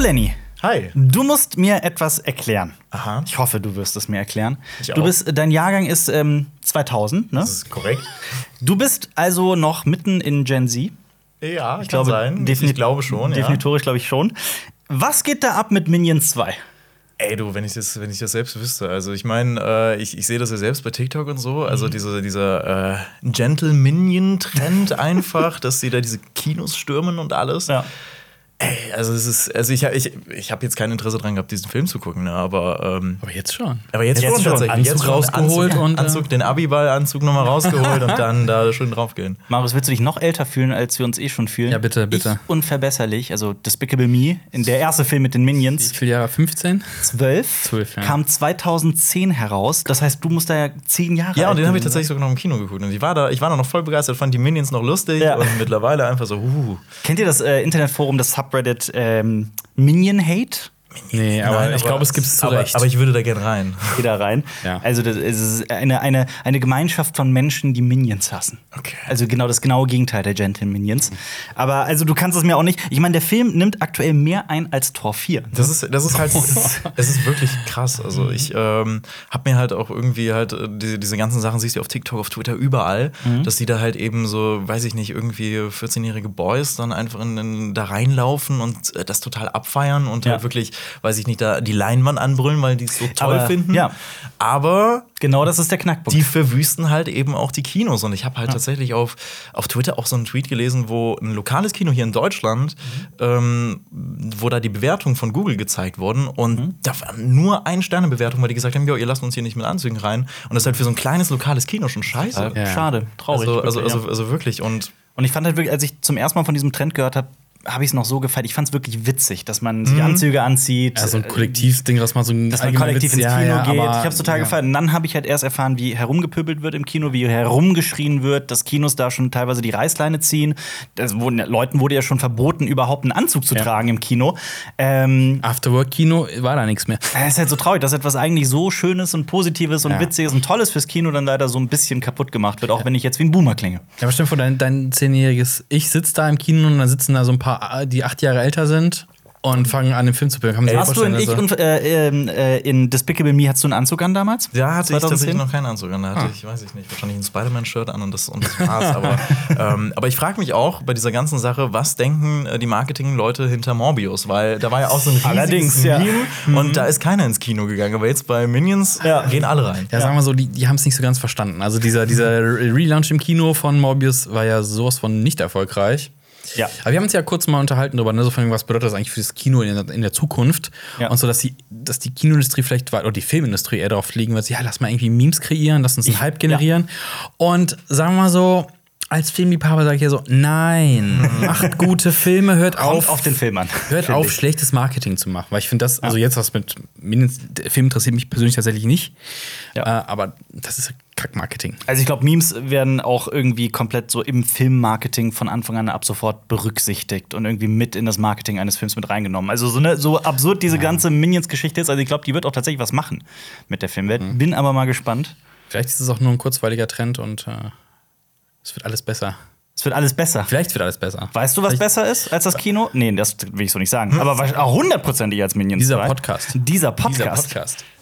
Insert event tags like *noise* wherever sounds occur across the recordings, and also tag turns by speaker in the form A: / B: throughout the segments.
A: Lenny.
B: Hi.
A: Du musst mir etwas erklären.
B: Aha.
A: Ich hoffe, du wirst es mir erklären.
B: Ich
A: du
B: auch.
A: bist, dein Jahrgang ist ähm, 2000, ne?
B: Das ist korrekt.
A: Du bist also noch mitten in Gen Z.
B: Ja, ich
A: glaube,
B: kann sein.
A: defini-
B: Ich glaube schon. Ja.
A: Definitorisch glaube ich schon. Was geht da ab mit Minions 2?
B: Ey, du, wenn ich das, wenn ich das selbst wüsste. Also, ich meine, äh, ich, ich sehe das ja selbst bei TikTok und so. Also,
A: Mhm.
B: diese, dieser äh, Gentle Minion-Trend *laughs* einfach, dass sie da diese Kinos stürmen und alles. Ey, also, es ist, also ich, ich, ich habe jetzt kein Interesse dran gehabt, diesen Film zu gucken, ne, aber. Ähm,
C: Aber jetzt schon.
B: aber jetzt,
A: Jetzt
B: schon
A: schon.
B: tatsächlich.
C: Anzug
B: jetzt schon
C: rausgeholt
B: Anzug,
C: und, äh,
B: Anzug, den Abiball-Anzug nochmal *laughs* rausgeholt und dann da schön draufgehen.
A: Marius, willst du dich noch älter fühlen, als wir uns eh schon fühlen?
C: Ja, bitte, bitte.
A: Ich unverbesserlich, also Despicable Me, in der erste Film mit den Minions,
C: Wie viele Jahre? 15?
A: 12,
C: 12, ja.
A: kam 2010 heraus. Das heißt, du musst da ja zehn Jahre
B: Ja, und den habe ich tatsächlich sogar noch im Kino geguckt. Und ich war da, ich war da noch voll begeistert, fand die Minions noch lustig
A: Ja.
B: und mittlerweile einfach so, uh.
A: Kennt ihr das äh, Internetforum, das Subreddit ähm, Minion Hate?
C: Nee, aber
B: Nein,
C: ich glaube, es gibt es zu
B: aber,
C: Recht.
B: aber ich würde da gern rein.
A: Geh da rein.
C: Ja.
A: Also, das ist eine, eine, eine Gemeinschaft von Menschen, die Minions hassen.
B: Okay.
A: Also, genau das genaue Gegenteil der Gentle Minions. Aber, also, du kannst es mir auch nicht. Ich meine, der Film nimmt aktuell mehr ein als Tor 4.
B: Das ist, das ist halt, *laughs* es ist wirklich krass. Also ich ähm, habe mir halt auch irgendwie halt äh, diese, diese ganzen Sachen siehst du auf TikTok, auf Twitter, überall, dass die da halt eben so, weiß ich nicht, irgendwie 14-jährige Boys dann einfach in, in, da reinlaufen und äh, das total abfeiern und
A: Ja.
B: halt wirklich, weiß ich nicht, da die Leinwand anbrüllen, weil die es so toll
A: Aber,
B: finden.
A: ja.
B: Aber
A: Genau das ist der Knackpunkt.
B: die verwüsten halt eben auch die Kinos. Und ich habe halt tatsächlich auf, auf Twitter auch so einen Tweet gelesen, wo ein lokales Kino hier in Deutschland, ähm, wo da die Bewertungen von Google gezeigt wurden. Und da war nur eine Sternebewertung, weil die gesagt haben, jo, ihr lasst uns hier nicht mit Anzügen rein. Und das ist halt für so ein kleines lokales Kino schon scheiße.
A: Äh, Schade, traurig.
B: Also, also,
A: wirklich,
B: also,
A: ja.
B: also wirklich. Und
A: Und ich fand halt wirklich, als ich zum ersten Mal von diesem Trend gehört habe, habe ich es noch so gefeiert. Ich fand es wirklich witzig, dass man sich Anzüge anzieht.
C: ja, so ein
A: äh,
C: Kollektivsding, was man so ein
A: dass man kollektiv
C: Witz-
A: ins Kino
C: ja,
A: geht.
C: aber-
A: ich habe es total
C: ja.
A: gefeiert. Und dann habe ich halt erst erfahren, wie herumgepöbelt wird im Kino, wie herumgeschrien wird, dass Kinos da schon teilweise die Reißleine ziehen. Das wurden, Leuten wurde ja schon verboten, überhaupt einen Anzug zu
C: Ja.
A: tragen im Kino. Ähm,
C: Afterwork-Kino war da nichts mehr.
A: es ist halt so traurig, dass etwas eigentlich so Schönes und Positives und. Witziges und Tolles fürs Kino dann leider so ein bisschen kaputt gemacht wird, auch wenn ich jetzt wie ein Boomer klinge.
C: Ja, dir vor, dein, dein zehnjähriges Ich sitzt da im Kino und dann sitzen da so ein paar, die acht Jahre älter sind und fangen an, den Film zu sich
A: Hast du in, ich
C: also-
A: und, äh, ähm, äh, in Despicable Me hast du einen Anzug an damals?
B: da hatte ich
A: 2010?
B: tatsächlich noch keinen Anzug an. Da hatte ich, weiß ich nicht, wahrscheinlich ein Spider-Man-Shirt an und das, und das war's. aber, *laughs* ähm, aber ich frage mich auch bei dieser ganzen Sache, was denken äh, die Marketing-Leute hinter Morbius? Weil da war ja auch so ein riesiges
A: Allerdings, ja.
B: Meme und da ist keiner ins Kino gegangen. Aber jetzt bei Minions
A: Ja.
B: gehen alle rein.
C: Ja, sagen wir so, die, die haben es nicht so ganz verstanden. Also dieser, dieser Re- Relaunch im Kino von Morbius war ja sowas von nicht erfolgreich.
A: Ja.
C: Aber wir haben uns ja kurz mal unterhalten darüber, ne, so von was bedeutet das eigentlich für das Kino in der, in der Zukunft?
A: Ja.
C: Und so, dass die, dass die Kinoindustrie vielleicht, oder die Filmindustrie eher darauf liegen wird, ja, lass mal irgendwie Memes kreieren, lass uns einen Hype generieren. Und sagen wir mal so, als Filmliebhaber sage ich ja so, nein, *laughs* macht gute Filme, hört auf,
A: auf den Film an. *laughs*
C: Hört auf,
A: ich.
C: schlechtes Marketing zu machen. Weil ich finde das, also jetzt was mit Minions, Film interessiert mich persönlich tatsächlich nicht.
A: Ja.
C: Äh, aber das ist Kackmarketing.
A: Also ich glaube, Memes werden auch irgendwie komplett so im Filmmarketing von Anfang an ab sofort berücksichtigt und irgendwie mit in das Marketing eines Films mit reingenommen. Also so, ne, so absurd diese ganze Minions-Geschichte ist, also ich glaube, die wird auch tatsächlich was machen mit der Filmwelt.
C: Mhm.
A: Bin aber mal gespannt.
C: Vielleicht ist es auch nur ein kurzweiliger Trend und äh, es wird alles besser.
A: Es wird alles besser.
C: Vielleicht wird alles besser.
A: Weißt du, was besser ist als das Kino? Nee, das will ich so nicht sagen. Aber wahrscheinlich auch hundertprozentig als Minions.
C: Dieser
A: 2.
C: Podcast.
A: Dieser Podcast.
C: Dieser Podcast.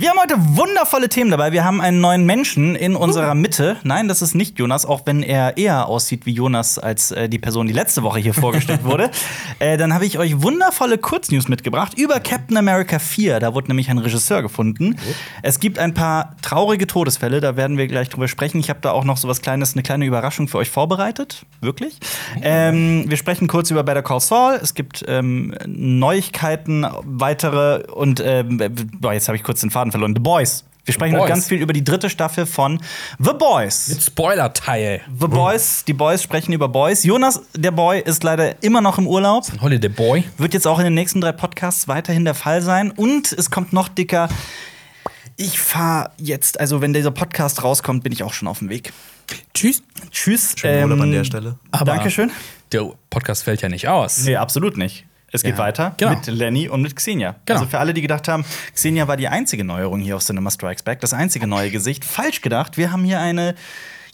A: Wir haben heute wundervolle Themen dabei. Wir haben einen neuen Menschen in unserer Mitte. Nein, das ist nicht Jonas, auch wenn er eher aussieht wie Jonas als äh, die Person, die letzte Woche hier vorgestellt wurde. *laughs* Äh, dann habe ich euch wundervolle Kurznews mitgebracht über Captain America 4. Da wurde nämlich ein Regisseur gefunden. Es gibt ein paar traurige Todesfälle, da werden wir gleich drüber sprechen. Ich habe da auch noch so was Kleines, eine kleine Überraschung für euch vorbereitet. Wirklich. Ähm, wir sprechen kurz über Better Call Saul. Es gibt ähm, Neuigkeiten, weitere und ähm, boah, jetzt habe ich kurz den Faden verloren. The Boys. Wir sprechen heute ganz viel über die dritte Staffel von The Boys.
C: Mit Spoiler-Teil.
A: The Boys, die Boys sprechen über Boys. Jonas, der Boy, ist leider immer noch im Urlaub.
C: Holiday Boy.
A: Wird jetzt auch in den nächsten drei Podcasts weiterhin der Fall sein. Und es kommt noch dicker. Ich fahre jetzt, also wenn dieser Podcast rauskommt, bin ich auch schon auf dem Weg.
C: Tschüss.
A: Tschüss.
B: Schönen Urlaub an der Stelle.
C: Aber-
A: Dankeschön.
C: Der Podcast fällt ja nicht aus.
A: Nee, absolut nicht. Es geht
C: Ja,
A: weiter
C: genau.
A: mit Lenny und mit Xenia.
C: Genau.
A: Also für alle, die gedacht haben, Xenia war die einzige Neuerung hier auf Cinema Strikes Back, das einzige neue Gesicht. Falsch gedacht. Wir haben hier eine.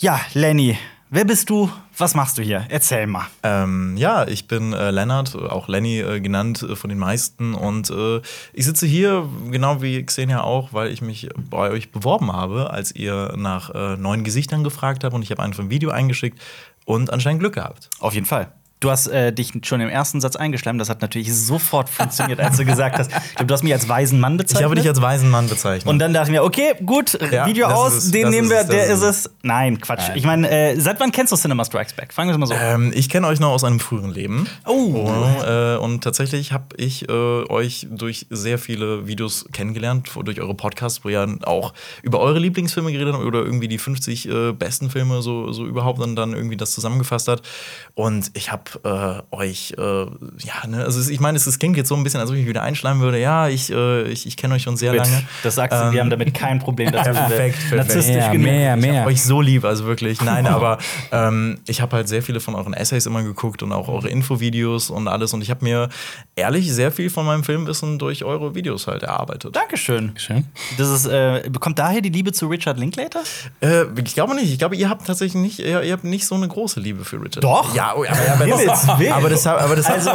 A: Ja, Lenny, wer bist du? Was machst du hier? Erzähl mal.
B: Ähm, ja, ich bin äh, Lennart, auch Lenny äh, genannt äh, von den meisten. Und äh, ich sitze hier, genau wie Xenia auch, weil ich mich bei euch beworben habe, als ihr nach äh, neuen Gesichtern gefragt habt. Und ich habe einfach ein Video eingeschickt und anscheinend Glück gehabt.
A: Auf jeden Fall. Du hast äh, dich schon im ersten Satz eingeschleimt. Das hat natürlich sofort funktioniert, als du gesagt hast. Ich glaub, du hast mich als weisen Mann bezeichnet.
B: Ich habe dich als weisen Mann bezeichnet.
A: und dann dachte ich mir, okay, gut,
B: Ja,
A: Video aus,
B: es,
A: den nehmen wir, der ist es. Nein, Quatsch. Ich meine, äh, seit wann kennst du Cinema Strikes Back? Fangen wir mal so an.
B: Ähm, ich kenne euch noch aus einem früheren Leben.
A: Oh.
B: äh, und tatsächlich habe ich äh, euch durch sehr viele Videos kennengelernt, durch eure Podcasts, wo ihr auch über eure Lieblingsfilme geredet habt oder irgendwie die 50 äh, besten Filme so, so überhaupt und dann irgendwie das zusammengefasst hat. Und ich habe äh, euch, äh, ja, ne, also ich meine, es, klingt jetzt so ein bisschen, als ob ich mich wieder einschleimen würde. Ja, ich, äh, ich, ich kenne euch schon sehr lange.
A: Das sagst du, wir
B: Ähm,
A: haben damit kein Problem. Das sind *laughs* wir
B: Perfekt, perfekt.
A: Narzisstisch
C: Mehr,
A: genug.
C: mehr,
B: ich
C: mehr.
B: hab euch so lieb, also wirklich. Nein, *laughs* aber ähm, ich habe halt sehr viele von euren Essays immer geguckt und auch eure Infovideos und alles. Und ich habe mir ehrlich sehr viel von meinem Filmwissen durch eure Videos halt erarbeitet.
A: Dankeschön.
C: Schön.
A: Das ist, äh, bekommt daher die Liebe zu Richard Linklater?
B: Äh, ich glaube nicht. Ich glaube, ihr habt tatsächlich nicht, ihr, ihr habt nicht so eine große Liebe für Richard.
A: Doch.
B: Ja, oh, aber, aber,
A: Willen.
B: aber das, aber das
A: Also,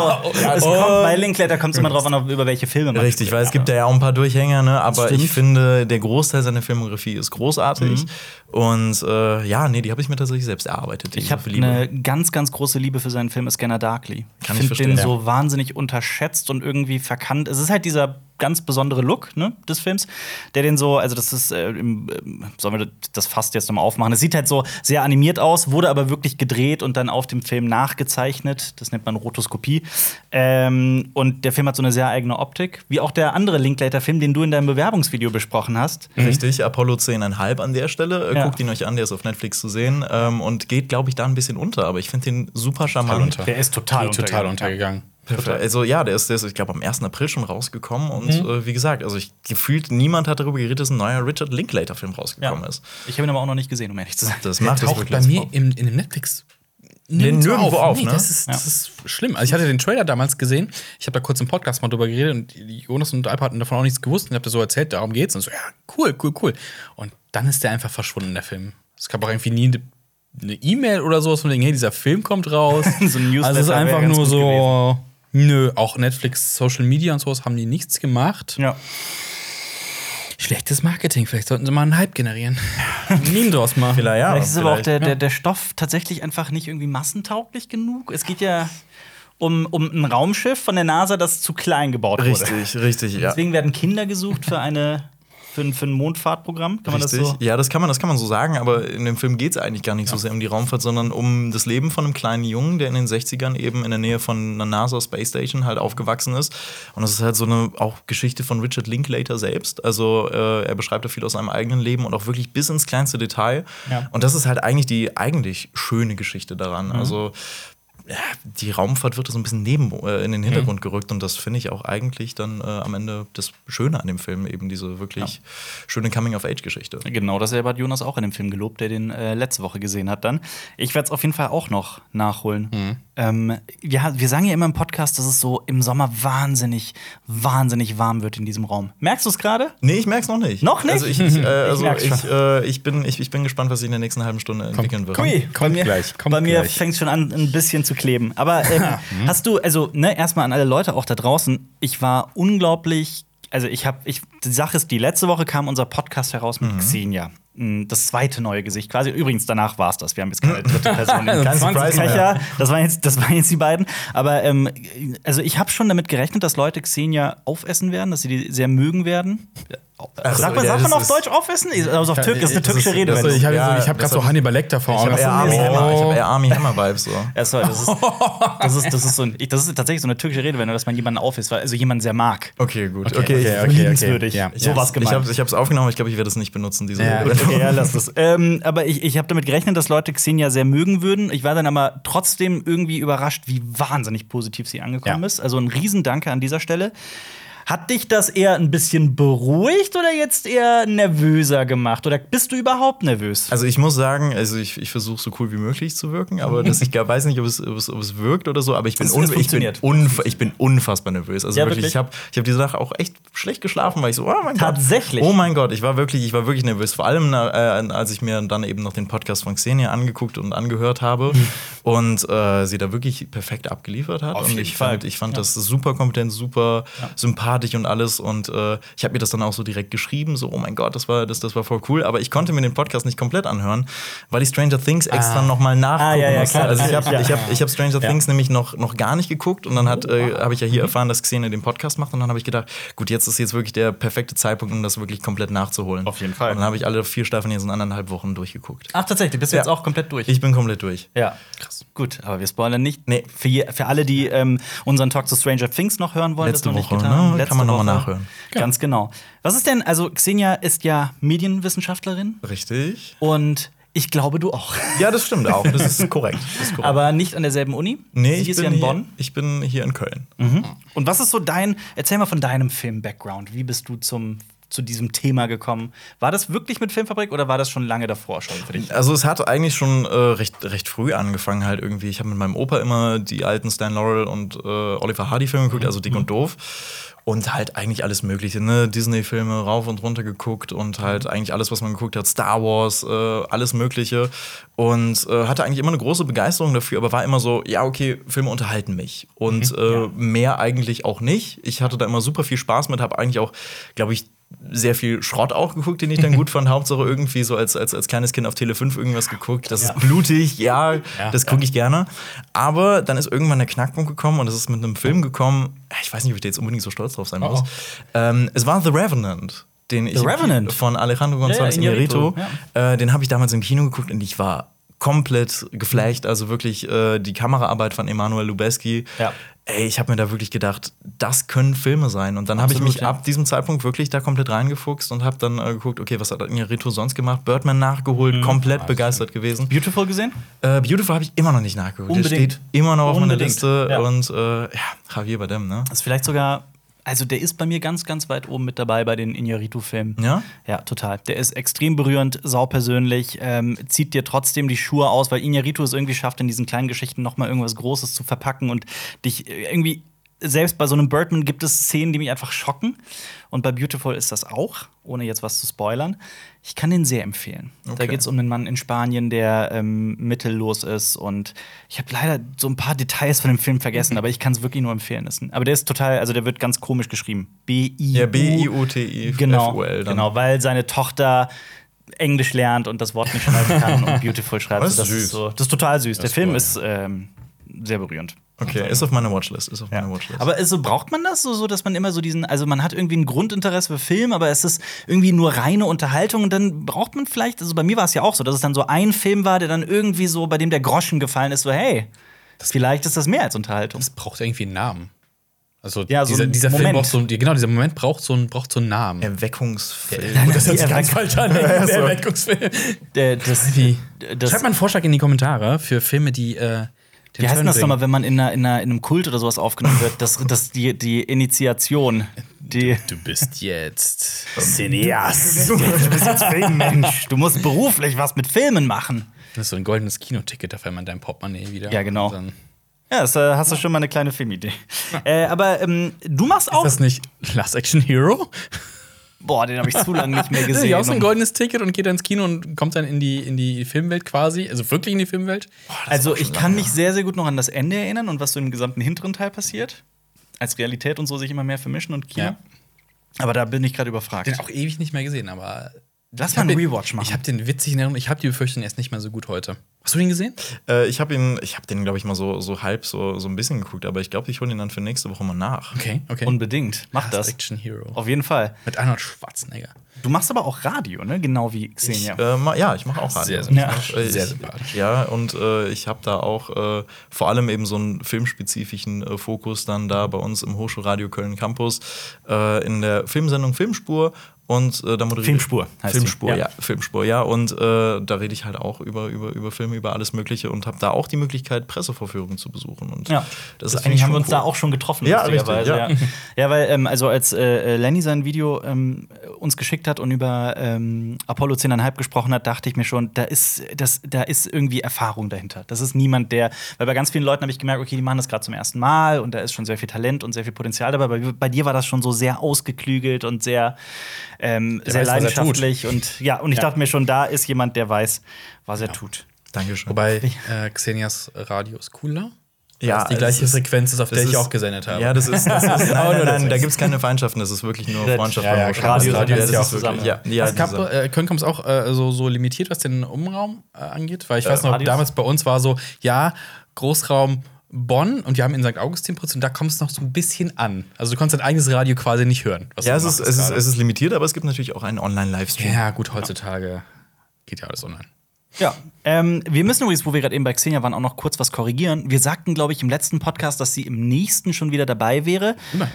A: es kommt, bei Linklater kommt es immer drauf an, über welche Filme man
B: Richtig, weil es gibt da ja auch ein paar Durchhänger, ne? aber ich finde, der Großteil seiner Filmografie ist großartig. Und äh, ja, nee, die habe ich mir tatsächlich selbst erarbeitet.
A: Ich habe eine ganz, ganz große Liebe für seinen Film Scanner Darkly.
B: Kann ich
A: find
B: verstehen.
A: den so wahnsinnig unterschätzt und irgendwie verkannt. Es ist halt dieser ganz besondere Look ne, des Films, der den so, also das ist, äh, im, ähm, sollen wir das fast jetzt nochmal aufmachen? Es sieht halt so sehr animiert aus, wurde aber wirklich gedreht und dann auf dem Film nachgezeichnet. Das nennt man Rotoskopie. Ähm, und der Film hat so eine sehr eigene Optik, wie auch der andere Linklater-Film, den du in deinem Bewerbungsvideo besprochen hast.
B: Richtig, Apollo 10,5 an der Stelle. Äh,
A: Ja.
B: Guckt ihn euch an, der ist auf Netflix zu sehen ähm, und geht, glaube ich, da ein bisschen unter. Aber ich finde den super charmant.
C: unter.
A: Der ist total,
C: Total untergegangen.
B: Perfekt. Also ja, der ist, der ist ich glaube, am 1. April schon rausgekommen. Und
A: Mhm.
B: äh, wie gesagt, also ich gefühlt niemand hat darüber geredet, dass ein neuer Richard Linklater-Film rausgekommen ist.
A: Ich habe ihn aber auch noch nicht gesehen, um ehrlich zu sein.
B: Das macht es
C: Taucht bei mir im, in dem Netflix
B: nirgendwo auf,
C: Nee,
B: ne?
C: das, ist, das ist schlimm. Also ich hatte den Trailer damals gesehen. Ich habe da kurz im Podcast mal drüber geredet und Jonas und Alp hatten davon auch nichts gewusst. Und ich habe das so erzählt, darum geht's. Und so, ja, cool, cool, cool. Und dann ist der einfach verschwunden, der Film. Es gab auch irgendwie nie eine- E-Mail oder sowas von wegen, hey, dieser Film kommt raus. *laughs*
A: So ein Newsletter
C: also es ist einfach nur so, nö, auch Netflix, Social Media und sowas haben die nichts gemacht.
A: Ja.
C: Schlechtes Marketing, vielleicht sollten sie mal einen Hype generieren. *laughs* Meme draus machen.
B: Vielleicht, ja.
A: Vielleicht ist aber auch
B: vielleicht.
A: der, der, der Stoff tatsächlich einfach nicht irgendwie massentauglich genug. Es geht ja um, um ein Raumschiff von der NASA, das zu klein gebaut wurde.
B: Richtig, richtig, ja.
A: Deswegen werden Kinder gesucht für eine für ein, für ein Mondfahrtprogramm. Kann man
B: Richtig.
A: das so?
B: Ja, das kann man, das kann man so sagen, aber in dem Film geht es eigentlich gar nicht so sehr um die Raumfahrt, sondern um das Leben von einem kleinen Jungen, der in den 60ern eben in der Nähe von einer NASA Space Station halt aufgewachsen ist. Und das ist halt so eine auch Geschichte von Richard Linklater selbst. Also äh, er beschreibt da viel aus seinem eigenen Leben und auch wirklich bis ins kleinste Detail.
A: Ja.
B: Und das ist halt eigentlich die eigentlich schöne Geschichte daran. Also ja, die Raumfahrt wird so ein bisschen neben äh, in den Hintergrund gerückt und das finde ich auch eigentlich dann äh, am Ende das Schöne an dem Film, eben diese wirklich schöne Coming-of-Age-Geschichte.
A: Genau, dasselbe hat Jonas auch in dem Film gelobt, der den äh, letzte Woche gesehen hat dann. Ich werde es auf jeden Fall auch noch nachholen.
B: Mhm.
A: Ähm, wir, ha- wir sagen ja immer im Podcast, dass es so im Sommer wahnsinnig, wahnsinnig warm wird in diesem Raum. Merkst du es gerade?
B: Nee, ich merk's noch nicht.
A: Noch nicht?
B: Also ich, ich, äh, *laughs* also ich,
A: schon.
B: äh, ich, bin, ich, ich bin gespannt, was sich in der nächsten halben Stunde entwickeln wird.
C: Kommt
A: bei mir,
C: gleich, kommt
A: bei mir
C: gleich.
A: fängt schon an, ein bisschen zu kleben. Aber ähm, *laughs* hast du, also, ne, erstmal an alle Leute auch da draußen, ich war unglaublich. Also ich habe, ich, die Sache ist, die letzte Woche kam unser Podcast heraus mit Xenia. Das zweite neue Gesicht quasi. Übrigens, danach war es das. Wir haben jetzt keine *laughs* dritte Person. im
C: Surprise mehr.
A: Fächer. Das waren jetzt, das waren jetzt die beiden. Aber ähm, also ich habe schon damit gerechnet, dass Leute Xenia aufessen werden, dass sie die sehr mögen werden.
B: Ach so,
A: sagt man,
B: ja,
A: sagt man auf Deutsch aufessen? Also auf Türk, das ist eine türkische Rede.
B: das
C: Also ich habe
B: Ja,
C: hab gerade so Hannibal Lecter vor
B: Ich
C: Augen.
B: habe ich hab eher *laughs* Army Hammer Vibes so.
A: Ja, sorry, das, ist, *laughs* das, ist, das, ist so ein, das ist tatsächlich so eine türkische Redewendung, dass man jemanden aufisst, weil- also jemanden sehr mag.
B: Okay, gut.
C: Okay,
B: Okay,
C: okay, okay.
A: Liebenswürdig.
C: Ja.
A: So was
B: Ich
A: gemeint.
B: habe hab's aufgenommen, ich glaube, ich werde es nicht benutzen, diese
C: Ja,
B: Rede.
A: Okay, ja, lass das. ähm, aber ich, ich habe damit gerechnet, dass Leute Xenia sehr mögen würden. Ich war dann aber trotzdem irgendwie überrascht, wie wahnsinnig positiv sie angekommen
C: Ja.
A: ist. Also ein Riesendanke an dieser Stelle. Hat dich das eher ein bisschen beruhigt oder jetzt eher nervöser gemacht? Oder bist du überhaupt nervös?
B: Also ich muss sagen, also ich, ich versuche so cool wie möglich zu wirken, aber das, ich glaub, weiß nicht, ob es, ob, es, ob es wirkt oder so, aber ich bin,
A: Es- es
B: ich bin, unfa ich bin unfassbar nervös. Also
A: Ja,
B: wirklich,
A: wirklich?
B: ich habe ich hab diese Nacht auch echt schlecht geschlafen, weil ich so, oh mein
A: Tatsächlich?
B: Gott. Oh mein Gott, ich war wirklich, ich war wirklich nervös. Vor allem, äh, als ich mir dann eben noch den Podcast von Xenia angeguckt und angehört habe *laughs* und äh, sie da wirklich perfekt abgeliefert hat.
A: Auf
B: und ich
A: Fall.
B: fand, ich fand das super kompetent, super sympathisch und alles. Und äh, ich habe mir das dann auch so direkt geschrieben, so, oh mein Gott, das war, das, das war voll cool. Aber ich konnte mir den Podcast nicht komplett anhören, weil ich Stranger Things extra
C: Ah.
B: noch mal nachgucken
A: Ah, ja, ja,
B: musste.
A: klar,
B: Also ich habe
A: ja.
B: ich hab, ich hab Stranger
C: Ja.
B: Things nämlich noch, noch gar nicht geguckt und dann hat, äh, habe ich ja
A: Mhm.
B: hier erfahren, dass Xenia den Podcast macht und dann habe ich gedacht, gut, jetzt ist jetzt wirklich der perfekte Zeitpunkt, um das wirklich komplett nachzuholen.
A: Auf jeden Fall.
B: Und dann habe ich alle vier Staffeln jetzt in anderthalb Wochen durchgeguckt.
A: Ach, tatsächlich, bist du
B: Ja.
A: jetzt auch komplett durch.
B: Ich bin komplett durch.
A: Ja, krass. Gut, aber wir spoilern nicht.
B: Nee.
A: Für, je- für alle, die ähm, unseren Talk zu Stranger Things noch hören wollen,
B: Letzte
A: das noch nicht
B: Woche,
A: getan haben.
B: Ne? Kann man noch mal nachhören.
A: Ganz genau. Was ist denn, also Xenia ist ja Medienwissenschaftlerin
B: Richtig.
A: und ich glaube, du auch.
B: Ja, das stimmt auch. Das ist *laughs* korrekt. Das ist korrekt.
A: Aber nicht an derselben Uni.
B: nee,
A: Sie
B: ich
A: ist
B: bin,
A: ja in
B: hier,
A: Bonn.
B: ich bin hier in Köln.
A: Und was ist so dein, erzähl mal von deinem Film-Background. Wie bist du zum, zu diesem Thema gekommen? War das wirklich mit Filmfabrik oder war das schon lange davor schon für dich?
B: Also es hat eigentlich schon äh, recht, recht früh angefangen halt irgendwie. Ich habe mit meinem Opa immer die alten Stan Laurel und äh, Oliver Hardy Filme geguckt, also Dick und Doof. Und halt eigentlich alles Mögliche, ne? Disney-Filme rauf und runter geguckt und halt eigentlich alles, was man geguckt hat, Star Wars, äh, alles Mögliche. Und äh, hatte eigentlich immer eine große Begeisterung dafür, aber war immer so, ja, okay, Filme unterhalten mich. Und äh, mehr eigentlich auch nicht. Ich hatte da immer super viel Spaß mit, habe eigentlich auch, glaube ich, sehr viel Schrott auch geguckt, den ich dann gut *laughs* fand. Hauptsache irgendwie so als, als, als kleines Kind auf Tele 5 irgendwas geguckt. Das ist blutig, ja, das gucke ich gerne. Aber dann ist irgendwann der Knackpunkt gekommen und es ist mit einem Film gekommen. Ich weiß nicht, ob ich da jetzt unbedingt so stolz drauf sein muss.
C: Oh,
B: Ähm, es war The Revenant. Den ich von Alejandro
A: Ja, ja,
B: González
A: Iñárritu,
B: Iñárritu. Äh, den habe ich damals im Kino geguckt und ich war komplett geflasht. Also wirklich äh, die Kameraarbeit von Emanuel Lubezki.
A: Ja.
B: Ey, ich habe mir da wirklich gedacht, das können Filme sein. Und dann habe ich mich
A: ja.
B: ab diesem Zeitpunkt wirklich da komplett reingefuchst und habe dann äh, geguckt, okay, was hat Iñárritu sonst gemacht? Birdman nachgeholt,
A: Mhm.
B: komplett begeistert gewesen.
A: Beautiful gesehen?
B: Äh, Beautiful habe ich immer noch nicht nachgeholt.
A: Unbedingt.
B: Der steht immer noch auf meiner
A: Unbedingt,
B: Liste.
A: ja.
B: Und äh, ja, Javier Bardem, ne?
A: Das ist vielleicht sogar, also der ist bei mir ganz, ganz weit oben mit dabei bei den Iñárritu-Filmen.
B: Ja?
A: Ja, total. Der ist extrem berührend, saupersönlich, ähm, zieht dir trotzdem die Schuhe aus, weil Iñárritu es irgendwie schafft, in diesen kleinen Geschichten noch mal irgendwas Großes zu verpacken und dich äh, irgendwie selbst bei so einem Birdman gibt es Szenen, die mich einfach schocken. Und bei Beautiful ist das auch, ohne jetzt was zu spoilern. Ich kann den sehr empfehlen. Da
B: Okay.
A: geht es um einen Mann in Spanien, der ähm, mittellos ist. Und ich habe leider so ein paar Details von dem Film vergessen, aber ich kann es wirklich nur empfehlen. Das Aber der ist total, also der wird ganz komisch geschrieben. B-I-U.
B: Ja, B-I-U-T-I-F-U-L
A: Genau, genau, weil seine Tochter Englisch lernt und das Wort nicht schreiben kann und *laughs* beautiful schreibt.
B: Das ist
A: das, ist
B: süß.
A: so, das ist total süß. Der
B: ist
A: Film
B: cool.
A: ist ähm, sehr berührend.
B: Okay, ist auf meiner Watchlist. Ist auf
A: Ja.
B: meiner Watchlist.
A: Aber ist so, braucht man das so, so, dass man immer so diesen, also man hat irgendwie ein Grundinteresse für Film, aber es ist irgendwie nur reine Unterhaltung und dann braucht man vielleicht, also bei mir war es ja auch so, dass es dann so ein Film war, der dann irgendwie so, bei dem der Groschen gefallen ist, so hey, vielleicht ist das mehr als Unterhaltung.
C: Das braucht irgendwie einen Namen. Also
A: Ja, so
C: dieser,
A: ein
C: dieser Film
A: Moment.
C: braucht so, genau, dieser Moment braucht so einen, braucht so einen Namen.
B: Erweckungsfilm.
A: Nein,
C: das
A: die
C: hört sich ganz
A: Erweck-
C: falsch an. Der *laughs* Erweckungsfilm.
A: Der, das,
C: Wie?
A: das,
C: Schreibt mal einen Vorschlag in die Kommentare für Filme, die äh, den
A: Wie heißt denn das nochmal, wenn man in, einer, in, einer, in einem Kult oder sowas aufgenommen wird? Das, das die, die Initiation. Die
C: Du bist jetzt.
A: Cineast. Du bist jetzt Filmmensch. Du musst beruflich was mit Filmen machen.
C: Das ist so ein goldenes Kinoticket, dafür man dein Portemonnaie wieder.
A: Ja, genau. Ja, das äh, hast du schon mal eine kleine Filmidee. äh, aber ähm, du machst auch.
C: ist das nicht Last Action Hero?
A: Boah, den habe ich zu lange nicht mehr *laughs* gesehen.
C: ja auch so ein goldenes Ticket und geht dann ins Kino und kommt dann in die, in die Filmwelt quasi. Also wirklich in die Filmwelt.
A: Also, ich kann mich sehr, sehr gut noch an das Ende erinnern und was so im gesamten hinteren Teil passiert. Als Realität und so sich immer mehr vermischen und Kino.
C: Ja.
A: Aber da bin ich gerade überfragt.
C: Den auch ewig nicht mehr gesehen, aber
A: Lass
C: Ich
A: mal einen Rewatch machen.
C: Ich habe den witzigen Erinnerung, ich habe die Befürchtung, er ist nicht mehr so gut heute. Hast du den gesehen?
B: Äh, ich habe ihn, ich habe den, glaube ich, mal so, so halb so, so ein bisschen geguckt, aber ich glaube, ich hole ihn dann für nächste Woche mal nach.
C: Okay, okay.
A: Unbedingt. Mach
C: Last
A: das.
C: Action Hero.
A: Auf jeden Fall.
C: Mit Arnold Schwarzenegger.
A: Du machst aber auch Radio, ne? Genau wie Xenia.
B: Äh, ma- ja, ich mache auch Radio.
C: Sehr sympathisch.
B: Ich mach, äh,
C: Sehr
B: ich-
C: sympathisch.
B: Ja, und äh, ich habe da auch äh, vor allem eben so einen filmspezifischen äh, Fokus dann da bei uns im Hochschulradio Köln Campus äh, in der Filmsendung Filmspur. Und äh, da moderiere
A: Filmspur heißt.
B: Filmspur,
A: Ja.
B: ja. Filmspur, ja. Und äh, da rede ich halt auch über, über, über Filme, über alles Mögliche und habe da auch die Möglichkeit, Pressevorführungen zu besuchen. Und
A: Ja,
B: das ist eigentlich
A: haben wir uns
B: cool.
A: da auch schon getroffen.
B: Ja, richtig,
A: ja. ja, weil, ähm, also als äh, Lenny sein Video ähm, uns geschickt hat und über ähm, Apollo 10,5 gesprochen hat, dachte ich mir schon, da ist, das, da ist irgendwie Erfahrung dahinter. Das ist niemand, der, weil bei ganz vielen Leuten habe ich gemerkt, okay, die machen das gerade zum ersten Mal und da ist schon sehr viel Talent und sehr viel Potenzial dabei. Bei, bei dir war das schon so sehr ausgeklügelt und sehr, ähm, sehr
C: weiß,
A: leidenschaftlich. Und ja, und ich
C: Ja.
A: dachte mir schon, da ist jemand, der weiß, was er tut.
B: Dankeschön.
C: Wobei *laughs* äh, Xenias Radio ist cooler.
B: Ja,
C: Weil es die gleiche
B: ist-
C: Frequenz ist, auf der ich
B: ist-
C: auch gesendet habe.
B: Ja, das ist, das *laughs* ist nein, nein, nein, da gibt es keine Feindschaften, das ist wirklich nur *laughs*
A: Ja,
B: Freundschaft.
C: ja, ja,
A: Radio
C: das Radio
A: ist ja
C: ja
A: auch zusammen.
B: Ja, ja,
C: es gab, äh, Köln-Kommt auch äh, so, so limitiert, was den Umraum äh, angeht, weil ich weiß noch,
A: Radius?
C: damals bei uns war so, ja, Großraum Bonn und wir haben in St. Augustin produziert und da kommt es noch so ein bisschen an. Also du konntest dein eigenes Radio quasi nicht hören. was
B: ja, es ist, es, ist, es ist limitiert, aber es gibt natürlich auch einen Online-Livestream.
C: Ja, gut, heutzutage geht ja alles online.
A: Ja, ähm, wir müssen übrigens, wo wir gerade eben bei Xenia waren, auch noch kurz was korrigieren. Wir sagten, glaube ich, im letzten Podcast, dass sie im nächsten schon wieder dabei wäre.
C: Immerhin.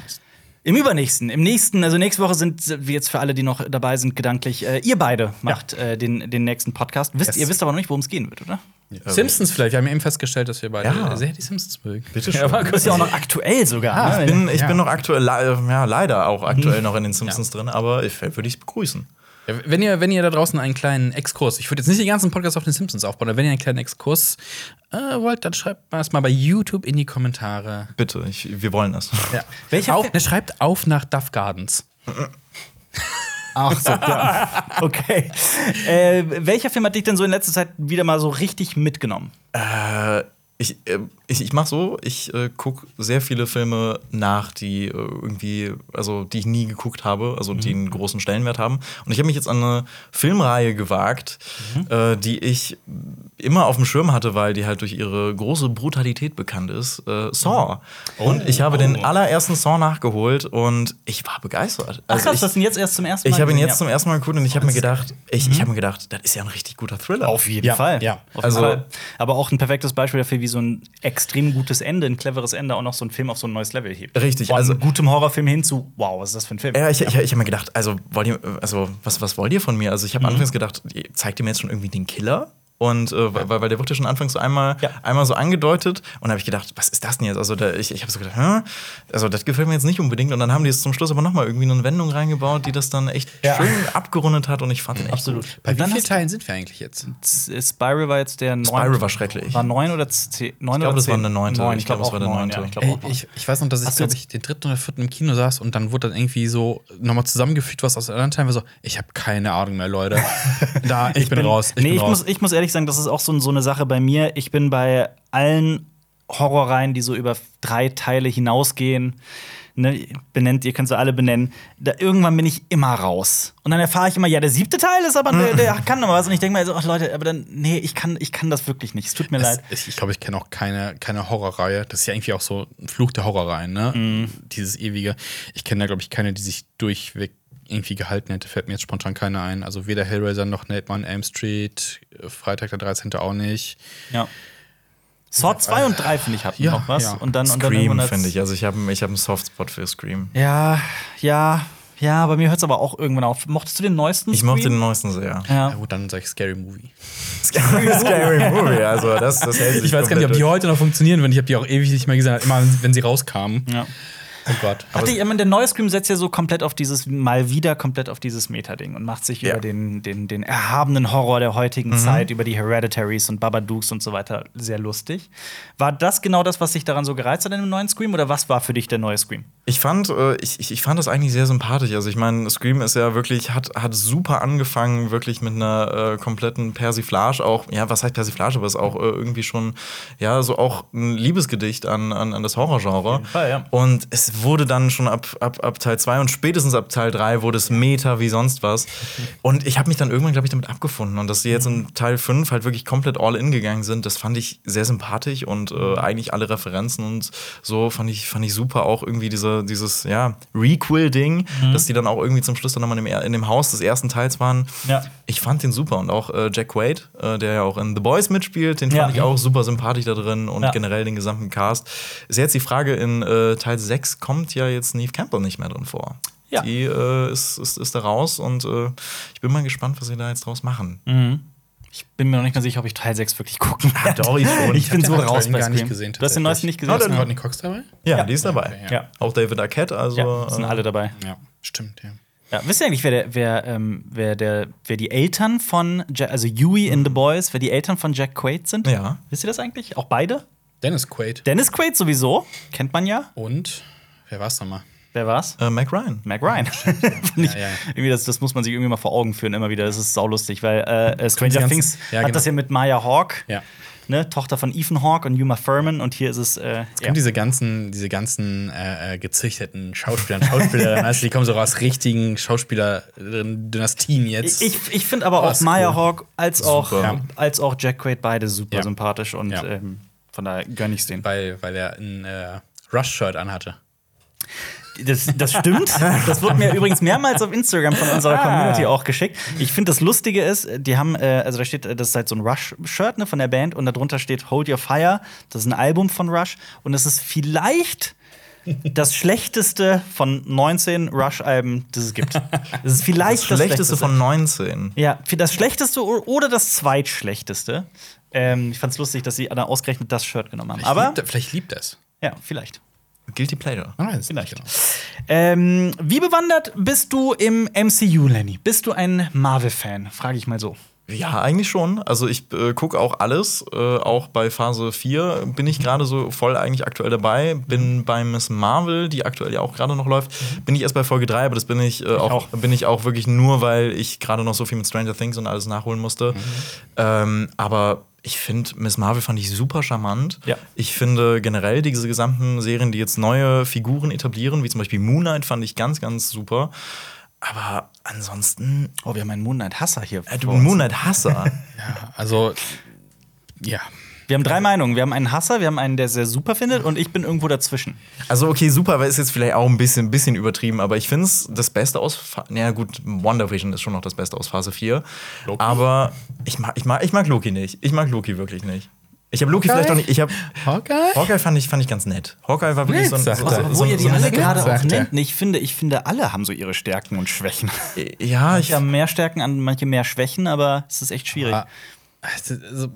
A: Im übernächsten, im nächsten, also nächste Woche sind wir jetzt für alle, die noch dabei sind, gedanklich, äh, ihr beide macht äh, den, den nächsten Podcast. Wisst,
C: Yes.
A: Ihr wisst aber noch nicht, worum es gehen wird, oder?
C: Simpsons vielleicht. Wir haben ja eben festgestellt, dass wir beide
B: Ja.
C: sehr die Simpsons mögen.
B: Bitte
A: Ja, aber ist ja auch noch aktuell sogar.
C: Ah,
A: ne?
B: Ich bin, ich
C: Ja.
B: bin noch aktuell, ja, leider auch aktuell noch in den Simpsons drin, aber ich würde ich begrüßen.
C: Ja, wenn, ihr, wenn ihr da draußen einen kleinen Exkurs, ich würde jetzt nicht den ganzen Podcast auf den Simpsons aufbauen, aber wenn ihr einen kleinen Exkurs äh, wollt, dann schreibt mal das mal bei YouTube in die Kommentare.
B: Bitte, ich, wir wollen das.
C: Ja.
A: Welcher
C: auf, ne, schreibt auf nach Duff Gardens.
A: Ach so, ja. Okay. äh, welcher Film hat dich denn so in letzter Zeit wieder mal so richtig mitgenommen?
B: Äh, ich äh, ich, ich mache so, ich äh, gucke sehr viele Filme nach, die äh, irgendwie, also die ich nie geguckt habe, also die einen großen Stellenwert haben. Und ich habe mich jetzt an eine Filmreihe gewagt, äh, die ich immer auf dem Schirm hatte, weil die halt durch ihre große Brutalität bekannt ist. Äh, Saw. Und ich habe den allerersten Saw nachgeholt und ich war begeistert.
A: Ach
B: Also
A: krass,
B: ich,
A: das sind jetzt erst zum ersten Mal.
B: ich habe ihn jetzt
A: ja.
B: zum ersten Mal geguckt und ich habe mir gedacht, ich, ich habe mir gedacht, das ist ja ein richtig guter Thriller.
A: Auf jeden
C: Ja,
A: Fall.
C: ja.
A: Auf
B: Also-
A: jeden Fall. Aber auch ein perfektes Beispiel dafür, wie so ein extrem gutes Ende, ein cleveres Ende auch noch so einen Film auf so ein neues Level hebt.
B: Richtig,
A: Von
B: also-
A: gutem Horrorfilm hin zu, wow, was ist das für ein Film?
B: Ja, ich, ich, ich habe mir gedacht, also wollt ihr, also was, was wollt ihr von mir? Also ich habe anfangs gedacht, zeigt ihr mir jetzt schon irgendwie den Killer? Und äh, weil, weil der wurde ja schon anfangs so einmal,
A: Ja.
B: einmal so angedeutet und da habe ich gedacht, was ist das denn jetzt? Also da, ich, ich habe so gedacht, Hä? also das gefällt mir jetzt nicht unbedingt und dann haben die es zum Schluss aber nochmal irgendwie eine Wendung reingebaut, die das dann echt
A: Ja.
B: schön abgerundet hat und ich fand den echt
A: Absolut.
B: gut.
C: Bei wie vielen Teilen sind wir eigentlich jetzt?
A: Spiral war jetzt der neun.
B: Spiral war schrecklich.
A: War neun oder zehn? Neun
B: Ich glaube,
A: oder
B: das war eine neunte.
A: Neun,
B: Ich glaube,
A: auch
B: das war der
A: neun,
B: neunte.
A: Ja, ich glaub
C: Ey,
A: auch
C: ich, ich weiß noch, dass ich, glaube ich, den dritten oder vierten im Kino saß und dann wurde dann irgendwie so nochmal zusammengefügt, was aus den anderen Teilen war. So, ich habe keine Ahnung mehr, Leute. *laughs* da, ich, bin, raus. Ich
A: nee,
C: bin
A: ich
C: raus.
A: muss, ich muss ehrlich sagen, das ist auch so, so eine Sache bei mir. Ich bin bei allen Horrorreihen, die so über drei Teile hinausgehen, ne, benennt, ihr könnt sie alle benennen, da irgendwann bin ich immer raus. Und dann erfahre ich immer, ja, der siebte Teil ist aber, der, der kann noch was. Und ich denke mir so, ach Leute, aber dann, nee, ich kann, ich kann das wirklich nicht. Es tut mir leid.
C: Es- Ich, glaube, ich kenne auch keine, keine Horrorreihe. Das ist ja irgendwie auch so ein Fluch der Horrorreihen, ne?
A: Mhm.
C: Dieses ewige. Ich kenne da, glaube ich, keine, die sich durchweg irgendwie gehalten hätte. Fällt mir jetzt spontan keine ein. Also weder Hellraiser noch Nightmare on Elm Street, äh, Freitag der 13. auch nicht.
A: Ja. Saw 2 und 3, finde ich, hatten
C: Ja,
A: noch was.
C: ja.
A: Und dann, und dann
B: Scream finde ich. Also ich habe ich hab einen Softspot für Scream.
A: Ja, ja, ja, bei mir hört es aber auch irgendwann auf. Mochtest du den neuesten?
B: Ich mochte den neuesten sehr.
C: Ja,
A: Ja.
C: gut, dann sage ich Scary Movie.
B: Scary Movie, also das, das hält sich
C: Ich weiß gar nicht, ob die heute noch funktionieren, wenn ich habe die auch ewig nicht mehr gesehen. Immer wenn sie rauskamen.
A: ja.
C: Oh Gott.
A: Hatte ich, ich meine, der neue Scream setzt ja so komplett auf dieses, mal wieder komplett auf dieses Meta-Ding und macht sich
B: Ja.
A: über den, den, den erhabenen Horror der heutigen Zeit, über die Hereditaries und Babadooks und so weiter sehr lustig. War das genau das, was dich daran so gereizt hat in dem neuen Scream oder was war für dich der neue Scream?
B: Ich fand, äh, ich, ich, fand das eigentlich sehr sympathisch. Also ich meine, Scream ist ja wirklich, hat, hat super angefangen, wirklich mit einer äh, kompletten Persiflage auch, ja, was heißt Persiflage, aber ist auch äh, irgendwie schon, ja, so auch ein Liebesgedicht an, an, an das Horrorgenre.
A: Fall, ja.
B: Und es wurde dann schon ab, ab, ab Teil 2 und spätestens ab Teil 3 wurde es Meta wie sonst was. Und ich habe mich dann irgendwann, glaube ich, damit abgefunden. Und dass sie jetzt in Teil 5 halt wirklich komplett all in gegangen sind, das fand ich sehr sympathisch und äh, eigentlich alle Referenzen und so fand ich, fand ich super. Auch irgendwie diese, dieses ja, Requel-Ding, dass die dann auch irgendwie zum Schluss dann nochmal in dem, in dem Haus des ersten Teils waren.
A: Ja.
B: Ich fand den super. Und auch äh, Jack Quaid, äh, der ja auch in The Boys mitspielt, den fand
A: Ja.
B: ich auch super sympathisch da drin und
A: Ja.
B: generell den gesamten Cast. Ist jetzt die Frage, in äh, Teil 6 kommt ja jetzt Neve Campbell nicht mehr drin vor.
A: Ja.
B: Die äh, ist, ist, ist da raus und äh, ich bin mal gespannt, was sie da jetzt draus machen.
A: Mhm. Ich bin mir noch nicht mehr sicher, ob ich Teil 6 wirklich gucken werde.
B: doch, ich schon. *laughs*
A: Ich bin so raus bei
C: gar nicht gesehen,
A: Du hast den neuesten nicht gesehen?
C: Ist
B: dann-
C: Courtney Cox dabei?
B: Ja, die ist dabei.
C: okay,
A: ja.
B: Auch David Arquette, also.
A: ja, sind
B: äh,
A: alle dabei.
C: Ja, stimmt, ja.
A: Ja, wisst ihr eigentlich, wer, der, wer, ähm, wer, der, wer die Eltern von, ja also Huey in The Boys, wer die Eltern von Jack Quaid sind?
B: Ja.
A: Wisst ihr das eigentlich? Auch beide?
C: Dennis Quaid.
A: Dennis Quaid sowieso, kennt man ja.
C: Und wer war's nochmal?
A: Wer war's?
B: Äh, Mac Ryan.
A: Mac Ryan. *laughs* Ich,
C: Ja, ja.
A: Irgendwie das, das muss man sich irgendwie mal vor Augen führen, immer wieder. Das ist saulustig, weil äh, Stranger
C: ganzen-
A: Things
C: ja,
A: hat
C: genau.
A: das ja mit Maya Hawke,
C: Ja.
A: ne, Tochter von Ethan Hawke und Uma Thurman. Und hier ist es. Äh, ja.
C: Diese ganzen, diese ganzen äh, äh, gezüchteten Schauspieler und Schauspielerinnen, also die kommen so aus richtigen Schauspieler-Dynastien jetzt.
A: Ich, ich finde aber auch Maya
C: cool.
A: Hawke als auch.
C: Ja.
A: als auch Jack Quaid beide super
C: Ja.
A: sympathisch und
C: Ja.
A: ähm, von daher gönn ich's denen.
C: weil, weil er ein äh, Rush-Shirt anhatte.
A: Das, das stimmt. Das wurde mir übrigens mehrmals auf Instagram von
C: Ah.
A: unserer Community auch geschickt. Ich finde, das Lustige ist, die haben, äh, also da steht, äh, das ist halt so ein Rush-Shirt ne, von der Band und darunter steht Hold Your Fire. Das ist ein Album von Rush und das ist vielleicht das schlechteste von 19 Rush-Alben, das es gibt. Das ist vielleicht
B: Das schlechteste von 19.
A: Ja, das schlechteste oder das zweitschlechteste. Ähm, ich fand's lustig, dass sie dann ausgerechnet das Shirt genommen haben. Aber
C: liebt, er- vielleicht liebt er es.
A: ja, vielleicht.
B: Guilty Pleasure.
C: Es
A: Vielleicht.
C: nicht
A: Ähm, wie bewandert bist du im MCU, Lenny? Bist du ein Marvel-Fan? Frage ich mal so.
B: Ja, eigentlich schon. Also ich äh, gucke auch alles. Äh, auch bei Phase 4 bin ich gerade so voll eigentlich aktuell dabei. Bin bei Miss Marvel, die aktuell ja auch gerade noch läuft, bin ich erst bei Folge 3, aber das bin ich, äh, auch,
A: auch.
B: bin ich auch wirklich nur, weil ich gerade noch so viel mit Stranger Things und alles nachholen musste. Ähm, aber ich finde, Miss Marvel fand ich super charmant.
A: Ja.
B: Ich finde generell diese gesamten Serien, die jetzt neue Figuren etablieren, wie zum Beispiel Moon Knight, fand ich ganz, ganz super. Aber ansonsten,
A: Oh, wir haben einen Moon Knight-Hasser hier.
B: äh, du. Moon Knight Hasser. *laughs*
C: Ja, also, ja.
A: Wir haben drei Meinungen. Wir haben einen Hasser, wir haben einen, der sehr super findet und ich bin irgendwo dazwischen.
B: Also, okay, super, aber ist jetzt vielleicht auch ein bisschen, bisschen übertrieben, aber ich finde es das Beste aus. Fa naja, gut, Wonder Vision ist schon noch das Beste aus Phase 4.
C: Loki?
B: Aber ich mag, ich, mag, ich mag Loki nicht. Ich mag Loki wirklich nicht. Ich habe Loki vielleicht auch nicht. Ich habe
C: Hawkeye?
B: Hawkeye fand ich, fand ich ganz nett. Hawkeye war wirklich
C: Nett,
B: so ein. So,
C: er.
B: so,
A: ihr die
B: so
A: alle gerade auch nennt. Ich finde, ich finde, alle haben so ihre Stärken und Schwächen.
B: Ja, ich
A: Manche haben mehr Stärken, an manche mehr Schwächen, aber es ist echt schwierig.
C: Ah, Also,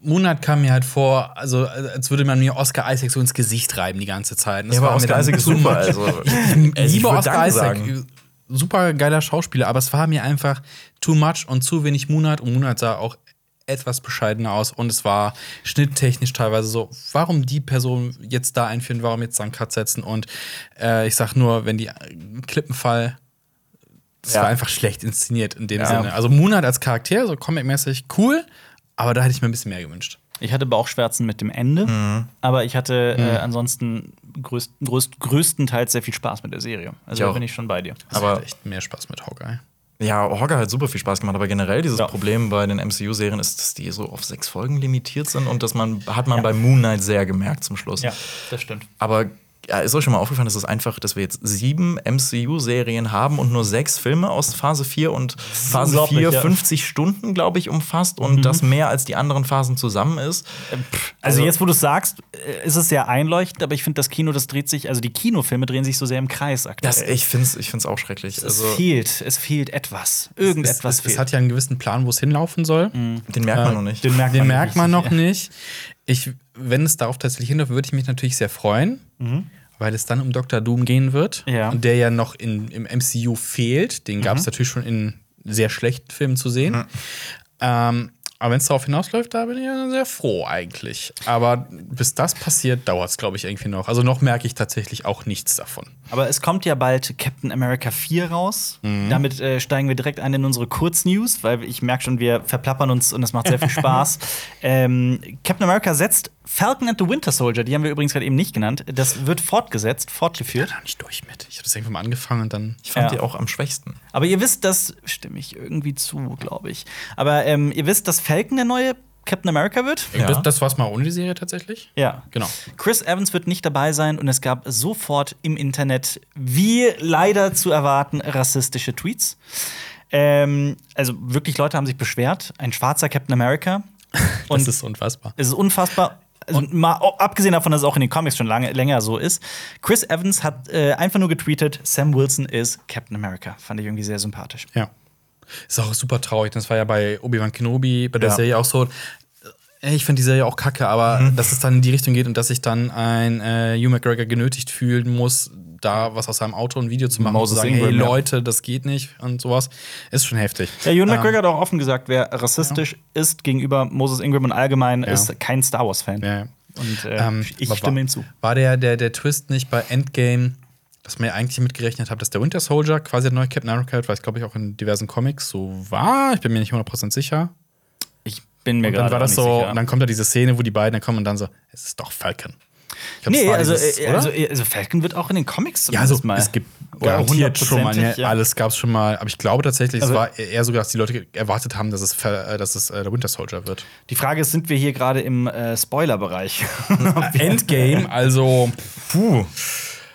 C: Monat kam mir halt vor, also als würde man mir Oscar Isaac so ins Gesicht reiben die ganze Zeit. Und das
B: Ja, aber Oscar Isaac ist super. Also, *laughs*
C: Ich liebe Oscar Isaac.
B: sagen.
C: Super geiler Schauspieler, aber es war mir einfach too much und zu wenig Monat. Und Monat sah auch etwas bescheidener aus und es war schnitttechnisch teilweise so, warum die Person jetzt da einführen, warum jetzt da einen Cut setzen und äh, ich sag nur, wenn die äh, Klippenfall es
B: Ja.
C: war einfach schlecht inszeniert in dem
A: Ja.
C: Sinne. Also Monat als Charakter, so comic-mäßig cool, aber da hätte ich mir ein bisschen mehr gewünscht.
A: Ich hatte Bauchschmerzen mit dem Ende,
B: Mhm.
A: aber ich hatte äh, ansonsten größt, größt, größtenteils sehr viel Spaß mit der Serie. Also
B: Ich
A: da bin ich schon bei dir.
C: Das
B: Aber-
C: echt mehr Spaß mit Hawkeye.
B: Ja, Hawkeye hat super viel Spaß gemacht, aber generell dieses
A: Ja.
B: Problem bei den MCU-Serien ist, dass die so auf sechs Folgen limitiert sind und das man, hat man bei Moon Knight sehr gemerkt zum Schluss.
A: das stimmt.
B: Aber ja, ist euch schon mal aufgefallen, dass es einfach, dass wir jetzt sieben MCU-Serien haben und nur sechs Filme aus Phase 4 und Phase
A: unglaublich,
B: 4
A: ja.
B: 50 Stunden, glaube ich, umfasst und das mehr als die anderen Phasen zusammen ist.
A: Also, jetzt, wo du es sagst, äh, ist es sehr einleuchtend, aber ich finde, das Kino, das dreht sich, also die Kinofilme drehen sich so sehr im Kreis aktuell.
B: Das, ich finde es ich find's auch schrecklich.
A: es
B: Also,
A: fehlt, es fehlt etwas.
C: Es,
A: Irgendetwas
C: es,
A: fehlt.
C: es hat ja einen gewissen Plan, wo es hinlaufen soll.
B: den merkt man noch nicht.
A: den merkt
C: Den
A: man
C: merkt man noch nicht. Ich, wenn es darauf tatsächlich hinläuft, würde ich mich natürlich sehr freuen, weil es dann um Dr. Doom gehen wird.
A: Ja.
C: Und der ja noch in, im MCU fehlt. Den gab es natürlich schon in sehr schlechten Filmen zu sehen. Ähm, Aber wenn es darauf hinausläuft, da bin ich ja sehr froh eigentlich. Aber bis das passiert, dauert es, glaube ich, irgendwie noch. Also noch merke ich tatsächlich auch nichts davon.
A: Aber es kommt ja bald Captain America 4 raus. Damit äh, steigen wir direkt ein in unsere Kurznews, weil ich merke schon, wir verplappern uns und es macht sehr viel *laughs* Spaß. ähm, Captain America setzt Falcon and the Winter Soldier, die haben wir übrigens gerade eben nicht genannt. Das wird fortgesetzt, fortgeführt.
C: Da nicht durch mit. Ich habe das irgendwann mal angefangen und dann.
B: Ich fand
A: Ja.
B: die auch am schwächsten.
A: Aber ihr wisst, das stimme ich irgendwie zu, glaube ich. Aber ähm, ihr wisst, dass Falcon der neue Captain America wird?
B: Ja.
C: Das, das war's mal ohne die Serie tatsächlich?
A: Ja.
C: Genau.
A: Chris Evans wird nicht dabei sein und es gab sofort im Internet, wie leider zu erwarten, rassistische Tweets. Ähm, also wirklich Leute haben sich beschwert. Ein schwarzer Captain America. *laughs* Und
C: das ist unfassbar.
A: es ist unfassbar. Also, mal oh, abgesehen davon, dass es auch in den Comics schon lange, länger so ist. Chris Evans hat äh, einfach nur getweetet: Sam Wilson ist Captain America. Fand ich irgendwie sehr sympathisch.
C: Ja. Ist auch super traurig. Das war ja bei Obi-Wan Kenobi, bei der
B: Ja.
C: Serie auch so. Ey, Ich finde die Serie auch kacke, aber dass es dann in die Richtung geht und dass sich dann ein äh, Hugh McGregor genötigt fühlen muss, da was aus seinem Auto ein Video zu machen
A: Moses
C: und zu sagen,
A: Ingram,
C: hey
A: ja.
C: Leute, das geht nicht und sowas, ist schon heftig.
A: Ja, Ewan
C: Ähm,
A: McGregor hat auch offen gesagt, wer rassistisch ist gegenüber Moses Ingram und allgemein,
C: Ja.
A: ist kein Star Wars-Fan.
C: Ja, ja.
A: Und äh,
C: Ähm,
A: ich stimme
C: war,
A: ihm zu.
C: War der, der, der Twist nicht bei Endgame, dass man ja eigentlich mitgerechnet hat, dass der Winter Soldier quasi der neue Captain America wird, weil es, glaube ich, auch in diversen Comics so war. Ich bin mir nicht 100% sicher.
A: Ich bin mir gerade
C: war das
A: auch nicht
C: so,
A: sicher.
C: und dann kommt da diese Szene, wo die beiden dann kommen und dann so, es ist doch Falcon. Glaub,
A: Nee, also,
C: dieses,
A: äh, also, äh, also Falcon wird auch in den Comics
C: ja, also
A: mal.
C: es gibt garantiert schon mal, ne,
A: ja.
C: alles gab es schon mal, aber ich glaube tatsächlich,
A: Also-
C: es war eher sogar, dass die Leute erwartet haben, dass es, äh, dass es äh, der Winter Soldier wird.
A: Die Frage ist, sind wir hier gerade im äh, Spoiler-Bereich? *laughs* *laughs*
C: Endgame, also, puh.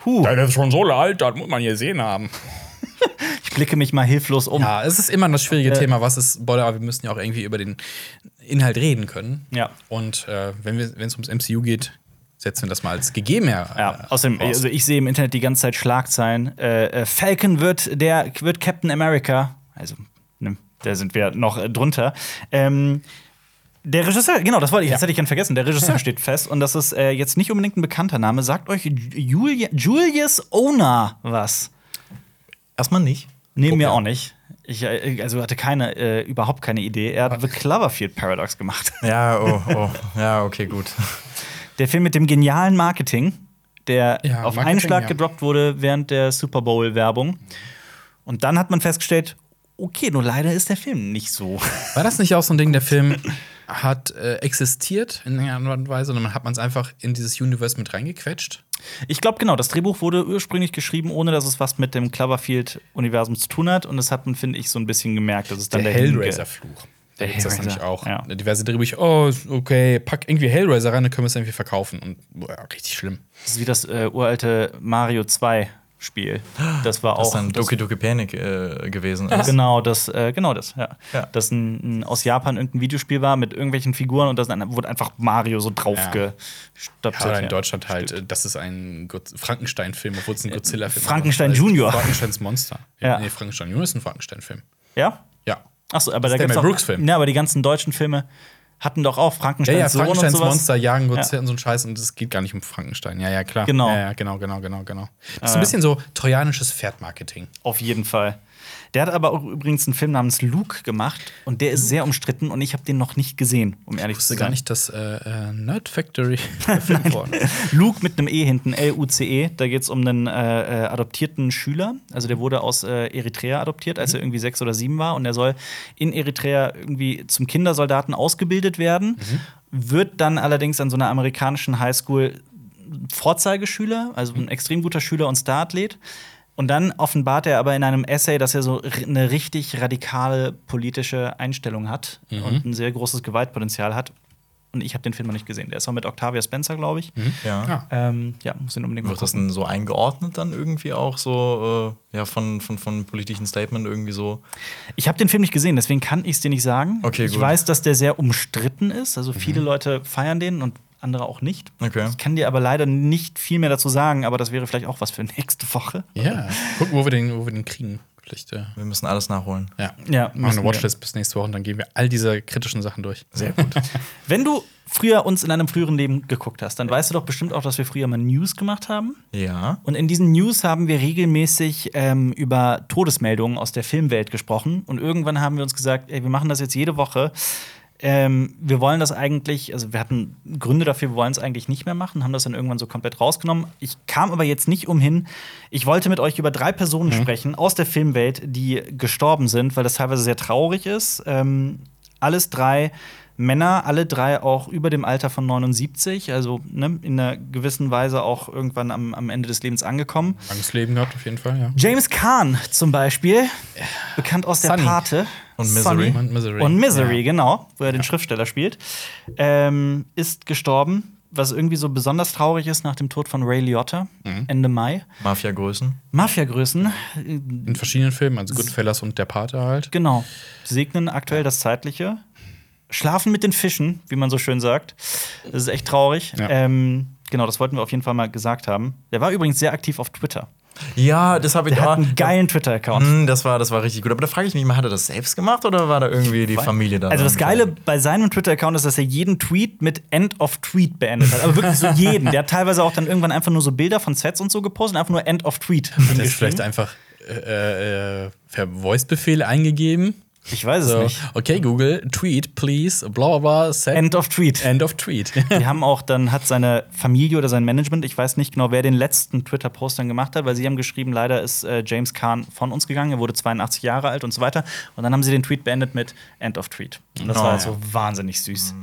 A: Puh.
C: Der ist schon so alt, das muss man gesehen haben. *laughs*
A: Ich blicke mich mal hilflos um.
C: Ja, es ist immer das schwierige
A: Äh,
C: Thema, was ist Spoiler, aber wir müssen ja auch irgendwie über den Inhalt reden können.
A: Ja.
C: Und äh, wenn wir- wenn es ums MCU geht, setzen wir das mal als gegeben her.
A: Ja,
C: äh,
A: außerdem,
C: voraus.
A: also ich sehe im Internet die ganze Zeit Schlagzeilen. Äh, äh, Falcon wird der wird Captain America. Also, ne, da sind wir noch äh, drunter. Ähm, der Regisseur, genau, das wollte ich, das hätte ich gern vergessen. Der Regisseur *laughs* steht fest und das ist äh, jetzt nicht unbedingt ein bekannter Name. Sagt euch Julia, Julius Ona was?
B: Erstmal nicht.
A: Mir
C: ja.
A: auch nicht. Ich äh, also hatte keine, äh, überhaupt keine Idee. Er hat The Cloverfield Paradox gemacht. *laughs*
B: Ja, oh, oh. Ja, okay, gut. *laughs*
A: Der Film mit dem genialen Marketing, der
C: Ja,
A: auf einen
C: Marketing,
A: Schlag
C: ja.
A: gedroppt wurde während der Super Bowl-Werbung. Und dann hat man festgestellt, okay, nur leider ist der Film nicht so.
C: War das nicht auch so ein Ding, der Film hat äh, existiert in Art und Weise und dann hat man es einfach in dieses Universe mit reingequetscht?
A: Ich glaube, genau, das Drehbuch wurde ursprünglich geschrieben, ohne dass es was mit dem Cloverfield-Universum zu tun hat. Und das hat man, finde ich, so ein bisschen gemerkt. Das ist dann der, Hinge-
C: Hellraiser-Fluch.
A: Der
C: Da gibt's das nämlich auch.
A: ja.
C: Diverse Drehbücher, oh, okay, pack irgendwie Hellraiser rein, dann können wir es irgendwie verkaufen. Und boah, richtig schlimm.
A: Das ist wie das äh, uralte Mario 2 Spiel. Das war
B: Das ist
A: auch.
B: dann
A: das-
B: Doki Doki Panic äh, gewesen ist.
A: Genau, das, äh, genau das, ja.
B: Ja.
A: Das ein, ein, aus Japan irgendein Videospiel war mit irgendwelchen Figuren und da wurde einfach Mario so
C: Ja.
A: draufgestopft.
C: Ja, oder in Deutschland halt, äh, das ist ein Frankenstein-Film, obwohl es ein Godzilla-Film ist.
A: Frankenstein
C: Äh,
A: Junior.
C: Frankensteins Monster.
A: Ja.
C: Ja. Nee, Frankenstein Junior ist ein Frankenstein-Film.
A: Ja?
C: Ja.
A: Achso, aber
C: Das
A: da
C: ist der Mel Brooks-Film.
A: Ja, aber die ganzen deutschen Filme hatten doch auch
C: Ja,
A: Frankensteins
C: ja,
A: Sohn und
C: Frankensteins
A: sowas.
C: Monster jagen Godzilla und so ein Scheiß und es geht gar nicht um Frankenstein. Ja, ja, klar.
A: Genau.
C: Ja, ja, genau, genau, genau, genau. Das ist
A: Ah,
C: ein bisschen so trojanisches Pferdmarketing.
A: Auf jeden Fall. Der hat aber auch übrigens einen Film namens Luke gemacht und der ist sehr umstritten und ich habe den noch nicht gesehen, um ehrlich
C: Ich
A: zu
C: wusste
A: sein.
C: gar nicht, dass äh, äh, Nerd Factory *laughs* *laughs* verfilmt worden.
A: Luke mit einem E hinten, L-U-C-E. Da geht es um einen äh, äh, adoptierten Schüler. Also der wurde aus äh, Eritrea adoptiert, als er irgendwie sechs oder sieben war. Und er soll in Eritrea irgendwie zum Kindersoldaten ausgebildet werden. Wird dann allerdings an so einer amerikanischen Highschool Vorzeigeschüler, also ein extrem guter Schüler und Starathlet. Und dann offenbart er aber in einem Essay, dass er so eine richtig radikale politische Einstellung hat und ein sehr großes Gewaltpotenzial hat. Und ich habe den Film noch nicht gesehen. Der ist auch mit Octavia Spencer, glaube ich.
B: Ja.
C: Ja.
A: Ähm, ja, muss den unbedingt mal
B: Wird das denn so eingeordnet dann irgendwie auch so, äh, ja, von, von, von politischen Statement irgendwie so?
A: Ich habe den Film nicht gesehen, deswegen kann ich es dir nicht sagen.
B: Okay,
A: ich
B: gut.
A: weiß, dass der sehr umstritten ist. Also viele Leute feiern den und andere auch nicht.
B: Okay.
A: Ich kann dir aber leider nicht viel mehr dazu sagen, aber das wäre vielleicht auch was für *laughs* nächste Woche.
C: Ja, gucken, wo wir den, wo wir den kriegen. Vielleicht, äh,
B: Wir müssen alles nachholen.
C: ja.
A: Ja,
C: Machen eine
A: wir.
C: Watchlist bis nächste Woche und dann gehen wir all diese kritischen Sachen durch.
B: Sehr gut. *laughs*
A: Wenn du früher uns in einem früheren Leben geguckt hast, dann weißt du doch bestimmt auch, dass wir früher mal News gemacht haben.
B: ja.
A: Und in diesen News haben wir regelmäßig ähm, über Todesmeldungen aus der Filmwelt gesprochen. Und irgendwann haben wir uns gesagt, ey, wir machen das jetzt jede Woche. Ähm, wir wollen das eigentlich, also wir hatten Gründe dafür, wir wollen es eigentlich nicht mehr machen, haben das dann irgendwann so komplett rausgenommen. Ich kam aber jetzt nicht umhin. Ich wollte mit euch über drei Personen
C: Mhm.
A: sprechen aus der Filmwelt, die gestorben sind, weil das teilweise sehr traurig ist. Ähm, alles drei Männer, alle drei auch über dem Alter von 79, also ne, in einer gewissen Weise auch irgendwann am, am Ende des Lebens angekommen.
C: Langes Leben gehabt, auf jeden Fall, ja.
A: James Caan zum Beispiel, bekannt aus der
C: Sunny.
A: Pate.
B: Und Misery.
A: Sunny.
C: Und Misery.
A: Und Misery,
C: Ja.
A: genau, wo er den Schriftsteller spielt, ähm, ist gestorben. Was irgendwie so besonders traurig ist nach dem Tod von Ray Liotta
C: Mhm.
A: Ende Mai.
B: Mafia-Größen.
A: Mafiagrößen,
C: In verschiedenen Filmen, also Goodfellas und Der Pate halt.
A: genau, segnen aktuell das Zeitliche. Schlafen mit den Fischen, wie man so schön sagt. Das ist echt traurig.
C: Ja.
A: Ähm, genau, das wollten wir auf jeden Fall mal gesagt haben. Der war übrigens sehr aktiv auf Twitter.
B: Ja, das habe ich
A: Der
B: da.
A: hat einen geilen Twitter-Account.
B: Hm, das war, das war richtig gut. Aber da frage ich mich mal, hat er das selbst gemacht oder war da irgendwie die Familie da?
A: Also das Geile bei seinem Twitter-Account ist, dass er jeden Tweet mit End of Tweet beendet hat. Aber wirklich so jeden. Der hat teilweise auch dann irgendwann einfach nur so Bilder von Sets und so gepostet und einfach nur End of Tweet.
C: Hat er vielleicht einfach äh, äh, per Voice-Befehl eingegeben?
A: Ich weiß es
C: So,
A: nicht.
C: okay, Google, tweet, please, bla bla bla, set,
A: End of Tweet.
C: end of tweet. *laughs*
A: Die haben auch dann hat seine Familie oder sein Management, ich weiß nicht genau, wer den letzten Twitter-Post dann gemacht hat, weil sie haben geschrieben, leider ist äh, James Kahn von uns gegangen, er wurde 82 Jahre alt und so weiter. Und dann haben sie den Tweet beendet mit End of Tweet. Und das
B: Oh.
A: war halt so wahnsinnig süß.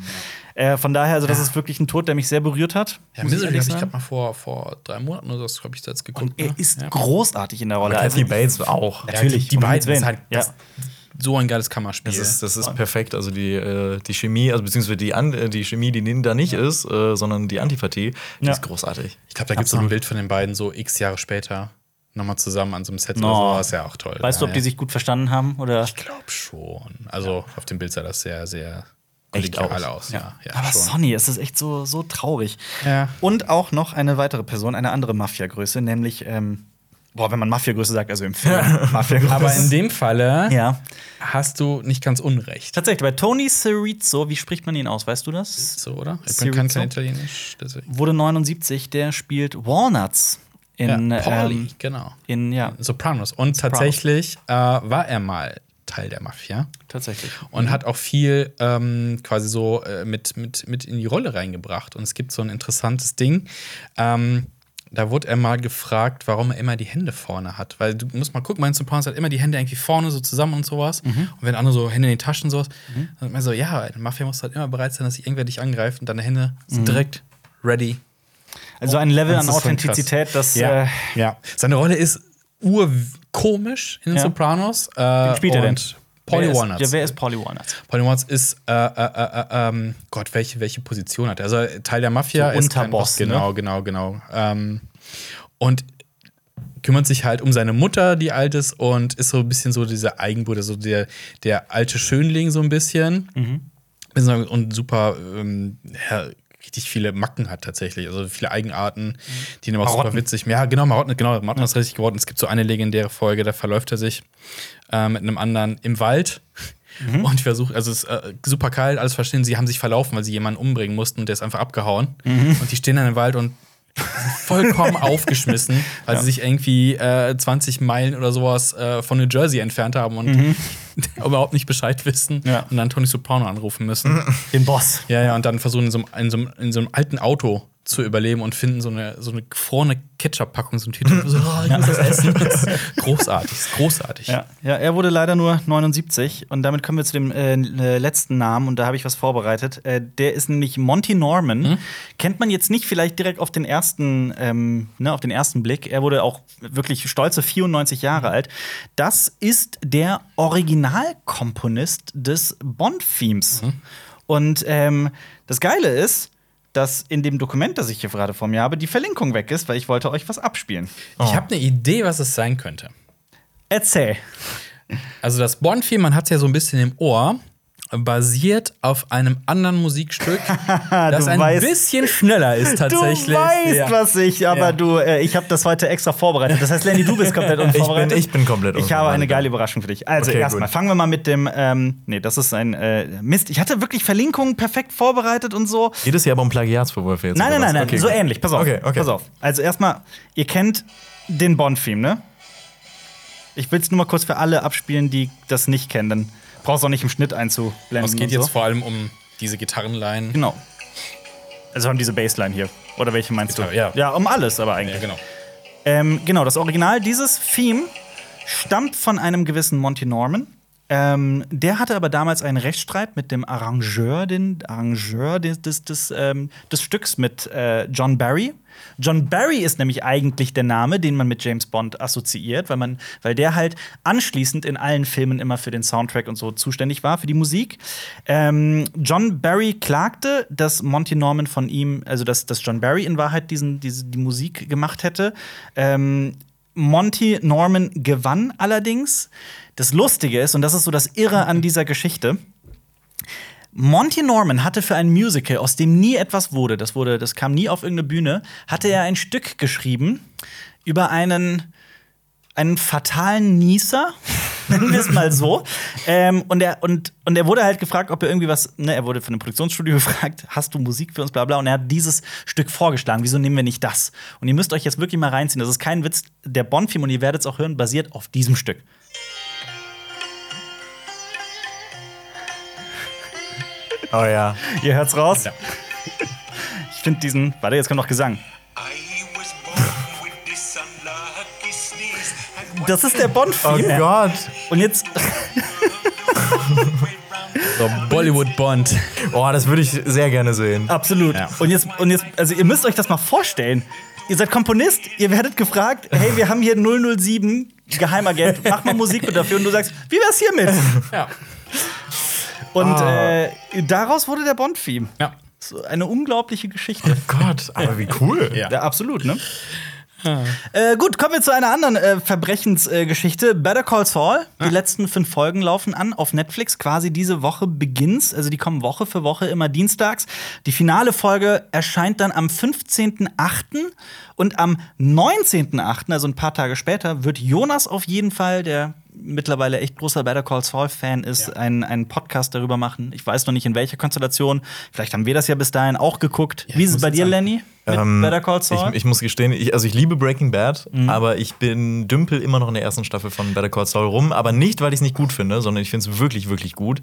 A: Äh, von daher, also das ist wirklich ein Tod, der mich sehr berührt hat.
C: Ja, Misery habe ich gerade mal vor, vor drei Monaten oder so, glaube ich, jetzt geguckt.
A: Und er
C: ne?
A: ist
C: ja.
A: großartig in der Rolle.
B: Kathy
A: Also,
B: Bates auch.
C: Ja,
A: Natürlich,
C: die, die beiden ist halt das, so ein geiles Kammerspiel.
B: Das ist, das ist perfekt. Also die, äh, die Chemie, also beziehungsweise die, An äh, die Chemie, die da nicht ist, äh, sondern die Antipathie, die
A: Ja.
B: ist großartig.
C: ich glaube, da gibt es so ein Bild von den beiden so x Jahre später nochmal zusammen an so einem Set
A: No.
C: oder so. Das ist ja auch toll.
A: Weißt du, ob
C: ja,
A: die
C: ja.
A: sich gut verstanden haben? Oder?
C: Ich glaube schon. Also auf dem Bild sah das sehr, sehr
B: Echt aus.
C: aus. Ja, ja,
A: Aber
C: schon.
A: Sonny, es ist echt so, so traurig.
C: Ja.
A: Und auch noch eine weitere Person, eine andere Mafia-Größe, nämlich, ähm, boah, wenn man Mafia-Größe sagt, also im Film *laughs* Mafia-Größe.
C: Aber in dem Falle
A: ja.
C: hast du nicht ganz unrecht.
A: Tatsächlich, bei Tony Cerizzo, wie spricht man ihn aus, weißt du das?
C: So, oder? Ich bin kann kein Italienisch, deswegen.
A: Wurde 79, der spielt Walnuts in,
C: ja, Pauli,
A: ähm,
C: genau.
A: in ja,
C: Sopranos. Und tatsächlich äh, war er mal Teil der Mafia
A: tatsächlich.
C: und hat auch viel ähm, quasi so äh, mit, mit, mit in die Rolle reingebracht. Und es gibt so ein interessantes Ding. Ähm, da wurde er mal gefragt, warum er immer die Hände vorne hat. Weil du musst mal gucken, mein Sopranos hat immer die Hände irgendwie vorne so zusammen und sowas. Und wenn andere so Hände in die Taschen und sowas, dann sagt man so, ja, in Mafia muss halt immer bereit sein, dass sich irgendwer dich angreift und deine Hände sind direkt ready.
A: Also ein Level an Authentizität, das
C: Ja,
A: äh,
C: ja. Seine Rolle ist urkomisch in den
A: Ja.
C: Sopranos. Äh,
A: spielt er denn?
C: Paulie
A: wer ist,
C: Walnuts.
A: Ja, wer ist Paulie Walnuts?
C: Paulie Walnuts ist, äh, äh, äh, ähm, Gott, welche, welche Position hat er? Also Teil der Mafia
A: So
C: ist kein
A: Unterboss,
C: Boss,
A: ne?
C: Genau, genau, genau. Ähm, und kümmert sich halt um seine Mutter, die alt ist, und ist so ein bisschen so dieser Eigenbruder, so der, der alte Schönling so ein bisschen.
A: Mhm.
C: Und super, ähm, ja, richtig viele Macken hat tatsächlich, also viele Eigenarten, die ihn aber auch super
A: Marotten.
C: witzig. Ja, genau, Marotten, genau, Marotten ist richtig geworden. Es gibt so eine legendäre Folge, da verläuft er sich äh, mit einem anderen im Wald.
A: Mhm.
C: Und versucht, also es ist äh, super kalt, alles verstehen. Sie haben sich verlaufen, weil sie jemanden umbringen mussten und der ist einfach abgehauen.
A: Mhm.
C: Und die stehen dann im Wald und vollkommen *laughs* aufgeschmissen, weil sie sich irgendwie äh, 20 Meilen oder sowas äh, von New Jersey entfernt haben und *laughs* überhaupt nicht Bescheid wissen
A: Mhm. Ja.
C: und dann Tony Soprano anrufen müssen.
A: Den Boss.
C: Ja, ja, und dann versuchen in so, einem- in, so, einem- in so einem alten Auto zu überleben und finden so eine, so eine gefrorene Ketchup-Packung, so ein Tüte. so, oh, *laughs* ich muss das essen. *laughs* Das ist großartig, ist großartig.
A: Ja. ja, er wurde leider nur 79 und damit kommen wir zu dem äh, äh, letzten Namen und da habe ich was vorbereitet. Äh, der ist nämlich Monty Norman. Kennt man jetzt nicht vielleicht direkt auf den ersten, ähm, ne, auf den ersten Blick. Er wurde auch wirklich stolze 94 Jahre alt. Das ist der Originalkomponist des Bond-Themes. Und ähm, das Geile ist, dass in dem Dokument, das ich hier gerade vor mir habe, die Verlinkung weg ist, weil ich wollte euch was abspielen.
C: Ich habe eine Idee, was es sein könnte.
A: Erzähl.
C: Also das Bond-Film, man hat es ja so ein bisschen im Ohr, basiert auf einem anderen Musikstück, *laughs* das ein
A: weißt-
C: bisschen schneller ist *laughs* tatsächlich.
A: Du weißt,
C: ja.
A: was ich, aber
C: Ja.
A: du, äh, ich habe das heute extra vorbereitet. Das heißt, Lenny, du bist komplett *laughs* unvorbereitet.
B: ich bin komplett
A: Ich habe eine
B: unvorbereitet.
A: geile Überraschung für dich. Also
B: Okay,
A: erstmal fangen wir mal mit dem. Ähm, nee, das ist ein äh, Mist. Ich hatte wirklich Verlinkungen perfekt vorbereitet und so.
B: Geht es hier aber um Plagiatsvorwürfe jetzt?
A: Nein, nein, nein, nein,
B: Okay,
A: so
B: gut.
A: ähnlich. Pass auf.
B: Okay, okay.
A: Pass auf. Also erstmal, ihr kennt den Bond-Theme, ne? Ich will es nur mal kurz für alle abspielen, die das nicht kennen. Brauchst auch nicht im Schnitt einzublenden.
C: Es geht
A: und
C: jetzt
A: so.
C: vor allem um diese Gitarrenline.
A: Genau. Also haben diese Bassline hier. Oder welche meinst du?
C: Gitarre, ja.
A: Ja, um alles aber eigentlich.
C: Ja, genau.
A: Ähm, genau, das Original dieses Theme stammt von einem gewissen Monty Norman. Ähm, der hatte aber damals einen Rechtsstreit mit dem Arrangeur, den Arrangeur des, des, des, ähm, des Stücks mit äh, John Barry. John Barry ist nämlich eigentlich der Name, den man mit James Bond assoziiert, weil, man, weil der halt anschließend in allen Filmen immer für den Soundtrack und so zuständig war, für die Musik. Ähm, John Barry klagte, dass Monty Norman von ihm, also dass, dass John Barry in Wahrheit diesen, diese, die Musik gemacht hätte. Ähm, Monty Norman gewann allerdings. Das Lustige ist, und das ist so das Irre an dieser Geschichte, Monty Norman hatte für ein Musical, aus dem nie etwas wurde, das wurde, das kam nie auf irgendeine Bühne, hatte er ein Stück geschrieben über einen einen fatalen Nieser, *laughs* nennen wir es mal so. ähm, und, er, und, und er wurde halt gefragt, ob er irgendwie was, ne, er wurde von einem Produktionsstudio *laughs* gefragt, hast du Musik für uns, bla bla. Und er hat dieses Stück vorgeschlagen, wieso nehmen wir nicht das? Und ihr müsst euch jetzt wirklich mal reinziehen, das ist kein Witz, der Bond-Film, und ihr werdet es auch hören, basiert auf diesem Stück.
B: Oh ja.
A: Ihr hört's raus?
C: Ja.
A: Ich finde diesen, warte, jetzt kommt noch Gesang.
D: I was born with this unlucky sneeze. And
A: Das ist der
B: Oh
A: Bond-Film.
B: Gott.
A: und jetzt, *laughs*
C: So, Bollywood Bond.
B: Oh, das würde ich sehr gerne sehen.
A: absolut.
C: Ja.
A: Und jetzt, und jetzt, also ihr müsst euch das mal vorstellen. Ihr seid Komponist, ihr werdet gefragt, hey, wir haben hier 007, Geheimagent, mach mal Musik mit dafür. Und du sagst, wie wär's hiermit?
C: Ja.
A: Und
B: Ah.
A: äh, daraus wurde der Bond-Theme.
C: Ja.
A: So eine unglaubliche Geschichte.
B: Gott, aber wie cool. *laughs*
C: Ja.
A: Ja, absolut, ne? Äh, gut, kommen wir zu einer anderen äh, Verbrechensgeschichte. Better Call Saul. Die letzten fünf Folgen laufen an auf Netflix. Quasi diese Woche beginnt's. Also die kommen Woche für Woche immer dienstags. Die finale Folge erscheint dann am 15.8. Und am 19.8., also ein paar Tage später, wird Jonas auf jeden Fall, der mittlerweile echt großer Better Call Saul-Fan ist,
C: Ja.
A: einen, einen Podcast darüber machen. Ich weiß noch nicht in welcher Konstellation. Vielleicht haben wir das ja bis dahin auch geguckt. Wie ist es bei dir,
C: sagen-
A: Lenny? Mit
B: Ähm,
A: Better Call Saul?
B: Ich, ich muss gestehen, ich, also ich liebe Breaking Bad, aber ich bin dümpel immer noch in der ersten Staffel von Better Call Saul rum. Aber nicht, weil ich es nicht gut finde, sondern ich finde es wirklich, wirklich gut.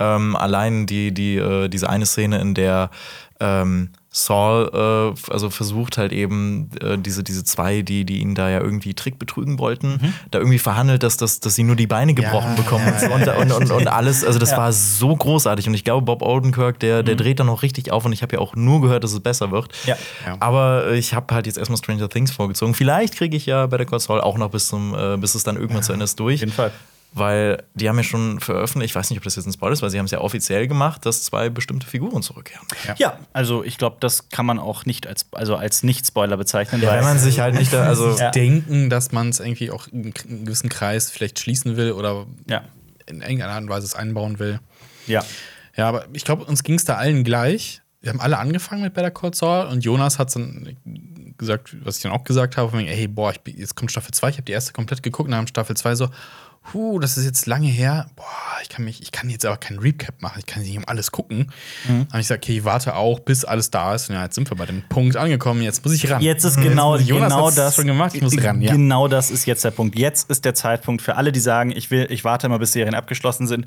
B: Ähm, allein die, die, äh, diese eine Szene, in der ähm, Saul äh, also versucht halt eben äh, diese, diese zwei, die, die ihn da ja irgendwie Trick betrügen wollten, da irgendwie verhandelt, dass, dass, dass sie nur die Beine gebrochen bekommen und, so und, und, und, alles. Also das war so großartig. Und ich glaube, Bob Odenkirk, der, der dreht da noch richtig auf und ich habe ja auch nur gehört, dass es besser wird.
A: Ja.
C: Ja.
B: Aber äh, ich habe halt jetzt erstmal Stranger Things vorgezogen. Vielleicht kriege ich ja Better Call Saul auch noch bis zum, äh, bis es dann irgendwann zu Ende ist durch.
A: Auf jeden Fall.
B: Weil die haben ja schon veröffentlicht, ich weiß nicht, ob das jetzt ein Spoiler ist, weil sie haben es ja offiziell gemacht, dass zwei bestimmte Figuren zurückkehren.
A: Ja, also ich glaube, das kann man auch nicht als, also als Nicht-Spoiler bezeichnen.
B: Ja,
A: weil-
B: wenn man sich halt nicht da, *laughs* also
A: Ja.
C: Denken, dass man es irgendwie auch in einen gewissen Kreis vielleicht schließen will oder
A: ja.
C: in irgendeiner Art und Weise es einbauen will.
A: ja.
C: Ja, aber ich glaube, uns ging es da allen gleich. Wir haben alle angefangen mit Better Call Saul und Jonas hat dann gesagt, was ich dann auch gesagt habe, von wegen, ey, boah, ich, bin- jetzt kommt Staffel 2, ich habe die erste komplett geguckt und dann Staffel 2 so, huh, das ist jetzt lange her, boah, ich kann mich, ich kann jetzt aber keinen Recap machen, ich kann nicht um alles gucken.
A: Mhm.
C: Habe ich gesagt, okay, ich warte auch, bis alles da ist und ja, jetzt sind wir bei dem Punkt angekommen, jetzt muss ich ran.
A: Jetzt ist genau,
C: Jetzt- Jonas
A: genau das.
C: schon gemacht, ich muss ran, ja.
A: Genau das ist jetzt der Punkt. Jetzt ist der Zeitpunkt für alle, die sagen, ich will, ich warte mal, bis Serien abgeschlossen sind.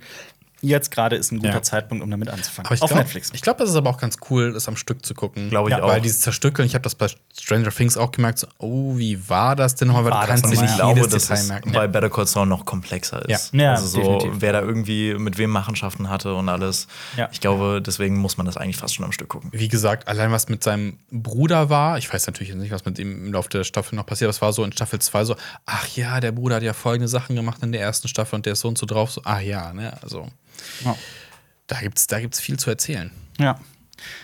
A: Jetzt gerade ist ein guter
C: Ja.
A: Zeitpunkt, um damit anzufangen. Auf
C: glaub,
A: Netflix.
C: Ich glaube, das ist aber auch ganz cool, das am Stück zu gucken.
B: Glaube ich
C: ja,
B: auch.
C: Weil dieses Zerstückeln, ich habe das bei Stranger Things auch gemerkt, so, oh, wie war das denn nochmal? Weil
A: war
C: du
A: das
C: kannst
A: nochmal?
C: nicht
B: ich glaube,
C: jedes
B: dass
C: Detail
B: es
C: merken.
B: bei Better Call Saul noch komplexer ist.
A: Ja. Ja,
B: also so,
A: definitiv.
B: wer da irgendwie mit wem Machenschaften hatte und alles.
A: Ja.
B: Ich glaube, deswegen muss man das eigentlich fast schon am Stück gucken.
C: Wie gesagt, allein was mit seinem Bruder war, ich weiß natürlich nicht, was mit ihm im Laufe der Staffel noch passiert, aber es war so in Staffel 2 so, ach ja, der Bruder hat ja folgende Sachen gemacht in der ersten Staffel und der ist so und so drauf, so, ah ja, ne, also
A: Ja.
C: da gibt's, da gibt's viel zu erzählen.
A: Ja.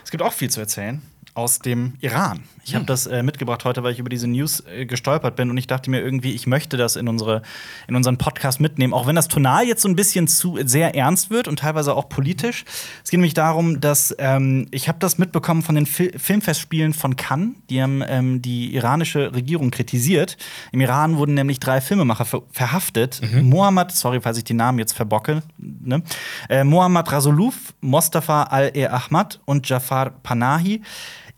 A: Es gibt auch viel zu erzählen aus dem Iran. Ich habe das äh, mitgebracht heute, weil ich über diese News äh, gestolpert bin und ich dachte mir irgendwie, ich möchte das in, unsere, in unseren Podcast mitnehmen, auch wenn das Tonal jetzt so ein bisschen zu sehr ernst wird und teilweise auch politisch. Es geht nämlich darum, dass ähm, ich habe das mitbekommen von den Fil Filmfestspielen von Cannes. Die haben ähm, die iranische Regierung kritisiert. Im Iran wurden nämlich drei Filmemacher ver verhaftet. Mohammad, sorry, falls ich die Namen jetzt verbocke, ne? äh, Mohammad Rasuluf, Mostafa Al-E Ahmad und Jafar Panahi.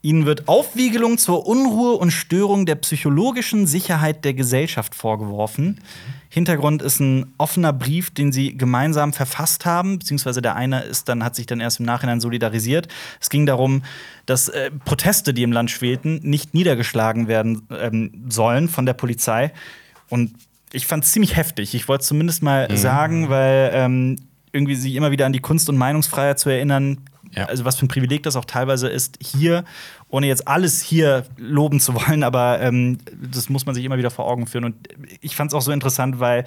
A: Ihnen wird Aufwiegelung zur Unruhe und Störung der psychologischen Sicherheit der Gesellschaft vorgeworfen. Hintergrund ist ein offener Brief, den sie gemeinsam verfasst haben, beziehungsweise der eine ist dann, hat sich dann erst im Nachhinein solidarisiert. Es ging darum, dass äh, Proteste, die im Land schwelten, nicht niedergeschlagen werden ähm, sollen von der Polizei. Und ich fand es ziemlich heftig. Ich wollte es zumindest mal sagen, weil ähm, irgendwie sich immer wieder an die Kunst- und Meinungsfreiheit zu erinnern,
C: Ja.
A: also was für ein Privileg das auch teilweise ist, hier, ohne jetzt alles hier loben zu wollen, aber ähm, das muss man sich immer wieder vor Augen führen. Und ich fand es auch so interessant, weil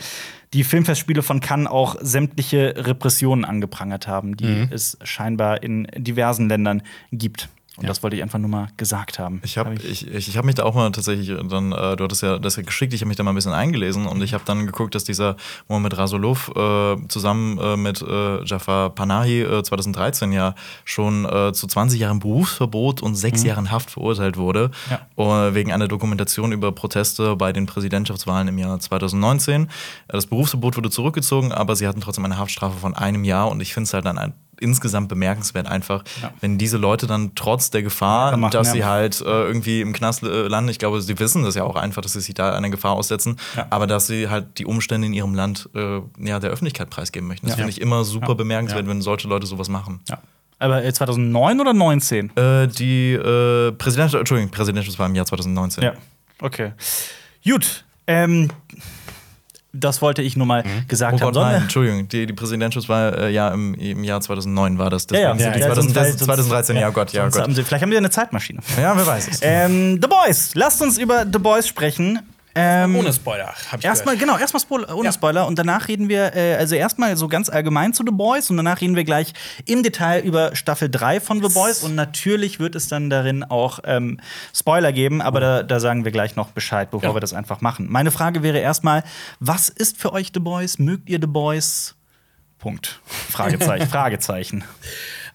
A: die Filmfestspiele von Cannes auch sämtliche Repressionen angeprangert haben, die
B: Mhm.
A: es scheinbar in diversen Ländern gibt. Und das wollte ich einfach nur mal gesagt haben.
B: Ich habe
A: Hab
B: ich, ich, ich hab mich da auch mal tatsächlich dann, äh, du hattest ja das ja geschickt, ich habe mich da mal ein bisschen eingelesen und ich habe dann geguckt, dass dieser Mohamed Rasulov äh, zusammen äh, mit äh, Jafar Panahi äh, 2013 ja schon äh, zu 20 Jahren Berufsverbot und sechs Jahren Haft verurteilt wurde, äh, wegen einer Dokumentation über Proteste bei den Präsidentschaftswahlen im Jahr 2019. Äh, Das Berufsverbot wurde zurückgezogen, aber sie hatten trotzdem eine Haftstrafe von einem Jahr und ich finde es halt dann ein insgesamt bemerkenswert einfach, wenn diese Leute dann trotz der Gefahr,
A: machen,
B: dass
A: ja.
B: sie halt äh, irgendwie im Knast äh, landen, ich glaube, sie wissen das ja auch einfach, dass sie sich da einer Gefahr aussetzen,
A: Ja.
B: aber dass sie halt die Umstände in ihrem Land äh, ja, der Öffentlichkeit preisgeben möchten. Das
A: Ja.
B: finde ich immer super
A: Ja.
B: bemerkenswert,
C: Ja.
B: wenn solche Leute sowas machen.
A: Ja. Aber äh, 2009 oder 19?
B: Äh, die äh, Präsidentschaft, Entschuldigung, Präsidentschaftswahl im Jahr 2019.
A: Ja, okay. Gut. Ähm, das wollte ich nur mal gesagt
B: Oh
A: haben. Wir-
B: nein, Entschuldigung, die, die Präsidentschaftswahl äh, ja, im, im Jahr 2009 war das.
A: Ja, ja,
B: Deswegen sind die
A: ja,
B: 2000,
A: sonst-
B: das- 2013, ja, Gott, ja,
A: sonst
B: Gott.
A: Haben sie, vielleicht haben sie eine Zeitmaschine.
B: Ja, wer weiß es.
A: Ähm, The Boys. Lasst uns über The Boys sprechen. Ähm,
C: Ohne Spoiler, hab ich
A: Erstmal,
C: gehört.
A: genau, erstmal Spoiler, ohne
C: Ja.
A: Spoiler. Und danach reden wir, äh, also erstmal so ganz allgemein zu The Boys und danach reden wir gleich im Detail über Staffel 3 von The Boys. Und natürlich wird es dann darin auch ähm, Spoiler geben, aber da, da sagen wir gleich noch Bescheid, bevor
C: Ja.
A: wir das einfach machen. Meine Frage wäre erstmal: Was ist für euch The Boys? Mögt ihr The Boys? Punkt. Fragezeichen. *laughs* Fragezeichen.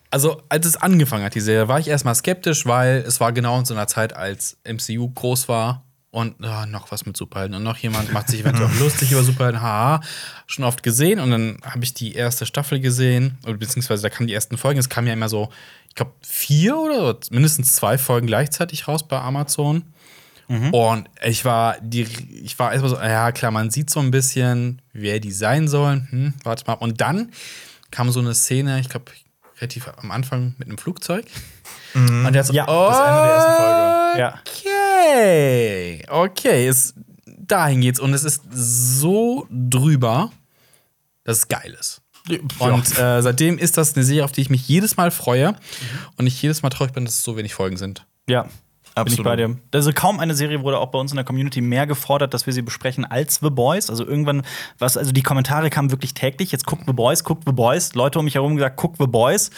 C: Also, als es angefangen hat, die Serie, war ich erstmal skeptisch, weil es war genau in so einer Zeit, als MCU groß war und ah, noch was mit Superhelden. Und noch jemand macht sich eventuell auch lustig über Superhelden, haha, schon oft gesehen. Und dann habe ich die erste Staffel gesehen, oder beziehungsweise da kamen die ersten Folgen, es kam ja immer so, ich glaube, vier oder mindestens zwei Folgen gleichzeitig raus bei Amazon. Und ich war, die, ich war erstmal so, ja klar, man sieht so ein bisschen, wer die sein sollen. Hm, warte mal. Und dann kam so eine Szene, ich glaube, relativ am Anfang mit einem Flugzeug. *laughs* Und der hat so,
A: Ja,
C: oh,
A: das Ende der ersten Folge. Ja.
C: Okay, okay, es, dahin geht's. Und es ist so drüber, dass es geil ist. Und äh, seitdem ist das eine Serie, auf die ich mich jedes Mal freue. Und ich jedes Mal traurig bin, dass es so wenig Folgen sind.
A: Ja. Bin ich
B: Absolut.
A: bei dir. Also kaum eine Serie wurde auch bei uns in der Community mehr gefordert, dass wir sie besprechen als The Boys. Also irgendwann, was, also die Kommentare kamen wirklich täglich. Jetzt guckt The Boys, guckt The Boys. Leute um mich herum gesagt, guckt The Boys.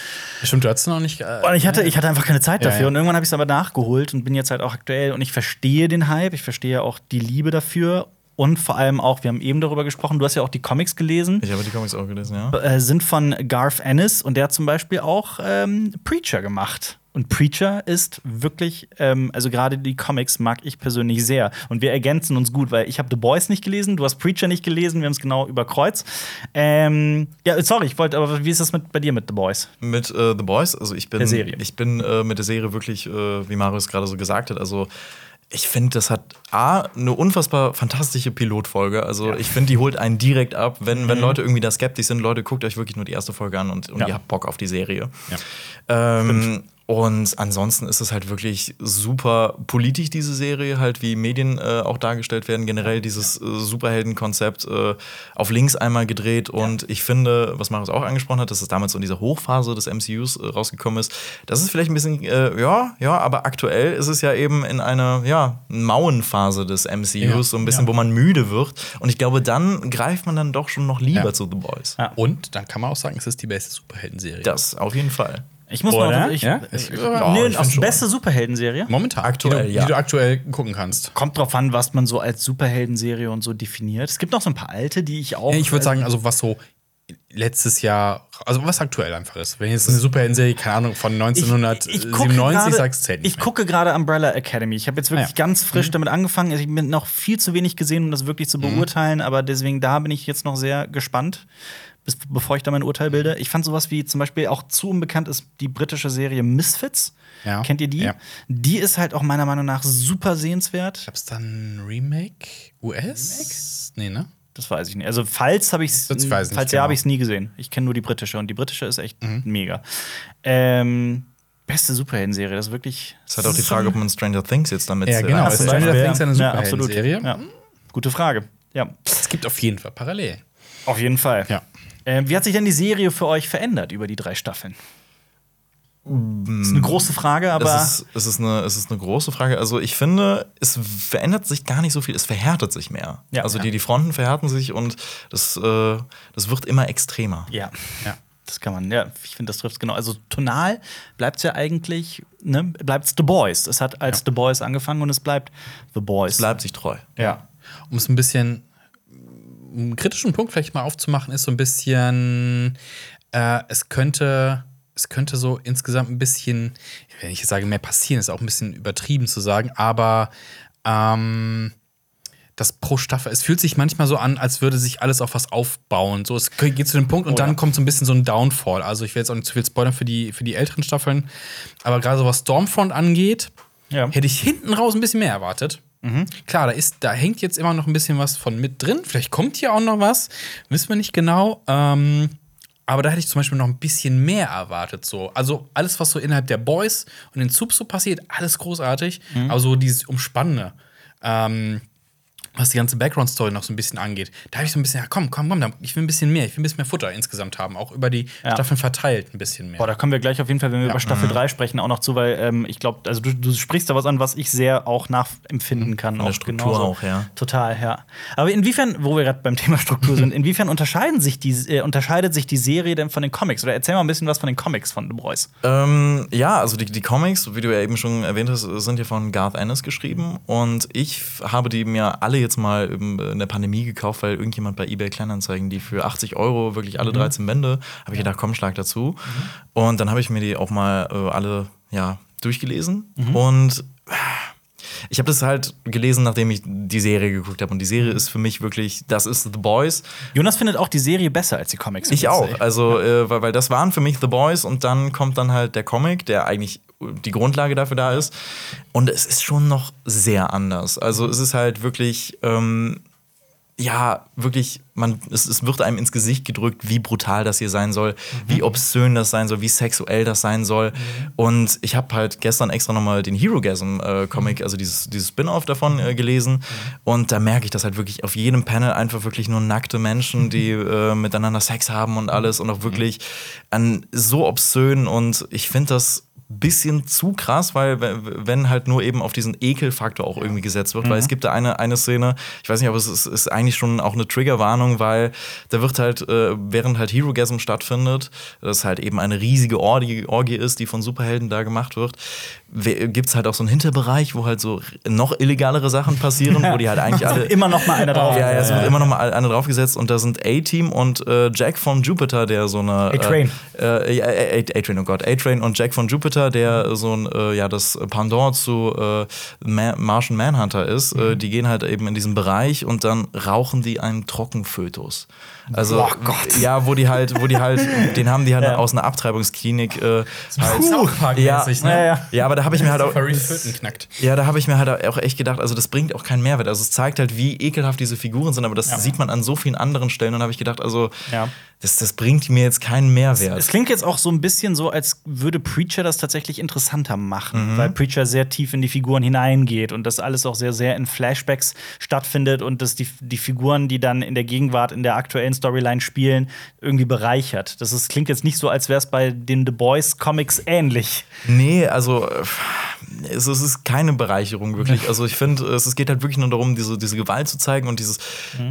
C: Stimmt, du hattest noch nicht. Äh,
A: Und ich hatte, ich hatte einfach keine Zeit
C: Ja,
A: dafür.
C: ja.
A: Und irgendwann habe ich es aber nachgeholt und bin jetzt halt auch aktuell. Und ich verstehe den Hype, ich verstehe auch die Liebe dafür. Und vor allem auch, wir haben eben darüber gesprochen, du hast ja auch die Comics gelesen.
B: Ich habe die Comics auch gelesen, ja.
A: äh, sind von Garth Ennis und der hat zum Beispiel auch ähm, Preacher gemacht. Und Preacher ist wirklich, ähm, also gerade die Comics mag ich persönlich sehr. Und wir ergänzen uns gut, weil ich habe The Boys nicht gelesen, du hast Preacher nicht gelesen, wir haben es genau über Kreuz. Ähm, ja, sorry, ich wollte, aber wie ist das mit, bei dir mit The Boys?
B: Mit äh, The Boys, also ich bin,
A: Der Serie.
B: ich bin äh, mit der Serie wirklich, äh, wie Marius gerade so gesagt hat, also ich finde, das hat A, eine unfassbar fantastische Pilotfolge. Also ich finde, die holt einen direkt ab. Wenn, wenn Leute irgendwie da skeptisch sind, Leute, guckt euch wirklich nur die erste Folge an und, und
A: Ja.
B: ihr habt Bock auf die Serie.
C: Ja.
B: Ähm, und ansonsten ist es halt wirklich super politisch, diese Serie, halt wie Medien äh, auch dargestellt werden. Generell dieses äh, Superheldenkonzept äh, auf links einmal gedreht. Und ich finde, was Marius auch angesprochen hat, dass es damals so in dieser Hochphase des MCUs äh, rausgekommen ist. Das ist vielleicht ein bisschen, äh, ja, ja, aber aktuell ist es ja eben in einer, ja, Mauenphase des MCUs,
C: Ja.
B: so ein bisschen,
A: Ja.
B: wo man müde wird. Und ich glaube, dann greift man dann doch schon noch lieber
C: Ja.
B: zu The Boys.
A: Ja.
C: Und dann kann man auch sagen, es ist die beste Superhelden-Serie.
B: Das auf jeden Fall.
A: Ich muss
C: Oder?
A: noch. Ich,
C: Ja?
A: ich,
C: Ich-
B: ja,
A: nee,
B: ich
A: aus beste Superheldenserie.
C: Momentan.
B: Aktuell,
C: die du,
B: ja.
C: Die du aktuell gucken kannst.
A: Kommt drauf an, was man so als Superheldenserie und so definiert. Es gibt noch so ein paar alte, die ich auch.
C: Ja, ich würde sagen, also was so letztes Jahr, also was aktuell einfach ist. Wenn jetzt eine Superhelden-Serie, keine Ahnung, von
A: gucke
C: 1997
A: gerade-
C: sagst, zählt nicht
A: Ich gucke gerade Umbrella Academy. Ich habe jetzt wirklich
C: Ah ja.
A: ganz frisch damit angefangen. Also ich bin noch viel zu wenig gesehen, um das wirklich zu beurteilen, aber deswegen da bin ich jetzt noch sehr gespannt. Bis, bevor ich da mein Urteil bilde. Ich fand sowas wie zum Beispiel auch zu unbekannt ist die britische Serie Misfits.
C: Ja.
A: Kennt ihr die?
C: Ja.
A: Die ist halt auch meiner Meinung nach super sehenswert.
C: Gab's dann ein Remake? US? Nee, ne?
A: Das weiß ich nicht. Also falls habe ich es,
C: Das weiß ich
A: falls
C: nicht
A: ja,
C: genau.
A: habe ich es nie gesehen. Ich kenne nur die britische und die britische ist echt
C: Mhm.
A: mega. Ähm, beste Superhelden-Serie, das ist wirklich.
B: Es ist halt auch die Frage, ob man Stranger Things jetzt damit
C: Ja, genau.
B: einzeln-
C: Stranger
A: Ja,
C: Things ist eine
A: ja, absolut.
C: Superhelden-Serie.
A: Ja. Gute Frage. Ja,
C: Es gibt auf jeden Fall Parallelen.
A: auf jeden Fall.
C: Ja.
A: Ähm, wie hat sich denn die Serie für euch verändert über die drei Staffeln? Das ist eine große Frage, aber.
B: es, ist, es, ist eine, es ist eine große Frage. Also ich finde, es verändert sich gar nicht so viel, es verhärtet sich mehr.
A: Ja.
B: also
A: Ja.
B: die, die Fronten verhärten sich und das, äh, das wird immer extremer.
A: ja.
C: Ja.
A: Das kann man, ja, ich finde, das trifft genau. Also tonal bleibt es ja eigentlich, ne, bleibt The Boys. Es hat als The Boys angefangen und es bleibt The Boys.
B: Es bleibt sich treu.
A: Ja.
C: Um es ein bisschen einen kritischen Punkt vielleicht mal aufzumachen, ist so ein bisschen, äh, es könnte, es könnte so insgesamt ein bisschen, wenn ich jetzt sage, mehr passieren, ist auch ein bisschen übertrieben zu sagen, aber ähm, das pro Staffel, es fühlt sich manchmal so an, als würde sich alles auf was aufbauen. So, es geht zu dem Punkt und
A: Oh,
C: dann
A: ja.
C: kommt so ein bisschen so ein Downfall. Also ich will jetzt auch nicht zu viel spoilern für die, für die älteren Staffeln, aber gerade so was Stormfront angeht,
A: Ja.
C: hätte ich hinten raus ein bisschen mehr erwartet. Klar, da, ist, da hängt jetzt immer noch ein bisschen was von mit drin. Vielleicht kommt hier auch noch was. Wissen wir nicht genau. Ähm, aber da hätte ich zum Beispiel noch ein bisschen mehr erwartet. So. Also alles, was so innerhalb der Boys und den Subs so passiert, alles großartig. Aber so dieses Umspannende. Ähm, was die ganze Background-Story noch so ein bisschen angeht. Da habe ich so ein bisschen, ja, komm, komm, komm, ich will ein bisschen mehr, ich will ein bisschen mehr Futter insgesamt haben, auch über die
A: Ja.
C: Staffeln verteilt ein bisschen mehr.
A: Boah, da kommen wir gleich auf jeden Fall, wenn wir über Staffel 3 sprechen, auch noch zu, weil ähm, ich glaube, also du, du sprichst da was an, was ich sehr auch nachempfinden kann.
B: Von der
A: auch
B: Struktur
A: genauso.
B: auch, ja.
A: Total, ja. Aber inwiefern, wo wir gerade beim *laughs* Thema Struktur sind, inwiefern unterscheiden sich die, äh, unterscheidet sich die Serie denn von den Comics? Oder erzähl mal ein bisschen was von den Comics von The Boys.
B: Ähm, ja, also die, die Comics, wie du ja eben schon erwähnt hast, sind ja von Garth Ennis geschrieben. Und ich habe die mir alle jetzt mal im- in der Pandemie gekauft, weil irgendjemand bei eBay Kleinanzeigen die für 80 Euro wirklich alle 13 Bände, habe ich gedacht, komm, schlag dazu. Und dann habe ich mir die auch mal äh, alle ja, durchgelesen. Und äh, ich habe das halt gelesen, nachdem ich die Serie geguckt habe. Und die Serie ist für mich wirklich, das ist The Boys.
A: Jonas findet auch die Serie besser als die Comics.
B: Ich auch. Also, äh, weil, weil das waren für mich The Boys und dann kommt dann halt der Comic, der eigentlich die Grundlage dafür da ist. Und es ist schon noch sehr anders. Also, es ist halt wirklich. Ähm, ja, wirklich, man, es, es wird einem ins Gesicht gedrückt, wie brutal das hier sein soll, wie obszön das sein soll, wie sexuell das sein soll. Und ich habe halt gestern extra nochmal den Herogasm-Comic, also dieses, dieses Spin-off davon äh, gelesen. Und da merke ich, dass halt wirklich auf jedem Panel einfach wirklich nur nackte Menschen, *laughs* die äh, miteinander Sex haben und alles und auch wirklich an so obszön. Und ich finde das bisschen zu krass, weil wenn halt nur eben auf diesen Ekelfaktor auch irgendwie gesetzt wird, weil es gibt da eine, eine Szene, ich weiß nicht, aber es ist, ist eigentlich schon auch eine Triggerwarnung, weil da wird halt, äh, während halt Herogasm stattfindet, das halt eben eine riesige Orgie, Orgie ist, die von Superhelden da gemacht wird, gibt es halt auch so einen Hinterbereich, wo halt so noch illegalere Sachen passieren, wo die halt *laughs* eigentlich alle
A: immer noch mal einer drauf.
B: ja, ja, es wird immer noch mal eine draufgesetzt und da sind A-Team und äh, Jack von Jupiter, der so eine.
A: A-Train.
B: Äh, ja, A- A- A-Train, oh Gott. A-Train und Jack von Jupiter, der so ein, äh, ja, das Pendant zu äh, Ma Martian Manhunter ist. Äh, die gehen halt eben in diesen Bereich und dann rauchen die einen Trockenfötus. Also,
A: Oh Gott.
B: ja, wo die halt, wo die halt, *laughs* den haben die halt
A: Ja.
B: aus einer Abtreibungsklinik äh, halt. Ja,
C: ne?
A: Ja, ja.
B: ja, aber da habe ich mir halt auch.
C: Knackt.
B: Ja, da habe ich mir halt auch echt gedacht, also das bringt auch keinen Mehrwert. Also es zeigt halt, wie ekelhaft diese Figuren sind, aber das
A: Ja.
B: sieht man an so vielen anderen Stellen und habe ich gedacht, also
A: Ja.
B: das, das bringt mir jetzt keinen Mehrwert.
A: Es klingt jetzt auch so ein bisschen so, als würde Preacher das tatsächlich interessanter machen, weil Preacher sehr tief in die Figuren hineingeht und das alles auch sehr, sehr in Flashbacks stattfindet und dass die, die Figuren, die dann in der Gegenwart, in der aktuellen Storyline spielen, irgendwie bereichert. Das ist, klingt jetzt nicht so, als wäre es bei den The Boys Comics ähnlich.
B: Nee, also äh, es, es ist keine Bereicherung wirklich. *laughs* Also ich finde, es, es geht halt wirklich nur darum, diese, diese Gewalt zu zeigen und dieses,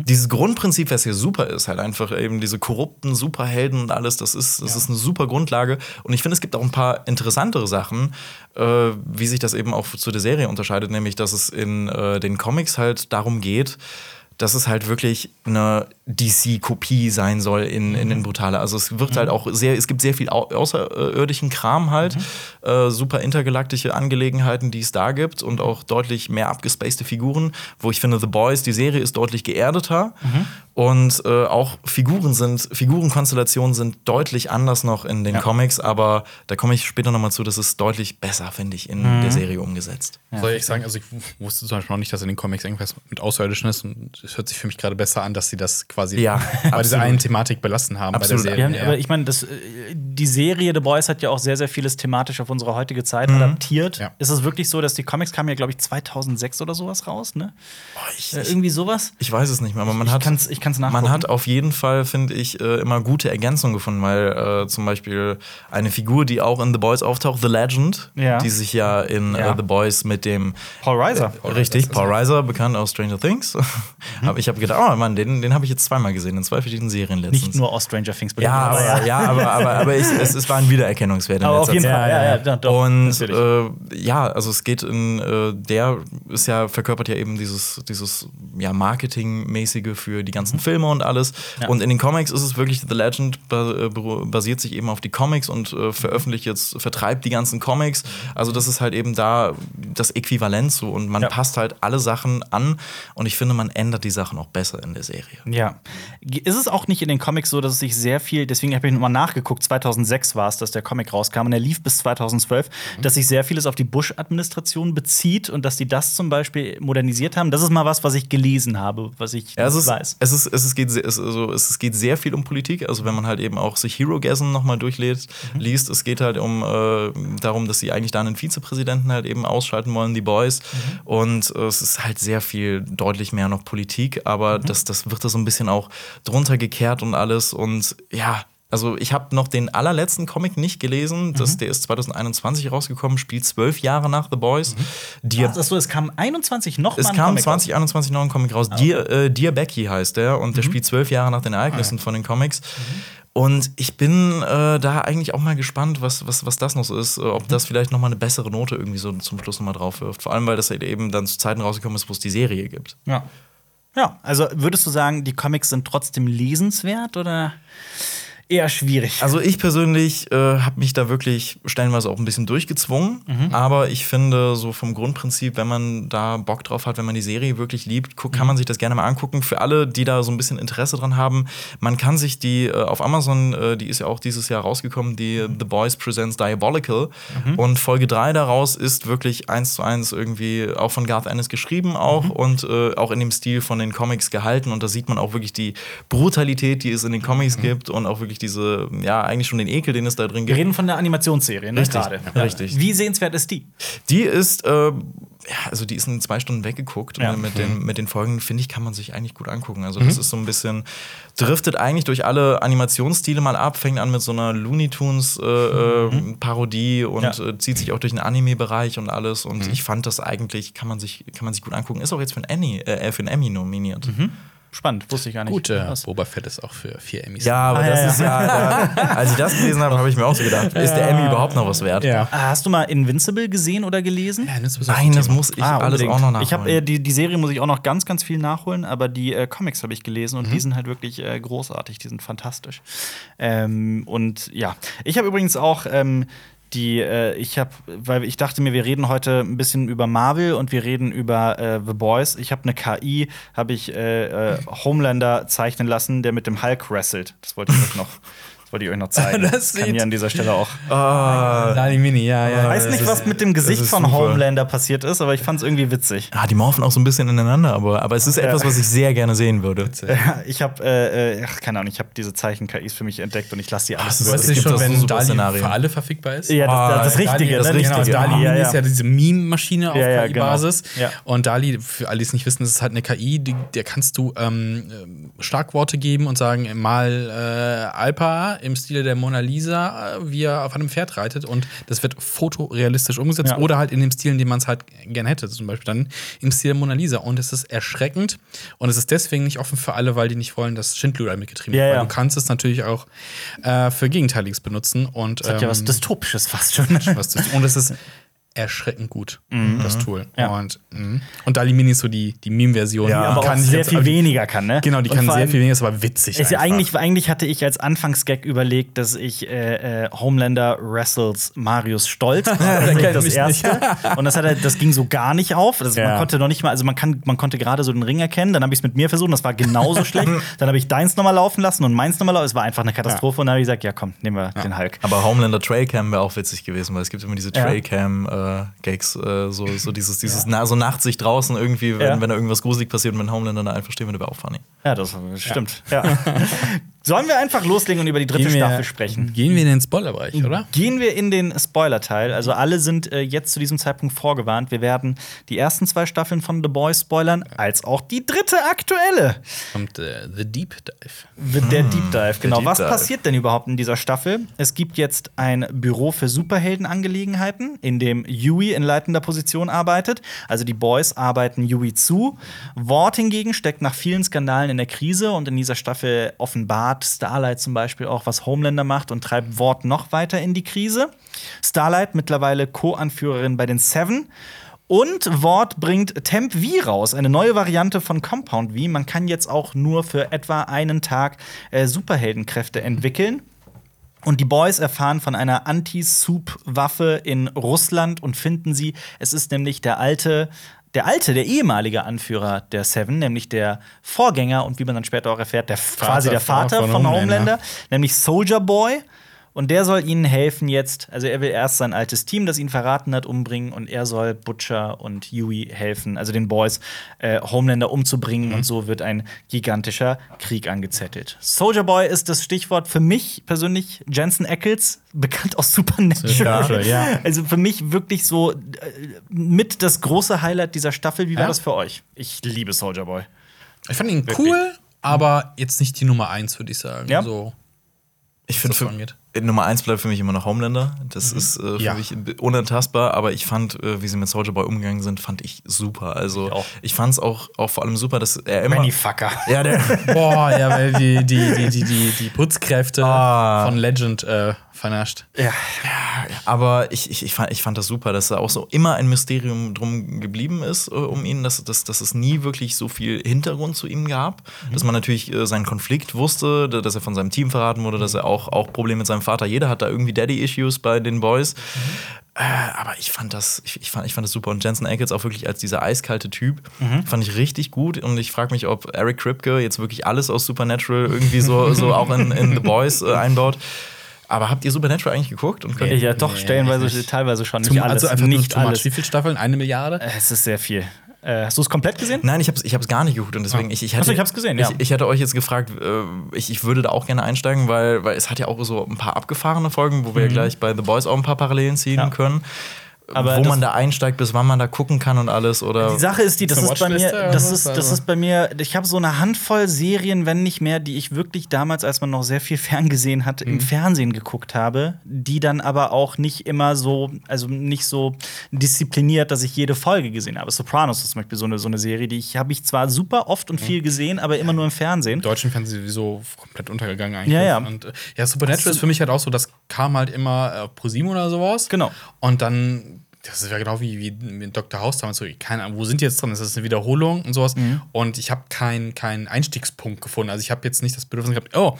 B: dieses Grundprinzip, was hier super ist, halt einfach eben diese korrupten Superhelden und alles, das ist, das ist eine super Grundlage. Und ich finde, es gibt auch ein paar interessantere Sachen, äh, wie sich das eben auch zu der Serie unterscheidet, nämlich, dass es in äh, den Comics halt darum geht, dass es halt wirklich eine DC-Kopie sein soll in, in den Brutale. Also es wird halt auch sehr, es gibt sehr viel au außerirdischen Kram halt, äh, super intergalaktische Angelegenheiten, die es da gibt und auch deutlich mehr abgespacede Figuren, wo ich finde, The Boys, die Serie ist deutlich geerdeter Und äh, auch Figuren sind, Figurenkonstellationen sind deutlich anders noch in den Comics, aber da komme ich später nochmal zu, das ist deutlich besser, finde ich, in
C: Mhm.
B: der Serie umgesetzt.
C: Soll ich sagen, also ich wusste zum Beispiel noch nicht, dass in den Comics irgendwas mit Außerirdischen ist. Und es hört sich für mich gerade besser an, dass sie das quasi
B: Ja, *laughs*
C: bei dieser einen Thematik belassen haben
B: Absolut.
C: bei der Serie.
A: haben, aber ich meine, äh, die Serie The Boys hat ja auch sehr, sehr vieles thematisch auf unsere heutige Zeit adaptiert.
C: Ja.
A: Ist es wirklich so, dass die Comics kamen ja, glaube ich, 2006 oder sowas raus, ne?
B: ich,
A: Äh, irgendwie sowas?
B: Ich weiß es nicht mehr, aber man
A: Ich
B: hat,
A: kann's- ich kann's nachgucken.
B: man hat auf jeden Fall, finde ich, äh, immer gute Ergänzungen gefunden, weil äh, zum Beispiel eine Figur, die auch in The Boys auftaucht, The Legend,
A: Ja.
B: die sich ja in
C: Ja.
B: Äh, The Boys mit dem
A: Paul Reiser.
B: Richtig,
C: das ist
B: Paul Reiser, bekannt aus Stranger Things. *laughs* Aber ich habe gedacht, oh Mann, den, den habe ich jetzt zweimal gesehen, in zwei verschiedenen Serien letztens.
A: Nicht nur aus Stranger Things.
B: ja, aber, ja. aber, aber, aber ich, es, es war ein Wiedererkennungswert in
A: Aber auf jeden
B: Zeit.
A: Fall, ja, ja, ja, doch,
B: Und äh, ja, also es geht in äh, der ist ja verkörpert ja eben dieses dieses ja Marketingmäßige für die
A: Mhm.
B: Ganzen Filme und alles. Und in den Comics ist es wirklich The Legend äh, basiert sich eben auf die Comics und äh, veröffentlicht jetzt vertreibt die ganzen Comics. Also das ist halt eben da das Äquivalent zu und man
A: Ja.
B: passt halt alle Sachen an und ich finde man ändert die Sachen auch besser in der Serie.
A: Ja. Ist es auch nicht in den Comics so, dass es sich sehr viel, deswegen habe ich nochmal nachgeguckt, 2006 war es, dass der Comic rauskam und er lief bis 2012, dass sich sehr vieles auf die Bush-Administration bezieht und dass die das zum Beispiel modernisiert haben. Das ist mal was, was ich gelesen habe, was ich
B: Ja, es ist,
A: weiß.
B: Es, ist, es, ist, geht, sehr- es, also, es geht sehr viel um Politik. Also, wenn man halt eben auch sich Herogasm nochmal durchliest, liest, es geht halt um äh, darum, dass sie eigentlich da einen Vizepräsidenten halt eben ausschalten wollen, die Boys. Und äh, es ist halt sehr viel, deutlich mehr noch Politik, aber das, das wird da so ein bisschen auch drunter gekehrt und alles. Und ja. Also ich habe noch den allerletzten Comic nicht gelesen. Das, Der ist 2021 rausgekommen, spielt zwölf Jahre nach The Boys. Die,
A: Ach so, es kam 21 noch
B: es kam
A: Comic raus.
B: 2021 noch ein Comic raus. Dear, äh, Dear Becky heißt der und der spielt zwölf Jahre nach den Ereignissen von den Comics. Und ich bin äh, da eigentlich auch mal gespannt, was, was, was das noch so ist, äh, ob das vielleicht noch mal eine bessere Note irgendwie so zum Schluss noch mal drauf wirft. Vor allem, weil das halt eben dann zu Zeiten rausgekommen ist, wo es die Serie gibt.
A: Ja. Ja, also würdest du sagen, die Comics sind trotzdem lesenswert oder eher schwierig?
B: Also ich persönlich äh, habe mich da wirklich stellenweise auch ein bisschen durchgezwungen,
A: Mhm.
B: aber ich finde so vom Grundprinzip, wenn man da Bock drauf hat, wenn man die Serie wirklich liebt, guck,
A: Mhm.
B: kann man sich das gerne mal angucken. Für alle, die da so ein bisschen Interesse dran haben, man kann sich die äh, auf Amazon, äh, die ist ja auch dieses Jahr rausgekommen, die
A: Mhm.
B: The Boys Presents Diabolical und Folge 3 daraus ist wirklich eins zu eins irgendwie auch von Garth Ennis geschrieben auch
A: Mhm.
B: und äh, auch in dem Stil von den Comics gehalten und da sieht man auch wirklich die Brutalität, die es in den Comics gibt und auch wirklich diese, ja, eigentlich schon den Ekel, den es da drin
A: Wir
B: gibt.
A: reden von der Animationsserie, ne?
B: Richtig,
A: gerade.
B: ja, richtig.
A: Wie sehenswert ist die?
B: Die ist, äh, ja, also die ist in zwei Stunden weggeguckt
A: Ja.
B: und mit den, mit den Folgen, finde ich, kann man sich eigentlich gut angucken. Also das ist so ein bisschen, driftet eigentlich durch alle Animationsstile mal ab, fängt an mit so einer Looney Tunes äh, äh, Parodie und
A: Ja.
B: äh, zieht sich auch durch den Anime-Bereich und alles. Und ich fand das eigentlich, kann man sich, kann man sich gut angucken. Ist auch jetzt für einen Emmy, äh, für einen Emmy nominiert.
A: Spannend, wusste ich gar nicht.
C: Gut, äh? Boba Fett ist auch für vier Emmys.
B: Ja, aber
A: Ah,
B: das
A: ja,
B: ist ja, da, *laughs* als ich das gelesen habe, habe ich mir auch so gedacht, ist der Emmy überhaupt noch was wert?
C: Ja.
A: Ah, Hast du mal Invincible gesehen oder gelesen?
C: Ja, das
B: Nein,
C: ein
B: das muss ich
A: Ah,
B: alles
A: unbedingt.
B: auch noch nachholen.
A: Ich habe äh, die, die Serie muss ich auch noch ganz, ganz viel nachholen, aber die äh, Comics habe ich gelesen und die sind halt wirklich äh, großartig, die sind fantastisch. Ähm, und ja, ich habe übrigens auch ähm, die, äh, ich habe, weil ich dachte mir, wir reden heute ein bisschen über Marvel und wir reden über äh, The Boys. Ich habe eine KI, habe ich äh, äh, Homelander zeichnen lassen, der mit dem Hulk wrestelt. Das wollte ich euch noch. Das wollte ich euch noch zeigen. *laughs*
C: Das
A: kann hier an dieser Stelle auch.
C: Dani Mini, ja, ja.
A: Ich weiß nicht,
B: ist-
A: was mit dem Gesicht
B: ist
A: von
B: super.
A: Homelander passiert ist, aber ich fand es irgendwie witzig.
B: Ah, die morphen auch so ein bisschen ineinander, aber, aber es ist etwas, was ich sehr gerne sehen würde.
A: Ja, ich habe, äh, äh, ach, keine Ahnung, ich habe diese Zeichen-KIs für mich entdeckt und ich lasse die alles
B: das Es
C: du
B: gibt
C: schon,
B: auch so
C: wenn
B: super
C: Dali
B: Szenarien.
C: für alle verfügbar ist?
A: Ja, das, das, das
B: Ah,
A: Richtige,
C: das
A: ne?
C: Richtige. Genau, Dali
A: Ja,
C: Mini
A: ja.
C: ist ja diese Meme-Maschine auf
A: Ja, ja, genau.
C: KI-Basis.
A: Ja.
C: Und Dali, für alle, die es nicht wissen, das ist halt eine KI, die, der kannst du ähm, Schlagworte geben und sagen, mal äh, Alpa im Stile der Mona Lisa, äh, wie er auf einem Pferd reitet. Und das wird fotorealistisch umgesetzt
A: Ja.
C: oder halt in dem Stil, in dem man es halt gerne hätte. Zum Beispiel dann im Stil der Mona Lisa. Und es ist erschreckend. Und es ist deswegen nicht offen für alle, weil die nicht wollen, dass Schindluder mitgetrieben
A: Ja,
C: wird.
A: ja.
C: Weil du kannst es natürlich auch äh, für Gegenteiliges benutzen. Und,
A: Das hat ja was
C: ähm,
A: Dystopisches fast schon. *laughs*
C: und es ist *laughs* erschreckend gut, das Tool.
A: Ja.
C: Und, mhm. und Dali Mini ist so die, die Meme-Version.
A: Ja,
C: Die
A: aber auch
C: kann
A: sehr
C: jetzt-
A: viel weniger kann, ne?
C: Genau, die
A: Und
C: kann sehr viel weniger, ist aber witzig.
A: Ist ja eigentlich, eigentlich hatte ich als Anfangsgag überlegt, dass ich äh, äh, Homelander wrestles Marius Stolz. *laughs* Das erste. *laughs* Und das, hat das ging so gar nicht auf. Das, Man
C: Ja.
A: konnte noch nicht mal, also man, kann, man konnte gerade so den Ring erkennen. Dann habe ich es mit mir versucht, und das war genauso *laughs* schlecht. Dann habe ich deins nochmal laufen lassen und meins nochmal laufen. Es war einfach eine Katastrophe. Und dann habe ich gesagt, ja komm, nehmen wir den Hulk.
B: Aber Homelander Trailcam wäre auch witzig gewesen, weil es gibt immer diese
A: Ja.
B: Trailcam-Gags, äh, so, so dieses, dieses na, so Nachtsicht draußen irgendwie, wenn,
A: Ja.
B: wenn da irgendwas gruselig passiert und wenn Homelander da einfach stehen würde, wäre auch funny.
A: Ja, das stimmt. Ja. *laughs* Sollen wir einfach loslegen und über die dritte
C: wir-
A: Staffel sprechen?
C: Gehen wir in den Spoilerbereich, oder?
A: Gehen wir in den Spoiler-Teil. Also alle sind äh, jetzt zu diesem Zeitpunkt vorgewarnt. Wir werden die ersten zwei Staffeln von The Boys spoilern, als auch die dritte aktuelle.
C: Kommt äh, The Deep Dive.
A: Wird der Deep Dive. Genau.
B: Deep
A: Was
B: Dive.
A: passiert denn überhaupt in dieser Staffel? Es gibt jetzt ein Büro für Superheldenangelegenheiten, in dem Yui in leitender Position arbeitet. Also die Boys arbeiten Yui zu. Ward hingegen steckt nach vielen Skandalen in der Krise und in dieser Staffel offenbart Starlight zum Beispiel auch, was Homelander macht und treibt Ward noch weiter in die Krise. Starlight mittlerweile Co-Anführerin bei den Seven. Und Ward bringt Temp V raus, eine neue Variante von Compound V. Man kann jetzt auch nur für etwa einen Tag äh, Superheldenkräfte entwickeln. Und die Boys erfahren von einer Anti-Soup-Waffe in Russland und finden sie. Es ist nämlich der alte, der alte, der ehemalige Anführer der Seven, nämlich der Vorgänger und wie man dann später auch erfährt, der quasi der Vater von,
C: von
A: Homelander,
C: Homelander.
A: nämlich Soldier Boy. Und der soll ihnen helfen jetzt. Also er will erst sein altes Team, das ihn verraten hat, umbringen und er soll Butcher und Huey helfen, also den Boys, äh, Homelander umzubringen. Und so wird ein gigantischer Krieg angezettelt. Soldier Boy ist das Stichwort für mich persönlich. Jensen Ackles, bekannt aus Supernatural.
C: Ja.
A: Also für mich wirklich so äh, mit das große Highlight dieser Staffel. Wie war
C: Ja?
A: das für euch? Ich liebe Soldier Boy.
C: Ich fand ihn cool, aber jetzt nicht die Nummer eins, würde ich sagen.
A: Ja.
C: So,
B: Ich finde, für-. Nummer eins bleibt für mich immer noch Homelander. Das ist äh, für
C: Ja.
B: mich unantastbar, aber ich fand, äh, wie sie mit Soldier Boy umgegangen sind, fand ich super. Also
A: Ich
B: ich fand es auch, auch vor allem super, dass er immer.
A: Fucker.
B: Ja, der, *laughs*
C: Boah, ja, weil die, die, die, die, die, die Putzkräfte
B: Ah.
C: von Legend äh, vernascht.
A: Ja.
B: Aber ich, ich, ich, fand, ich fand das super, dass da auch so immer ein Mysterium drum geblieben ist äh, um ihn, dass, dass, dass es nie wirklich so viel Hintergrund zu ihm gab. Dass man natürlich äh, seinen Konflikt wusste, da- dass er von seinem Team verraten wurde, dass er auch, auch Probleme mit seinem Vater. Jeder hat da irgendwie Daddy-Issues bei den Boys. Äh, aber ich fand das, ich, ich, fand, ich fand das super. Und Jensen Ackles auch wirklich als dieser eiskalte Typ, fand ich richtig gut. Und ich frage mich, ob Eric Kripke jetzt wirklich alles aus Supernatural irgendwie so, so auch in, in The Boys äh, einbaut. Aber habt ihr Supernatural eigentlich geguckt? Und könnt,
A: Ja, doch,
C: Nee,
A: stellenweise, teilweise schon.
C: Zum,
A: Nicht alles.
C: also einfach
A: nicht alles.
C: Wie viele Staffeln? Eine Milliarde?
A: Es ist sehr viel. Äh, hast du es komplett gesehen?
B: Nein, ich habe es ich hab's gar nicht geguckt und deswegen ich, ich hätte,
A: Achso, ich hab's gesehen, ja.
B: Ich, ich hätte euch jetzt gefragt, äh, ich, ich würde da auch gerne einsteigen, weil, weil es hat ja auch so ein paar abgefahrene Folgen, wo wir ja gleich bei The Boys auch ein paar Parallelen ziehen
A: Mhm. Ja.
B: können.
A: Aber
B: wo man da einsteigt, bis wann man da gucken kann und alles oder
A: Die Sache ist die, das ist bei mir, das ist, das
C: Also-
A: ist bei mir, ich habe so eine Handvoll Serien, wenn nicht mehr, die ich wirklich damals, als man noch sehr viel *laughs* ferngesehen hat,
C: Mhm.
A: im Fernsehen geguckt habe, die dann aber auch nicht immer so, also nicht so diszipliniert, dass ich jede Folge gesehen habe. Sopranos ist zum Beispiel so eine, so eine Serie, die ich habe ich zwar super oft
C: Mhm.
A: und viel gesehen, aber immer nur im Fernsehen.
C: Im deutschen Fernsehen sowieso komplett untergegangen eigentlich.
A: Ja, ja.
C: Und äh, ja, Supernatural ist für mich halt auch so, das kam halt immer äh, pro sieben oder sowas.
A: Genau.
C: Und dann, das ist ja genau wie, wie mit Dr. House damals so, keine Ahnung, wo sind die jetzt drin? Das ist eine Wiederholung und sowas.
A: Mhm.
C: Und ich habe keinen keinen Einstiegspunkt gefunden. Also ich habe jetzt nicht das Bedürfnis gehabt, oh,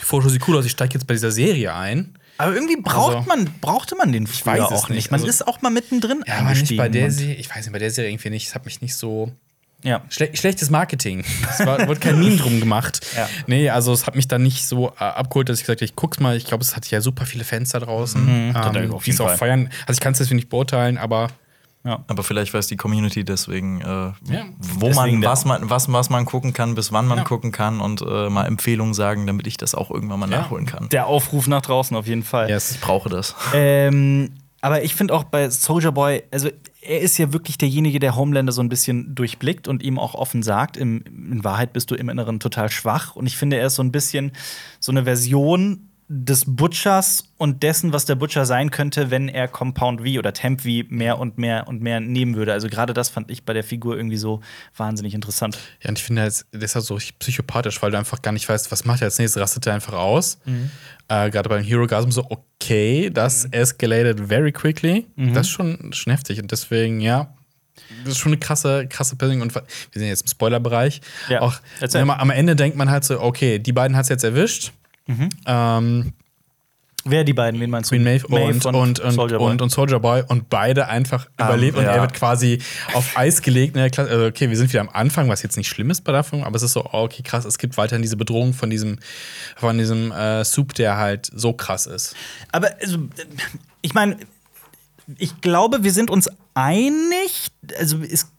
C: die Vorschau sieht cool aus, ich steige jetzt bei dieser Serie ein.
A: Aber irgendwie braucht
C: Also-
A: man, brauchte man den früher
C: weiß es
A: auch nicht. Man
C: Also-
A: ist auch mal mittendrin
C: Ja, aber nicht bei der Serie, ich weiß nicht, bei der Serie irgendwie nicht. Es hat mich nicht so.
A: Ja.
C: Schle schlechtes Marketing. Es war, wurde kein Meme drum gemacht.
A: Ja.
C: Nee, also es hat mich dann nicht so äh, abgeholt, dass ich gesagt habe, ich guck's mal. Ich glaube, es hat ja super viele Fans da draußen,
A: Total,
C: ähm, die es auch
A: Fall.
C: feiern. Also ich kann es deswegen nicht beurteilen, aber
B: aber vielleicht weiß die Community deswegen, äh, wo
A: Deswegen
B: man was, man was was man gucken kann, bis wann man
C: Ja.
B: gucken kann und äh, mal Empfehlungen sagen, damit ich das auch irgendwann mal
C: Ja.
B: nachholen kann.
A: Der Aufruf nach draußen auf jeden Fall.
C: yes.
B: Ich brauche das.
A: Ähm, aber ich finde auch bei Soldier Boy, also er ist ja wirklich derjenige, der Homelander so ein bisschen durchblickt und ihm auch offen sagt, im, in Wahrheit bist du im Inneren total schwach. Und ich finde, er ist so ein bisschen so eine Version des Butchers und dessen, was der Butcher sein könnte, wenn er Compound V oder Temp V mehr und mehr und mehr nehmen würde. Also gerade das fand ich bei der Figur irgendwie so wahnsinnig interessant.
C: Ja, und ich finde, das ist halt so richtig psychopathisch, weil du einfach gar nicht weißt, was macht er als nächstes, rastet er einfach aus. Äh, Gerade beim Hero Gasm so, okay, das escalated very quickly. Das ist schon, schon heftig. Und deswegen, ja, das ist schon eine krasse, krasse Person. Und wir sind jetzt im Spoilerbereich.
A: Ja,
C: Auch am Ende denkt man halt so, okay, die beiden hat es jetzt erwischt. Ähm,
A: Wer die beiden, wen meinst du?
C: Queen Maeve, und, und, und,
A: Soulja Boy.
C: und, und Soldier Boy und beide einfach überlebt und
B: ja.
C: er wird quasi auf Eis gelegt. Also, okay, wir sind wieder am Anfang, was jetzt nicht schlimm ist bei davon, aber es ist so, oh, okay, krass, es gibt weiterhin diese Bedrohung von diesem, von diesem äh, Soup, der halt so krass ist.
A: Aber also, ich meine, ich glaube, wir sind uns einig. Also es,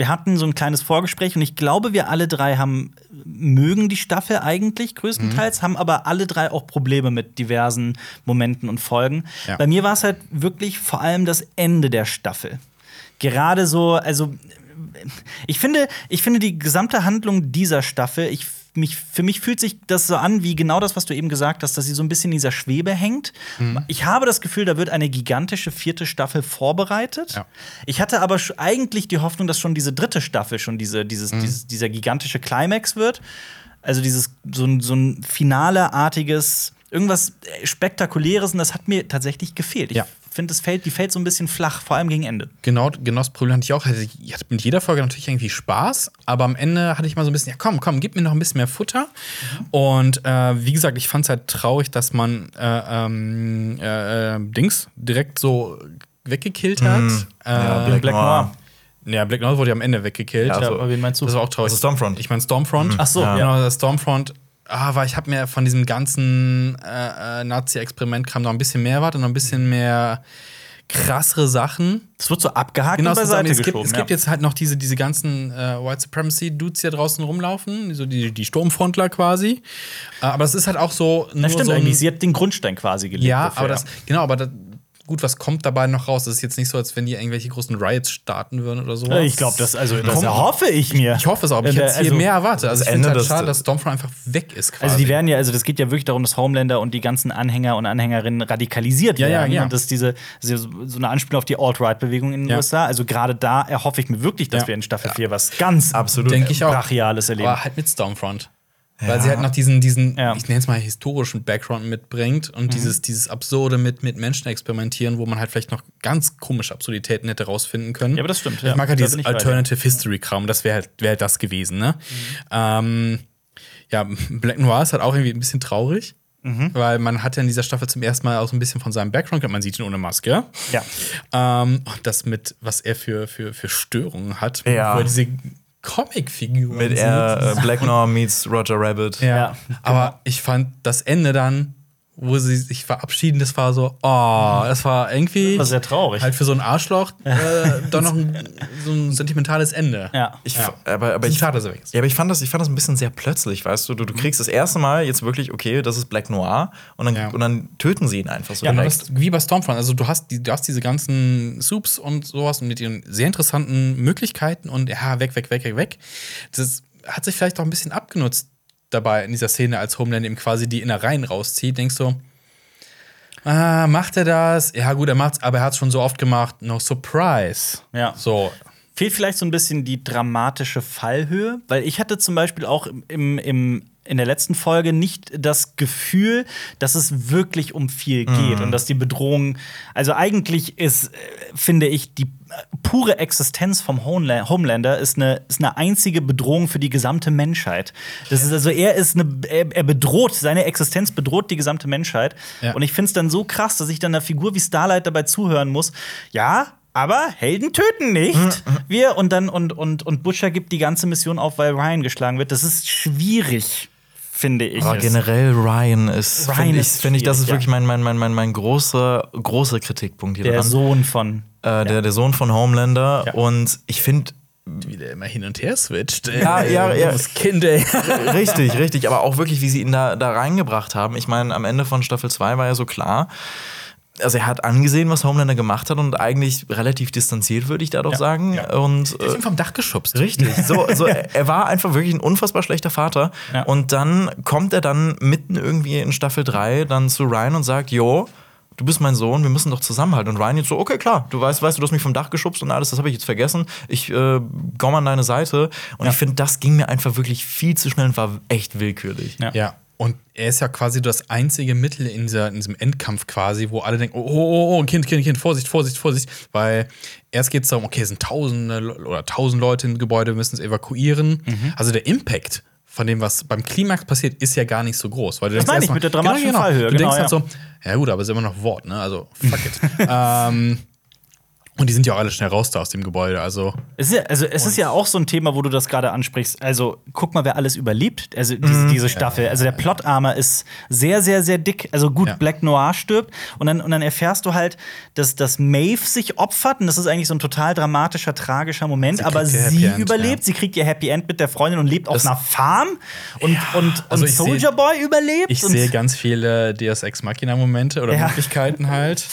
A: wir hatten so ein kleines Vorgespräch und ich glaube, wir alle drei haben mögen die Staffel eigentlich größtenteils, haben aber alle drei auch Probleme mit diversen Momenten und Folgen.
C: Ja.
A: Bei mir war es halt wirklich vor allem das Ende der Staffel. Gerade so, also ich finde, ich finde die gesamte Handlung dieser Staffel, ich, mich, für mich fühlt sich das so an, wie genau das, was du eben gesagt hast, dass sie so ein bisschen in dieser Schwebe hängt.
C: Mhm.
A: Ich habe das Gefühl, da wird eine gigantische vierte Staffel vorbereitet.
C: Ja.
A: Ich hatte aber eigentlich die Hoffnung, dass schon diese dritte Staffel schon diese, dieses,
C: Mhm.
A: dieses, dieser gigantische Climax wird. Also dieses so ein, so ein finale-artiges, irgendwas äh, Spektakuläres und das hat mir tatsächlich gefehlt. Ich
C: Ja.
A: finde, es fällt, die fällt so ein bisschen flach, vor allem gegen Ende.
C: Genau, genau das Problem hatte ich auch. Also, Ich hatte mit jeder Folge natürlich irgendwie Spaß, aber am Ende hatte ich mal so ein bisschen, ja komm, komm, gib mir noch ein bisschen mehr Futter. Und äh, wie gesagt, ich fand es halt traurig, dass man äh, ähm, äh, äh, Dings direkt so weggekillt hat. Äh,
B: Ja,
A: Black Noir.
C: Ja, Black Noir wurde ja am Ende weggekillt.
B: Ja, also-
A: aber wen meinst du?
C: das war auch traurig.
B: Also Stormfront.
C: Ich meine Stormfront.
A: Ach so,
C: ja. Genau, das Stormfront. Ah, weil ich habe mir von diesem ganzen äh, äh, Nazi-Experiment-Kram noch ein bisschen mehr erwartet, noch ein bisschen mehr krassere Sachen.
A: Es wird so abgehakt
C: Genau,
A: und beiseite
C: es, gibt,
A: geschoben.
C: es
A: ja.
C: gibt jetzt halt noch diese, diese ganzen äh, White Supremacy-Dudes, die da draußen rumlaufen, so die, die Sturmfrontler quasi. Äh, aber es ist halt auch so. Nur
A: stimmt
C: so
A: eigentlich. Sie hat den Grundstein quasi gelegt.
C: ja,
A: dafür,
C: aber das, genau, aber das, gut, was kommt dabei noch raus? Das ist jetzt nicht so, als wenn die irgendwelche großen Riots starten würden oder sowas.
A: Äh, Ich glaube, das, also, das
C: Kommt-
A: erhoffe ich mir.
C: Ich hoffe es auch, aber ich hätte hier
A: also-
C: mehr erwartet. Also, ich finde
B: Ende
C: halt schade, dass Stormfront einfach weg ist quasi.
A: Also die werden ja, also das geht ja wirklich darum, dass Homelander und die ganzen Anhänger und Anhängerinnen radikalisiert
C: Ja, ja,
A: werden.
C: ja.
A: Und dass diese also so eine Anspielung auf die Alt-Right-Bewegung in den
C: Ja.
A: USA. Also gerade da erhoffe ich mir wirklich, dass
C: Ja.
A: wir in Staffel 4 was ganz
B: Absolut.
C: Auch.
A: Brachiales erleben.
C: Aber halt mit Stormfront. Weil sie halt noch diesen, diesen
A: Ja.
C: ich nenne es mal historischen Background mitbringt und dieses, dieses Absurde mit, mit Menschen experimentieren, wo man halt vielleicht noch ganz komische Absurditäten hätte rausfinden können.
A: Ja, aber das stimmt,
C: Ich
A: ja.
C: mag halt
A: Da
C: dieses
A: ich.
C: Alternative History Kram, das wäre halt, wär halt das gewesen, ne? Ähm, ja, Black Noir ist halt auch irgendwie ein bisschen traurig. Weil man hat ja in dieser Staffel zum ersten Mal auch so ein bisschen von seinem Background, man sieht ihn ohne Maske.
A: Ja.
C: Ähm, das mit, was er für, für, für Störungen hat,
B: Ja.
C: wo er diese Comic-Figuren
B: Mit er, äh, Black Noir meets Roger Rabbit.
C: Ja.
A: Ja.
C: Aber ich fand das Ende dann, wo sie sich verabschieden, das war so, oh, das war irgendwie.
A: war sehr traurig.
C: Halt für so ein Arschloch *laughs* äh, doch noch ein, so ein sentimentales Ende.
A: Ja.
B: Ich,
C: Ja.
B: aber, aber ich,
C: schade, dass er weg ist.
B: ja, aber ich fand das, ich fand das ein bisschen sehr plötzlich, weißt du. Du, du kriegst das erste Mal jetzt wirklich, okay, das ist Black Noir und dann,
C: Ja.
B: und dann töten sie ihn einfach so
C: Ja, genau, das, wie bei Stormfront. Also du hast, die, du hast diese ganzen Soups und sowas mit ihren sehr interessanten Möglichkeiten und ja, weg, weg, weg, weg, weg. Das hat sich vielleicht auch ein bisschen abgenutzt dabei in dieser Szene, als Homeland ihm quasi die Innereien rauszieht. Denkst du, ah, macht er das? Ja, gut, er macht's, aber er hat's schon so oft gemacht. No surprise.
A: Ja.
C: So.
A: Fehlt vielleicht so ein bisschen die dramatische Fallhöhe, weil ich hatte zum Beispiel auch im, im, in der letzten Folge nicht das Gefühl, dass es wirklich um viel geht und dass die Bedrohung, also eigentlich ist, äh, finde ich, die pure Existenz vom Homela- Homelander ist eine, ist eine einzige Bedrohung für die gesamte Menschheit. Das ist also, er ist eine, er, er bedroht, seine Existenz bedroht die gesamte Menschheit.
C: Ja.
A: Und ich finde es dann so krass, dass ich dann einer Figur wie Starlight dabei zuhören muss. Ja, aber Helden töten nicht. Wir und dann und, und, und Butcher gibt die ganze Mission auf, weil Ryan geschlagen wird. Das ist schwierig, finde ich.
B: Aber generell Ryan ist,
A: Ryan
B: finde ich,
A: ist
B: find ich, das ist
A: schwierig,
B: wirklich mein, mein, mein, mein, mein großer, großer Kritikpunkt hier
A: der
B: dran.
A: Sohn von.
B: äh, der, der Sohn von Homelander.
A: Ja.
B: Und ich finde,
C: Wie der immer hin und her switcht.
B: Ja, ja, ja.
C: Das Kind, ey. *laughs*
B: richtig, richtig, aber auch wirklich, wie sie ihn da, da reingebracht haben. Ich meine, am Ende von Staffel 2 war ja so klar, also er hat angesehen, was Homelander gemacht hat und eigentlich relativ distanziert, würde ich da doch sagen. Und
C: Ich
B: äh,
C: bin vom Dach geschubst.
B: Richtig. So, so, er *laughs* er war einfach wirklich ein unfassbar schlechter Vater.
A: Ja.
B: Und dann kommt er dann mitten irgendwie in Staffel 3 dann zu Ryan und sagt, jo, du bist mein Sohn, wir müssen doch zusammenhalten. Und Ryan jetzt so, okay, klar, du weißt, weißt du, du hast mich vom Dach geschubst und alles, das habe ich jetzt vergessen. Ich äh, komme an deine Seite. Und ich finde, das ging mir einfach wirklich viel zu schnell und war echt willkürlich.
A: Ja.
C: Ja. Und er ist ja quasi das einzige Mittel in, dieser, in diesem Endkampf quasi, wo alle denken, oh, oh, oh, Kind, Kind, Kind, Vorsicht, Vorsicht, Vorsicht. Weil erst geht es darum, okay, es sind tausende oder tausend Leute im Gebäude, wir müssen es evakuieren. Also der Impact von dem, was beim Klimax passiert, ist ja gar nicht so groß. Weil du
A: Das
C: denkst
A: meine ich
C: erstmal-
A: mit der dramatischen
C: genau, genau.
A: Fallhöhe,
C: Du
A: genau,
C: denkst halt
A: ja.
C: so, ja gut, aber es ist immer noch Wort, ne? Also fuck it. *laughs* ähm, und die sind ja auch alle schnell raus da aus dem Gebäude. Also
A: Es ist ja, also es ist ja auch so ein Thema, wo du das gerade ansprichst. Also guck mal, wer alles überlebt. Also diese, diese Staffel. Also der Plotarmer ist sehr, sehr, sehr dick. Also gut,
C: Ja.
A: Black Noir stirbt und dann, und dann erfährst du halt, dass, dass Maeve sich opfert und das ist eigentlich so ein total dramatischer, tragischer Moment.
C: Sie
A: aber sie
C: End,
A: überlebt.
C: ja.
A: Sie kriegt ihr Happy End mit der Freundin und lebt auf
C: Das-
A: einer Farm und, und,
C: also
A: und
C: ich seh-
A: Soldier Boy überlebt.
C: Ich
A: und
C: sehe ganz viele Deus Ex Machina-Momente oder
A: Ja.
C: Möglichkeiten halt.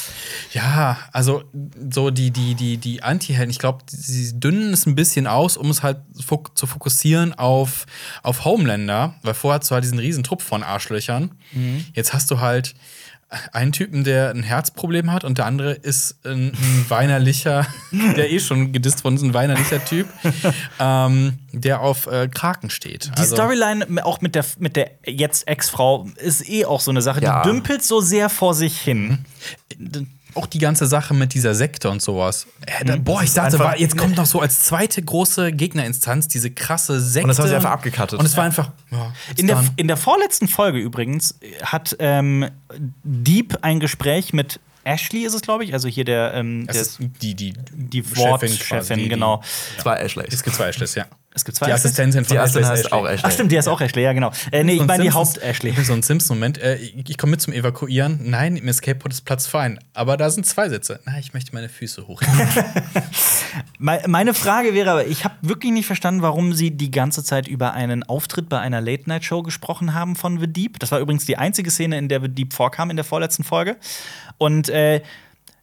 C: Ja, also so die, die, die, die Anti-Helden, ich glaube, sie dünnen es ein bisschen aus, um es halt fok zu fokussieren auf, auf Homelander, weil vorher hast du halt diesen riesen Trupp von Arschlöchern.
A: Mhm.
C: Jetzt hast du halt einen Typen, der ein Herzproblem hat und der andere ist ein, ein weinerlicher, *laughs* der eh schon gedisst worden ist, ein weinerlicher Typ, *laughs* ähm, der auf äh, Kraken steht.
A: Die
C: Also-
A: Storyline auch mit der, mit der jetzt Ex-Frau ist eh auch so eine Sache.
B: Ja.
A: Die dümpelt so sehr vor sich hin.
C: Auch die ganze Sache mit dieser Sekte und sowas. Äh, da, boah, ich dachte, war, jetzt kommt noch so als zweite große Gegnerinstanz diese krasse Sekte.
B: Und das haben sie einfach abgecuttet.
C: Und es war einfach. Ja,
A: In der, in der vorletzten Folge übrigens hat ähm, Deep ein Gespräch mit Ashley, ist es, glaube ich. Also hier der, ähm, der
C: ist die, die,
A: die
C: Chefin
A: Wortchefin,
C: quasi, die-
A: genau.
B: Zwei Ashleys.
C: Es gibt zwei Ashleys, ja.
A: Es gibt zwei
C: Die? Assistentin von
B: Die
C: Ashley
B: Assistentin
C: ist
B: heißt auch
C: Ashley.
B: Ashley.
A: Ach stimmt, die ist auch Ashley, ja genau. Äh, nee, ich
C: So ein
A: meine die Haupt-Ashley. *laughs*
C: So ein Sims-Moment. Äh, ich ich komme mit zum Evakuieren. Nein, im Escape-Pod ist Platz fein. Aber da sind zwei Sätze. Nein, ich möchte meine Füße hoch. *laughs*
A: Me- Meine Frage wäre aber, ich habe wirklich nicht verstanden, warum sie die ganze Zeit über einen Auftritt bei einer Late-Night-Show gesprochen haben von The Deep. Das war übrigens die einzige Szene, in der The Deep vorkam in der vorletzten Folge. Und äh,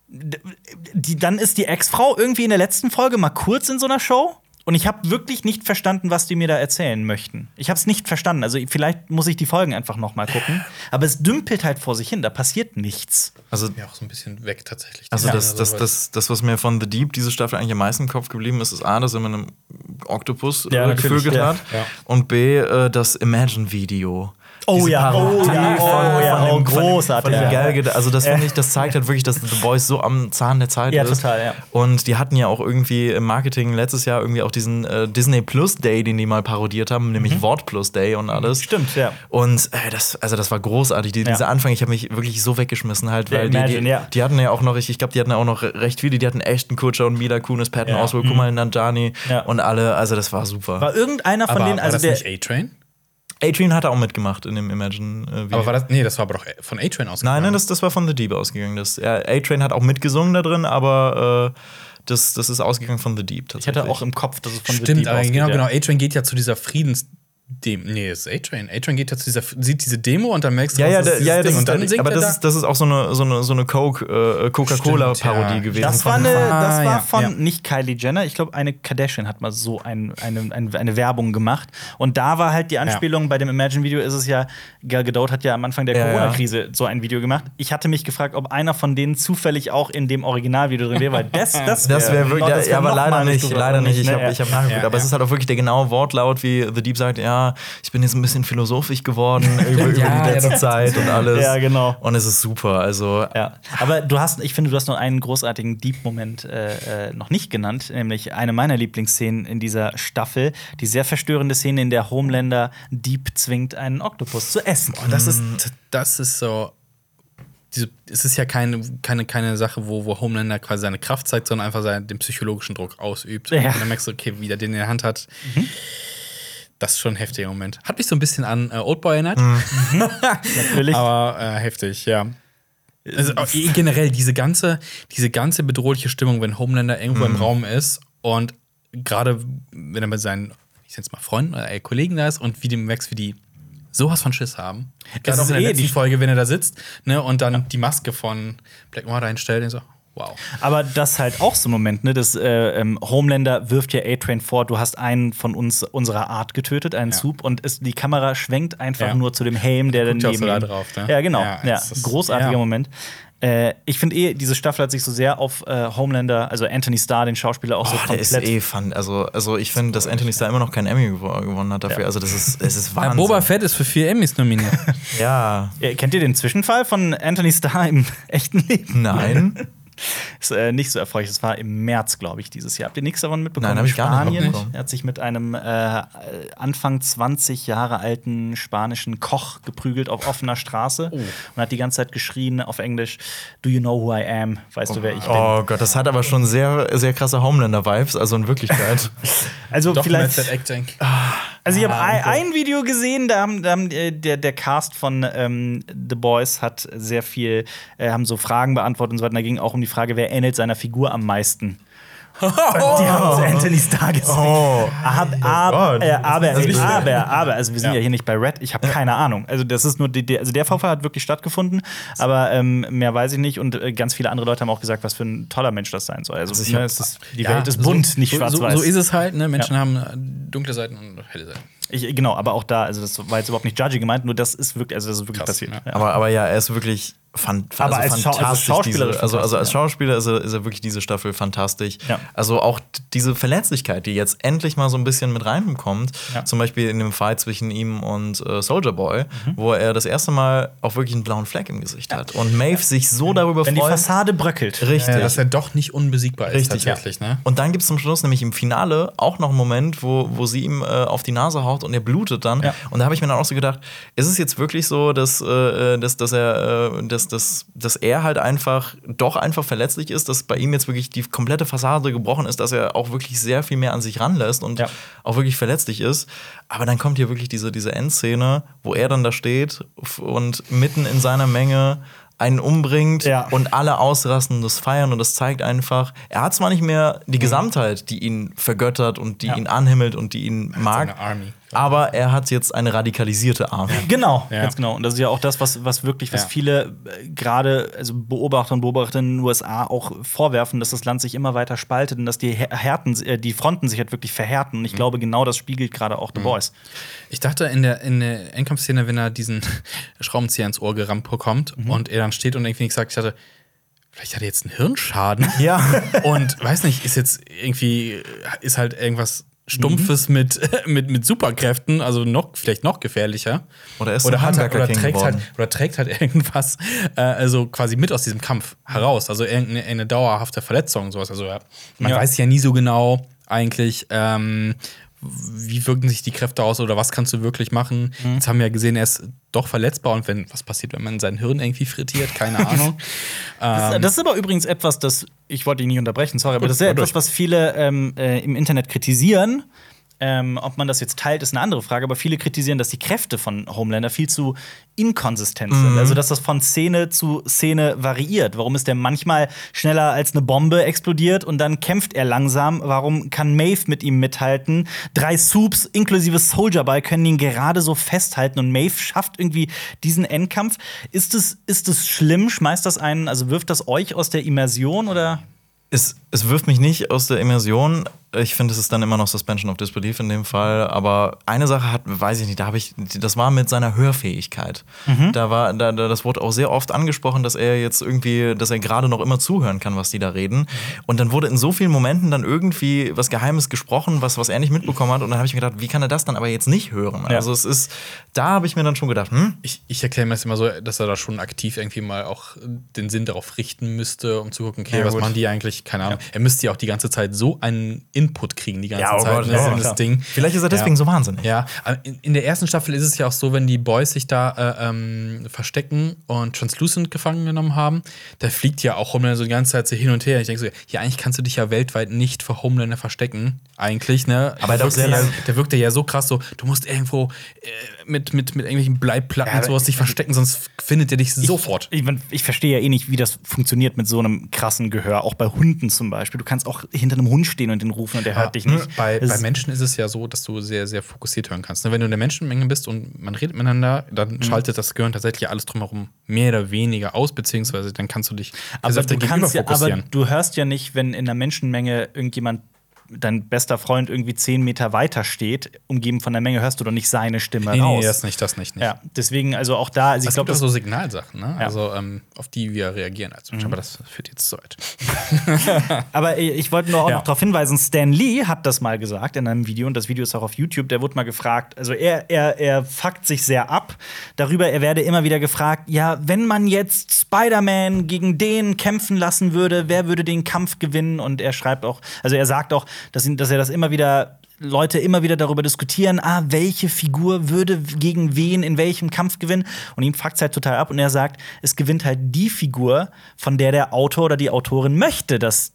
A: die, dann ist die Ex-Frau irgendwie in der letzten Folge mal kurz in so einer Show. Und ich habe wirklich nicht verstanden, was die mir da erzählen möchten. Ich habe es nicht verstanden. Also vielleicht muss ich die Folgen einfach noch mal gucken. *laughs* Aber es dümpelt halt vor sich hin. Da passiert nichts.
B: Also,
C: ja, auch so ein bisschen weg tatsächlich.
B: also
C: Ja,
B: das, das, das, das, was mir von The Deep diese Staffel eigentlich am meisten im Kopf geblieben ist, ist A, dass er mit einem Oktopus
A: Ja,
B: äh, gevögelt
A: ja.
B: hat.
C: Ja.
B: Und B, äh, das Imagine-Video.
A: Oh ja, oh
B: Parodie
A: ja, oh ja,
B: von dem-
A: oh,
B: dem-
A: großartig, ja.
B: Also das finde ich, das zeigt halt wirklich, dass The Boys so am Zahn der Zeit
A: Ja,
B: ist.
A: total, ja.
B: Und die hatten ja auch irgendwie im Marketing letztes Jahr irgendwie auch diesen äh, Disney Plus Day, den die mal parodiert haben, nämlich Wort Plus Day und alles.
A: Mhm. Stimmt, ja.
B: Und äh, das, also das war großartig. Die,
A: Ja.
B: Dieser Anfang, ich habe mich wirklich so weggeschmissen halt, weil die,
A: Imagine,
B: die,
A: ja.
B: die hatten ja auch noch, ich glaube, die hatten ja auch noch recht viele. Die hatten Ashton Kutscher und Mila Kunis, Patton
A: Ja.
B: Oswalt, Kumail Nanjiani
A: Ja.
B: und alle. Also das war super.
A: War irgendeiner von
C: aber
A: denen,
C: war
A: also
C: das
A: der.
C: nicht A-Train?
B: Adrian hat auch mitgemacht in dem Imagine-Video.
C: Aber war das. Nee, das war aber doch von A-Train ausgegangen.
B: Nein, nein, das, das war von The Deep ausgegangen. Das, ja, A-Train hat auch mitgesungen da drin, aber äh, das, das ist ausgegangen von The Deep
A: Ich
B: tatsächlich.
A: hatte auch im Kopf, dass es von The
C: Stimmt,
A: Deep
C: aber
A: ausgeht,
C: genau,
A: ja.
C: genau. A-Train geht ja zu dieser Friedens. Dem, nee, das ist A-Train. A-Train geht ja zu dieser, sieht diese Demo und dann merkst du,
B: Ja, ja,
C: was ist
B: da-
C: dieses
B: ja, ja,
C: Ding.
B: das
C: und dann
B: ist,
C: singt
B: aber
C: er
B: das
C: da.
B: ist, das ist auch so eine, so eine, so eine Coke, äh, Coca-Cola-Parodie
C: Stimmt, ja.
B: gewesen.
A: Das war, eine, das
C: Ah,
A: war
C: ja,
A: von
C: ja.
A: nicht Kylie Jenner, ich glaube, eine Kardashian hat mal so ein, eine, eine, eine Werbung gemacht. Und da war halt die Anspielung, bei dem Imagine-Video ist es ja, Gal Gadot hat ja am Anfang der
B: Ja, ja.
A: Corona-Krise so ein Video gemacht. Ich hatte mich gefragt, ob einer von denen zufällig auch in dem Originalvideo drin wäre, weil das, *laughs* das
B: Das wäre wirklich,
A: das
B: ja,
A: wär
B: aber leider nicht, leider nicht. Ich
A: ne?
B: habe hab nachgeguckt. Aber es ist halt auch wirklich der genaue Wortlaut, wie The Deep sagt, ja, ich bin jetzt ein bisschen philosophisch geworden *laughs* über, über
C: Ja,
B: die
C: ja,
B: letzte
C: doch.
B: Zeit und alles.
A: Ja, genau.
B: Und es ist super. Also,
A: Ja, aber du hast, ich finde, du hast noch einen großartigen Deep-Moment äh, äh, noch nicht genannt, nämlich eine meiner Lieblingsszenen in dieser Staffel, die sehr verstörende Szene, in der Homelander Deep zwingt, einen Oktopus zu essen.
C: Und das ist, das ist so. Diese, es ist ja keine, keine, keine Sache, wo, wo Homelander quasi seine Kraft zeigt, sondern einfach seinen, den psychologischen Druck ausübt.
A: Ja.
C: Und dann merkst du, okay, wie der den in der Hand hat. Das ist schon ein heftiger Moment. Hat mich so ein bisschen an äh, Oldboy erinnert. *laughs*
A: Natürlich.
C: Aber äh, heftig, ja. Also eh generell diese ganze, diese ganze bedrohliche Stimmung, wenn Homelander irgendwo im Raum ist und gerade wenn er mit seinen, ich nenne mal Freunden oder äh, Kollegen da ist und wie dem wächst, wie die sowas von Schiss haben. Gerade
A: ist
C: auch in der
A: eh
C: letzten
A: die-
C: Folge, wenn er da sitzt ne, und dann die Maske von Black Noir reinstellt und so, wow.
A: Aber das ist halt auch so ein Moment, ne? Das äh, ähm, Homelander wirft ja A-Train vor, du hast einen von uns unserer Art getötet, einen
C: Ja.
A: Soup, und es, die Kamera schwenkt einfach
C: Ja.
A: nur zu dem Helm, der
C: auch
A: daneben
C: so da drauf, ne?
A: Ja, genau.
C: Ja,
A: Ja, großartiger
C: ja.
A: Moment. Äh, ich finde eh, diese Staffel hat sich so sehr auf äh, Homelander, also Anthony Starr, den Schauspieler, auch so
B: Oh, der ist
A: komplett.
B: eh fun. Also, also ich finde, dass Anthony Starr immer noch keinen Emmy gewo- gewonnen hat dafür. Also das ist, *laughs* es ist Wahnsinn.
C: Boba Fett ist für vier Emmys nominiert. *laughs*
B: Ja.
A: Ja, kennt ihr den Zwischenfall von Anthony Starr im *laughs* echten Leben?
B: Nein.
A: Ist äh, nicht so erfreulich. Das war im März, glaube ich, dieses Jahr. Habt ihr nichts davon mitbekommen?
B: Nein, hab ich gar nicht
A: Spanien.
B: mitbekommen.
A: Er hat sich mit einem äh, Anfang 20 Jahre alten spanischen Koch geprügelt auf offener Straße
B: Oh.
A: und hat die ganze Zeit geschrien auf Englisch: Do you know who I am? Weißt du, wer ich bin?
B: Oh Gott, das hat aber schon sehr, sehr krasse Homelander-Vibes, also in Wirklichkeit. *laughs*
A: Also
C: Doch,
A: vielleicht.
C: Method Acting.
A: Also ich habe
C: Ah,
A: ein,
C: okay.
A: ein Video gesehen, da haben, da haben äh, der, der Cast von ähm, The Boys hat sehr viel, äh, haben so Fragen beantwortet und so weiter. Und Da ging auch um die Frage, wer ähnelt seiner Figur am meisten. Und *laughs* die haben so Anthony Starr gesagt.
B: Oh.
A: Ab, ab,
B: Gott.
A: äh, aber, aber, aber, also wir sind ja,
C: Ja.
A: hier nicht bei Red, ich habe keine Ahnung. Also das ist nur, die, die, also der Vorfall hat wirklich stattgefunden, aber ähm, mehr weiß ich nicht und äh, ganz viele andere Leute haben auch gesagt, was für ein toller Mensch das sein soll. Also,
B: ich
A: ne, ist, die
C: Ja,
A: Welt ist bunt,
C: so,
A: nicht schwarz-weiß.
C: So, so ist es halt, ne? Menschen haben äh, dunkle Seiten und helle Seiten.
A: Ich, genau, aber auch da, also das war jetzt überhaupt nicht judgy gemeint, nur das ist wirklich, also das ist wirklich
C: Krass,
A: passiert.
C: ja.
A: Ja.
B: Aber, aber ja, er ist wirklich fan
A: Aber
B: also
A: als Schau- also
B: fantastisch.
A: schauspielerisch
B: diese, also, also als Schauspieler ist er, ist er wirklich diese Staffel fantastisch.
A: Ja.
B: Also auch diese Verletzlichkeit, die jetzt endlich mal so ein bisschen mit reinkommt,
A: Ja.
B: zum Beispiel in dem Fight zwischen ihm und äh, Soldier Boy,
A: Mhm.
B: wo er das erste Mal auch wirklich einen blauen Fleck im Gesicht hat. Und Maeve sich so darüber
A: Wenn die
B: freut.
A: Fassade bröckelt.
B: Richtig.
C: Ja, dass er doch nicht unbesiegbar ist,
B: Richtig,
C: tatsächlich, ne?
B: Und dann gibt es zum Schluss nämlich im Finale auch noch einen Moment, wo, wo sie ihm äh, auf die Nase haut und er blutet dann.
A: Ja.
B: Und da habe ich mir dann auch so gedacht, ist es jetzt wirklich so, dass, äh, dass, dass, er, äh, dass, dass, dass er halt einfach doch einfach verletzlich ist, dass bei ihm jetzt wirklich die komplette Fassade gebrochen ist, dass er auch wirklich sehr viel mehr an sich ranlässt und
A: Ja.
B: auch wirklich verletzlich ist. Aber dann kommt hier wirklich diese, diese Endszene, wo er dann da steht und mitten in seiner Menge einen umbringt
A: Ja.
B: und alle ausrasten, das feiern und das zeigt einfach, er hat zwar nicht mehr die Gesamtheit, die ihn vergöttert und die
A: Ja.
B: ihn anhimmelt und die ihn mag,
C: seine Army.
B: Aber er hat jetzt eine radikalisierte Arme.
A: Genau,
C: Ja.
A: ganz genau. Und das ist ja auch das, was, was wirklich, was
C: Ja.
A: viele äh, gerade, also Beobachter und Beobachterinnen in den USA auch vorwerfen, dass das Land sich immer weiter spaltet und dass die Härten, äh, die Fronten sich halt wirklich verhärten. Und ich glaube, genau das spiegelt gerade auch The Boys.
C: Ich dachte in der, in der Endkampfszene, wenn er diesen *laughs* Schraubenzieher ins Ohr gerammt bekommt
A: Mhm.
C: und er dann steht und irgendwie nichts sagt, ich dachte, vielleicht hat er jetzt einen Hirnschaden.
B: Ja.
C: Und weiß nicht, ist jetzt irgendwie, ist halt irgendwas Stumpfes mit, *laughs* mit, mit Superkräften, also noch, vielleicht noch gefährlicher.
B: Oder ist
C: oder, hat er,
B: Handwerker
C: oder, trägt halt, oder trägt halt *laughs* irgendwas, äh, also quasi mit aus diesem Kampf heraus. Also irgendeine eine dauerhafte Verletzung, sowas. Also man
A: Ja.
C: weiß ja nie so genau eigentlich, ähm, wie wirken sich die Kräfte aus oder was kannst du wirklich machen.
A: Mhm.
C: Jetzt haben wir ja gesehen, er ist doch verletzbar und wenn, was passiert, wenn man sein Hirn irgendwie frittiert? Keine *laughs* Ahnung.
A: Das, das ist aber übrigens etwas, das, ich wollte dich nicht unterbrechen, sorry, aber das ist ja etwas, was viele ähm, äh, im Internet kritisieren. Ähm, ob man das jetzt teilt, ist eine andere Frage, aber viele kritisieren, dass die Kräfte von Homelander viel zu inkonsistent sind. Also, dass das von Szene zu Szene variiert. Warum ist der manchmal schneller als eine Bombe explodiert und dann kämpft er langsam? Warum kann Maeve mit ihm mithalten? Drei Soups inklusive Soldier Boy können ihn gerade so festhalten und Maeve schafft irgendwie diesen Endkampf. Ist es, ist es schlimm? Schmeißt das einen, also wirft das euch aus der Immersion oder?
B: Es, es wirft mich nicht aus der Immersion. Ich finde, es ist dann immer noch Suspension of Disbelief in dem Fall. Aber eine Sache hat, weiß ich nicht, da habe ich, das war mit seiner Hörfähigkeit. Da war, da, da, das wurde auch sehr oft angesprochen, dass er jetzt irgendwie, dass er gerade noch immer zuhören kann, was die da reden. Und dann wurde in so vielen Momenten dann irgendwie was Geheimes gesprochen, was, was er nicht mitbekommen hat. Und dann habe ich mir gedacht, wie kann er das dann aber jetzt nicht hören?
A: Ja.
B: Also es ist, da habe ich mir dann schon gedacht, hm,
C: Ich, ich erkläre mir das immer so, dass er da schon aktiv irgendwie mal auch den Sinn darauf richten müsste, um zu gucken, okay,
B: Ja,
C: was
B: gut.
C: machen die eigentlich? Keine Ahnung. Er müsste ja auch die ganze Zeit so einen Input kriegen, die ganze
B: Ja, oh
C: Zeit.
B: Gott, ja,
C: in das. Ding.
B: vielleicht ist er deswegen
C: Ja.
B: so wahnsinnig.
C: Ja, in, in der ersten Staffel ist es ja auch so, wenn die Boys sich da äh, ähm, verstecken und Translucent gefangen genommen haben, da fliegt ja auch Homelander so die ganze Zeit so hin und her. Ich denke so, ja, eigentlich kannst du dich ja weltweit nicht vor Homelander verstecken, eigentlich, ne?
B: Aber
C: der wirkt
B: sehr
C: ja,
B: lang-
C: der wirkt ja so krass so, du musst irgendwo äh, mit, mit, mit irgendwelchen Bleiplatten
A: Ja,
C: und sowas dich verstecken, sonst findet er dich sofort.
A: Ich, ich verstehe ja eh nicht, wie das funktioniert mit so einem krassen Gehör, auch bei Hunden zum Beispiel. Du kannst auch hinter einem Hund stehen und den rufen. Rufen und er hört dich nicht.
C: Bei, bei Menschen ist es ja so, dass du sehr, sehr fokussiert hören kannst. ne? Wenn du in der Menschenmenge bist und man redet miteinander, dann
A: Mhm.
C: schaltet das Gehirn tatsächlich alles drumherum mehr oder weniger aus, beziehungsweise dann kannst du dich
A: aber
C: auf
A: du kannst ja, aber
C: fokussieren.
A: du hörst ja nicht, wenn in der Menschenmenge irgendjemand dein bester Freund irgendwie zehn Meter weiter steht, umgeben von der Menge, hörst du doch nicht seine Stimme
C: nee,
A: raus.
C: nee, das nicht, das nicht. nicht.
A: ja, deswegen, also auch da, also ich glaube, das
C: so Signalsachen, ne?
A: Ja.
C: also ähm, auf die wir reagieren als Mensch. Aber das führt jetzt zu weit. *laughs*
A: Aber ich wollte nur auch
C: Ja.
A: noch darauf hinweisen, Stan Lee hat das mal gesagt in einem Video und das Video ist auch auf YouTube. Der wurde mal gefragt, also er, er, er fuckt sich sehr ab darüber, er werde immer wieder gefragt, ja, wenn man jetzt Spider-Man gegen den kämpfen lassen würde, wer würde den Kampf gewinnen? Und er schreibt auch, also er sagt auch, dass, ihn, dass er das immer wieder Leute immer wieder darüber diskutieren, ah, welche Figur würde gegen wen in welchem Kampf gewinnen. Und ihn fuckt halt total ab und er sagt, es gewinnt halt die Figur, von der der Autor oder die Autorin möchte, dass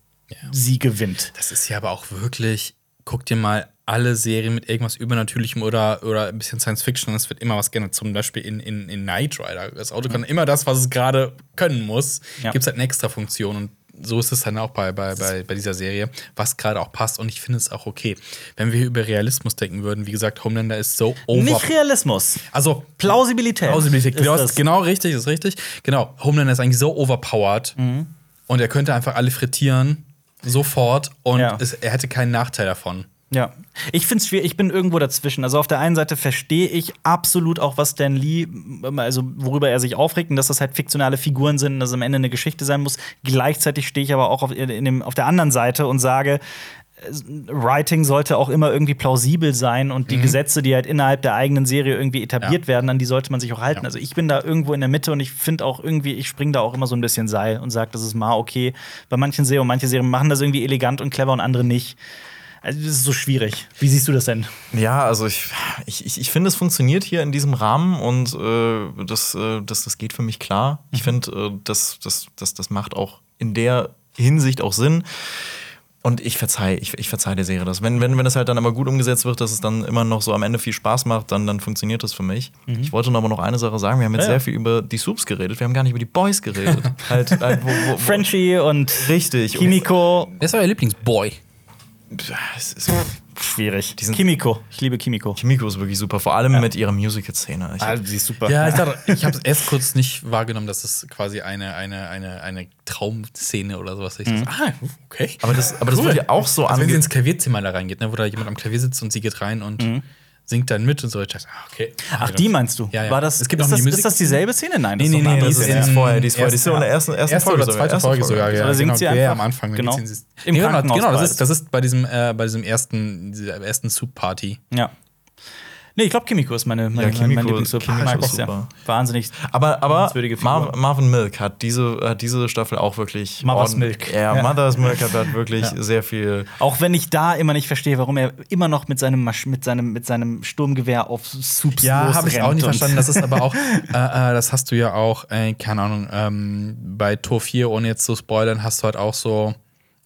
A: sie gewinnt.
C: Das ist ja aber auch wirklich, guck dir mal alle Serien mit irgendwas Übernatürlichem oder, oder ein bisschen Science Fiction, es wird immer was gerne. Zum Beispiel in, in, in Knight Rider. Das Auto kann immer das, was es gerade können muss.
A: Ja.
C: Gibt es halt eine extra Funktion. Und so ist es dann auch bei, bei, bei, bei dieser Serie, was gerade auch passt. Und ich finde es auch okay. Wenn wir über Realismus denken würden, wie gesagt, Homelander ist so over.
A: Nicht Realismus.
C: also
A: Plausibilität.
C: Plausibilität.
A: ist
C: Genau,
A: das.
C: ist genau richtig, ist richtig. Genau, Homelander ist eigentlich so overpowered
A: Mhm.
C: und er könnte einfach alle frittieren sofort und
A: Ja.
C: es, er hätte keinen Nachteil davon.
A: Ja, ich finde es schwierig. Ich bin irgendwo dazwischen. Also auf der einen Seite verstehe ich absolut auch, was Stan Lee, also worüber er sich aufregt, und dass das halt fiktionale Figuren sind, dass es am Ende eine Geschichte sein muss. Gleichzeitig stehe ich aber auch auf, dem, auf der anderen Seite und sage, äh, Writing sollte auch immer irgendwie plausibel sein und die Gesetze, die halt innerhalb der eigenen Serie irgendwie etabliert
C: Ja.
A: werden, an die sollte man sich auch halten.
C: Ja.
A: Also ich bin da irgendwo in der Mitte und ich finde auch irgendwie, ich springe da auch immer so ein bisschen Seil und sage, das ist mal okay. Bei manchen Serien, manche Serien machen das irgendwie elegant und clever und andere nicht. Also das ist so schwierig. Wie siehst du das denn?
B: Ja, also ich, ich, ich, finde, es funktioniert hier in diesem Rahmen und äh, das, äh, das, das geht für mich klar. Ich finde, äh, das, das, das, das macht auch in der Hinsicht auch Sinn. Und ich verzeih, ich, ich verzeih der Serie das. Wenn, wenn, wenn es halt dann aber gut umgesetzt wird, dass es dann immer noch so am Ende viel Spaß macht, dann, dann funktioniert das für mich. Ich wollte noch aber noch eine Sache sagen. Wir haben jetzt
A: Ja, ja.
B: sehr viel über die Soups geredet. Wir haben gar nicht über die Boys geredet. *laughs* halt, halt, wo, wo, wo,
A: Frenchie und
B: Richtig.
A: Kimiko.
C: Wer ist euer Lieblingsboy?
B: Es ist,
A: Schwierig.
B: sind-
A: Kimiko. Ich liebe Kimiko.
B: Kimiko ist wirklich super, vor allem mit ihrer Musical-Szene.
A: Also, sie ist super.
C: Ja, ich, dachte, ich habe es *laughs* erst kurz nicht wahrgenommen, dass es quasi eine, eine, eine, eine Traumszene oder sowas ist. So, ah, okay.
B: Aber das, aber das
C: Cool.
B: wird ja auch so
C: also, wenn sie ins Klavierzimmer da reingeht, ne, wo da jemand am Klavier sitzt und sie geht rein und singt dann mit und so. Ich dachte, ah, okay.
A: Ach, die meinst du?
C: Ja, ja.
A: War das,
C: Es gibt
A: ist, das, ist das dieselbe Szene? Nein,
C: Nee,
A: ist
C: nee, nee,
A: andere
B: das ist- ist vorher, die ist vorher, die ist in der ersten, ersten
C: erste
B: Folge
C: oder
B: sogar,
C: zweite
B: erste
C: Folge sogar, ja.
A: Oder singt
C: genau.
A: sie
C: ja, ja,
A: einfach?
C: am Anfang.
A: Genau.
C: Genau,
A: Im
C: nee, genau,
A: Krankenhaus
C: genau das, ist, das ist bei diesem, äh, bei diesem ersten, dieser ersten Soup-Party.
A: Ja. Nee, ich glaube, Kimiko ist meine, meine,
B: Ja, Kimiko-
A: mein Lieblingssuppe.
B: Kimiko
A: Mag ich
B: super.
A: Wahnsinnig.
B: Aber, aber. Mar Marvin Milk hat diese, hat diese Staffel auch wirklich.
A: Mother's Milk.
B: Ja,
A: Ja.
B: Mother's Milk hat, hat *laughs* wirklich sehr viel.
A: Auch wenn ich da immer nicht verstehe, warum er immer noch mit seinem, mit seinem, mit seinem Sturmgewehr auf Soups
C: Ja, habe ich auch nicht verstanden. Das ist aber auch, *laughs* äh, äh, das hast du ja auch, äh, keine Ahnung, ähm, bei Tor 4, ohne jetzt zu spoilern, hast du halt auch so,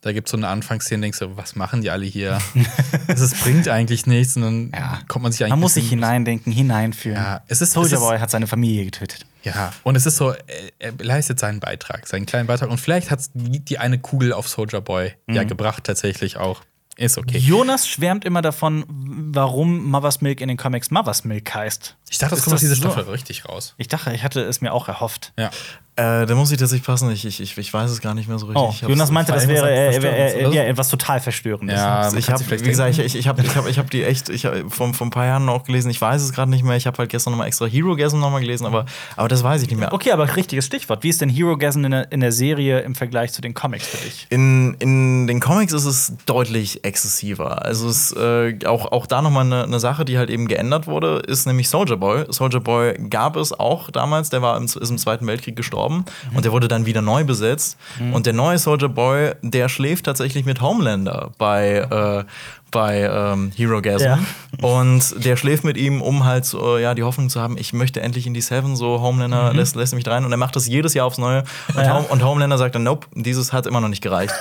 C: da gibt es so eine Anfangsszene, denkst du, was machen die alle hier? *laughs* das ist, bringt eigentlich nichts und dann
A: Ja.
C: kommt man sich eigentlich.
A: Man muss sich hineindenken, hineinführen.
C: Ja, es ist-
A: Soldier
C: es ist-
A: Boy hat seine Familie getötet.
C: Ja, und es ist so, er, leistet seinen Beitrag, seinen kleinen Beitrag. Und vielleicht hat die, die eine Kugel auf Soldier Boy
A: Mhm.
C: ja gebracht, tatsächlich auch. Ist okay.
A: Jonas schwärmt immer davon, warum Mother's Milk in den Comics Mother's Milk heißt.
C: Ich dachte, das
A: Ist
C: kommt aus dieser
A: so?
C: Staffel richtig raus.
A: Ich dachte, ich hatte es mir auch erhofft.
C: Ja.
B: Äh, da muss ich tatsächlich passen. Ich, ich, ich, ich weiß es gar nicht mehr so richtig.
A: Oh,
B: Ich
A: Jonas meinte, das wäre äh, äh, ja, etwas total Verstörendes.
C: Ja, man
B: ich
C: kann
B: habe, wie gesagt, ich, ich, ich habe ich hab, ich hab die echt, ich hab vor, vor ein paar Jahren auch gelesen, ich weiß es gerade nicht mehr, ich habe halt gestern nochmal extra Hero Gasm nochmal gelesen, aber, aber das weiß ich nicht mehr.
A: Okay, aber richtiges Stichwort. Wie ist denn Hero Gasm in der, in der Serie im Vergleich zu den Comics für dich?
B: In, in den Comics ist es deutlich exzessiver. Also es äh, auch, auch da nochmal eine, eine Sache, die halt eben geändert wurde, ist nämlich Soldier Boy. Soldier Boy gab es auch damals, der war im, ist im Zweiten Weltkrieg gestorben und der wurde dann wieder neu besetzt. Und der neue Soldier Boy, der schläft tatsächlich mit Homelander bei, äh, bei ähm, Hero Gasm.
A: Ja.
B: Und der schläft mit ihm, um halt so, ja, die Hoffnung zu haben, ich möchte endlich in die Seven, so Homelander lässt, lässt mich rein. Und er macht das jedes Jahr aufs Neue. Und,
A: Ja.
B: Home, und Homelander sagt dann, nope, dieses hat immer noch nicht gereicht.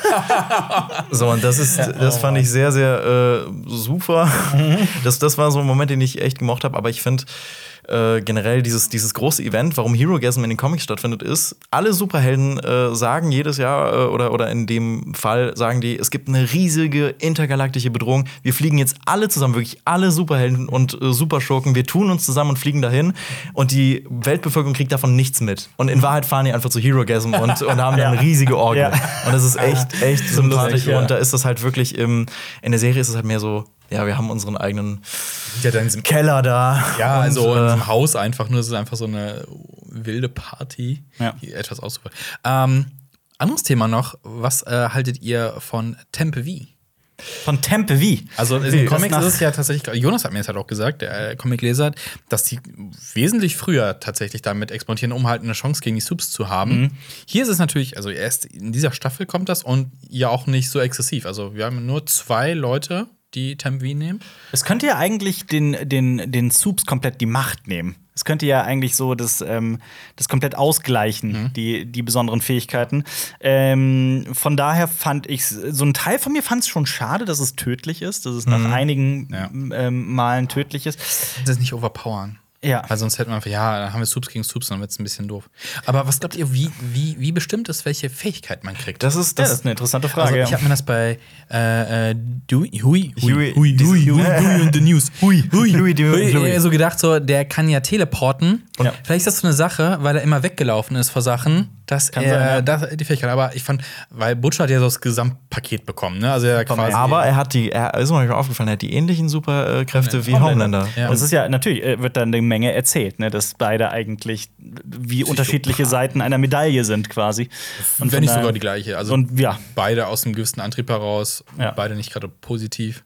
B: *laughs* so, und das ist, das fand ich sehr, sehr äh, super. Das, das war so ein Moment, den ich echt gemocht habe. Aber ich finde, äh, generell dieses, dieses große Event, warum Herogasm in den Comics stattfindet, ist, alle Superhelden äh, sagen jedes Jahr äh, oder, oder in dem Fall sagen die, es gibt eine riesige intergalaktische Bedrohung. Wir fliegen jetzt alle zusammen, wirklich alle Superhelden und äh, Superschurken. Wir tun uns zusammen und fliegen dahin. Und die Weltbevölkerung kriegt davon nichts mit. Und in Wahrheit fahren die einfach zu Herogasm und, und haben dann *laughs* eine riesige Orgie.
A: Ja.
B: Und das ist echt, echt sympathisch.
A: ja.
B: Und da ist das halt wirklich im, in der Serie ist es halt mehr so, ja, wir haben unseren eigenen
C: Ja, dann in diesem
B: Keller da.
C: Ja,
B: Und,
C: also in
B: äh,
C: diesem Haus einfach nur, es ist einfach so eine wilde Party,
A: Ja.
C: die etwas auszuführen. Ähm, anderes Thema noch, was äh, haltet ihr von Tempe V?
A: Von Tempe wie?
C: Also in den Comics ist es ja tatsächlich, Jonas hat mir jetzt halt auch gesagt, der äh, Comicleser, dass die wesentlich früher tatsächlich damit exportieren, um halt eine Chance gegen die Subs zu haben. Hier ist es natürlich, also erst in dieser Staffel kommt das und ja auch nicht so exzessiv. Also wir haben nur zwei Leute, die V nehmen.
A: Es könnte ja eigentlich den, den, den Soups komplett die Macht nehmen. Es könnte ja eigentlich so das, ähm, das komplett ausgleichen, die, die besonderen Fähigkeiten. Ähm, von daher fand ich, so ein Teil von mir fand es schon schade, dass es tödlich ist, dass es nach einigen
C: Ja.
A: ähm, Malen tödlich ist.
C: Das nicht overpowern.
A: Ja.
C: Weil sonst hätten wir einfach, ja, dann haben wir Subs gegen Subs, dann wird es ein bisschen doof. Aber was glaubt ihr, wie, wie, wie bestimmt ist, welche Fähigkeit man kriegt?
B: das ist
A: Ja,
B: das.
A: das ist eine interessante
C: also,
A: Frage.
C: ich habe mir das bei äh, äh, Dewey, Hui,
B: Huey,
C: Hui, Hui,
B: Huey.
C: Hui, Hui und the News. *laughs* Hui, Hui,
B: Hui,
C: Hui,
B: Hui.
C: äh, so gedacht, so, der kann ja teleporten. Und
A: Ja.
C: vielleicht ist das so eine Sache, weil er immer weggelaufen ist vor Sachen, dass
A: Kann
C: er
A: sein, ja.
C: das, die Fähigkeit. Aber ich fand, weil Butcher hat ja so das Gesamtpaket bekommen, ne? Also er quasi.
B: aber er hat die, er ist mir aufgefallen, er hat die ähnlichen Superkräfte wie
A: Homelander.
B: Homelander.
C: Ja.
A: Das ist ja natürlich äh, wird dann eine Menge erzählt, ne, dass beide eigentlich wie unterschiedliche Seiten einer Medaille sind quasi.
C: wenn
A: von
C: nicht sogar die gleiche. Also
A: und ja,
C: beide aus einem gewissen Antrieb heraus,
A: Ja.
C: beide nicht gerade positiv.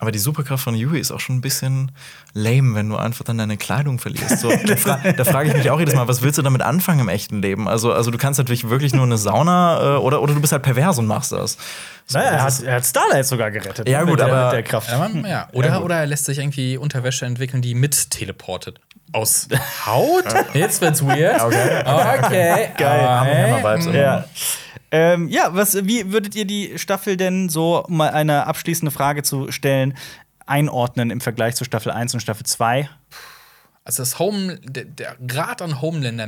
B: Aber die Superkraft von Yui ist auch schon ein bisschen lame, wenn du einfach dann deine Kleidung verlierst. So, da fra *laughs* da frage ich mich auch jedes Mal, was willst du damit anfangen im echten Leben? Also, also du kannst natürlich wirklich nur eine Sauna äh, oder, oder du bist halt pervers und machst das. So,
A: naja, er hat, er hat Starlight sogar gerettet.
B: Ja,
A: ne,
B: gut,
A: mit der,
B: aber-
A: mit der Kraft.
C: Ja, man, ja. Oder,
B: Ja, gut.
C: oder er lässt sich irgendwie Unterwäsche entwickeln, die mit teleportet. Aus Haut? *laughs* Jetzt wird's weird.
B: Okay.
C: Okay.
A: Geil.
B: Hammer-Vibes immer.
A: Ja. Ähm, ja, was, wie würdet ihr die Staffel denn so, um mal eine abschließende Frage zu stellen, einordnen im Vergleich zu Staffel 1 und Staffel 2?
C: Also das Home, der, der Grad an Homelander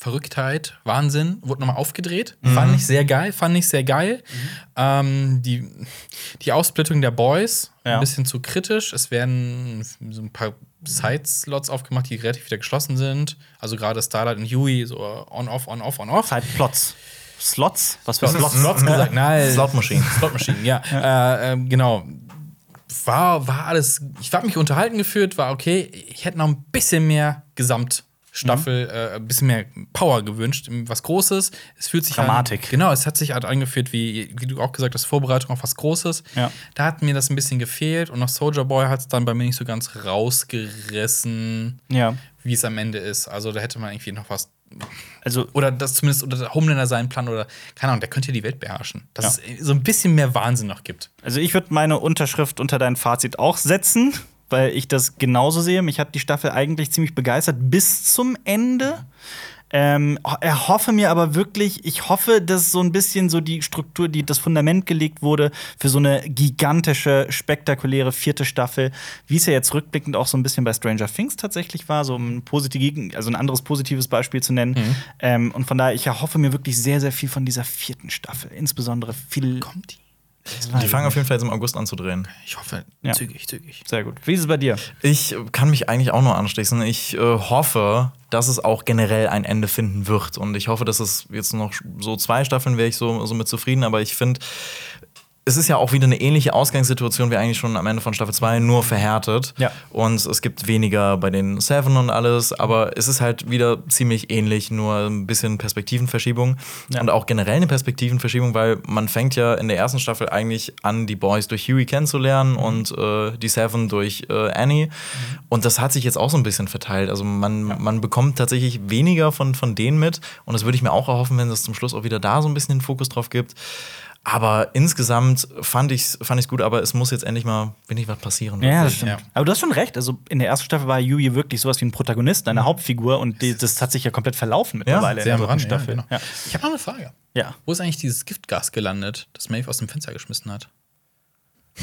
C: Verrücktheit, Wahnsinn, wurde nochmal aufgedreht. Fand ich sehr geil, fand ich sehr geil. Ähm, die, die Ausblittung der Boys,
A: Ja.
C: ein bisschen zu kritisch. Es werden so ein paar Side-Slots aufgemacht, die relativ wieder geschlossen sind. Also gerade Starlight und Huey, so on-off, on-off, on-off.
A: Zeitplots. Slots? Was für Slots?
C: Slots *laughs* gesagt? Nein.
B: Slot Machine.
C: Slot Machine, *laughs* ja. Äh, ähm, genau. War, war alles. Ich habe mich unterhalten gefühlt, war okay. Ich hätte noch ein bisschen mehr Gesamtstaffel, äh, ein bisschen mehr Power gewünscht, was Großes. Es fühlt sich
A: Dramatik.
C: An, genau, es hat sich halt angefühlt, wie, wie du auch gesagt hast, Vorbereitung auf was Großes.
A: Ja.
C: Da hat mir das ein bisschen gefehlt und noch Soldier Boy hat es dann bei mir nicht so ganz rausgerissen,
A: Ja.
C: wie es am Ende ist. Also da hätte man irgendwie noch was
A: Also,
C: oder das zumindest oder der Homelander seinen Plan oder keine Ahnung, der könnte ja die Welt beherrschen. Dass
A: Ja.
C: es so ein bisschen mehr Wahnsinn noch gibt.
A: also ich würde meine Unterschrift unter dein Fazit auch setzen, weil ich das genauso sehe. Mich hat die Staffel eigentlich ziemlich begeistert bis zum Ende. Ähm, erhoffe mir aber wirklich, ich hoffe, dass so ein bisschen so die Struktur, die das Fundament gelegt wurde für so eine gigantische, spektakuläre vierte Staffel, wie es ja jetzt rückblickend auch so ein bisschen bei Stranger Things tatsächlich war, so ein positiv, also ein anderes positives Beispiel zu nennen. Ähm, und von daher, ich erhoffe mir wirklich sehr, sehr viel von dieser vierten Staffel, insbesondere viel.
C: Kommt die?
B: Die fangen auf jeden Fall jetzt im August an zu drehen.
C: Ich hoffe,
A: Ja.
C: zügig, zügig.
A: Sehr gut. Wie ist es bei dir?
B: Ich kann mich eigentlich auch nur anschließen. Ich äh, hoffe, dass es auch generell ein Ende finden wird. Und ich hoffe, dass es jetzt noch so zwei Staffeln wäre ich so, so mit zufrieden. Aber ich finde, es ist ja auch wieder eine ähnliche Ausgangssituation wie eigentlich schon am Ende von Staffel 2, nur verhärtet.
A: Ja.
B: Und es gibt weniger bei den Seven und alles, aber es ist halt wieder ziemlich ähnlich, nur ein bisschen Perspektivenverschiebung.
A: Ja.
B: Und auch generell eine Perspektivenverschiebung, weil man fängt ja in der ersten Staffel eigentlich an, die Boys durch Huey kennenzulernen und äh, die Seven durch äh, Annie. Und das hat sich jetzt auch so ein bisschen verteilt. Also man, man bekommt tatsächlich weniger von, von denen mit. Und das würde ich mir auch erhoffen, wenn es zum Schluss auch wieder da so ein bisschen den Fokus drauf gibt. Aber insgesamt fand ich es fand ich's gut, aber es muss jetzt endlich mal wenig was passieren.
A: Ja, das stimmt.
C: Ja.
A: Aber du hast schon recht. Also in der ersten Staffel war Yui wirklich sowas wie ein Protagonist, eine Hauptfigur. Und die, das hat sich ja komplett verlaufen mittlerweile
C: Sehr
A: in der dritten
C: ja,
A: Staffel.
C: genau.
A: Ja.
C: Ich habe noch eine Frage.
A: Ja.
C: Wo ist eigentlich dieses Giftgas gelandet, das Maeve aus dem Fenster geschmissen hat?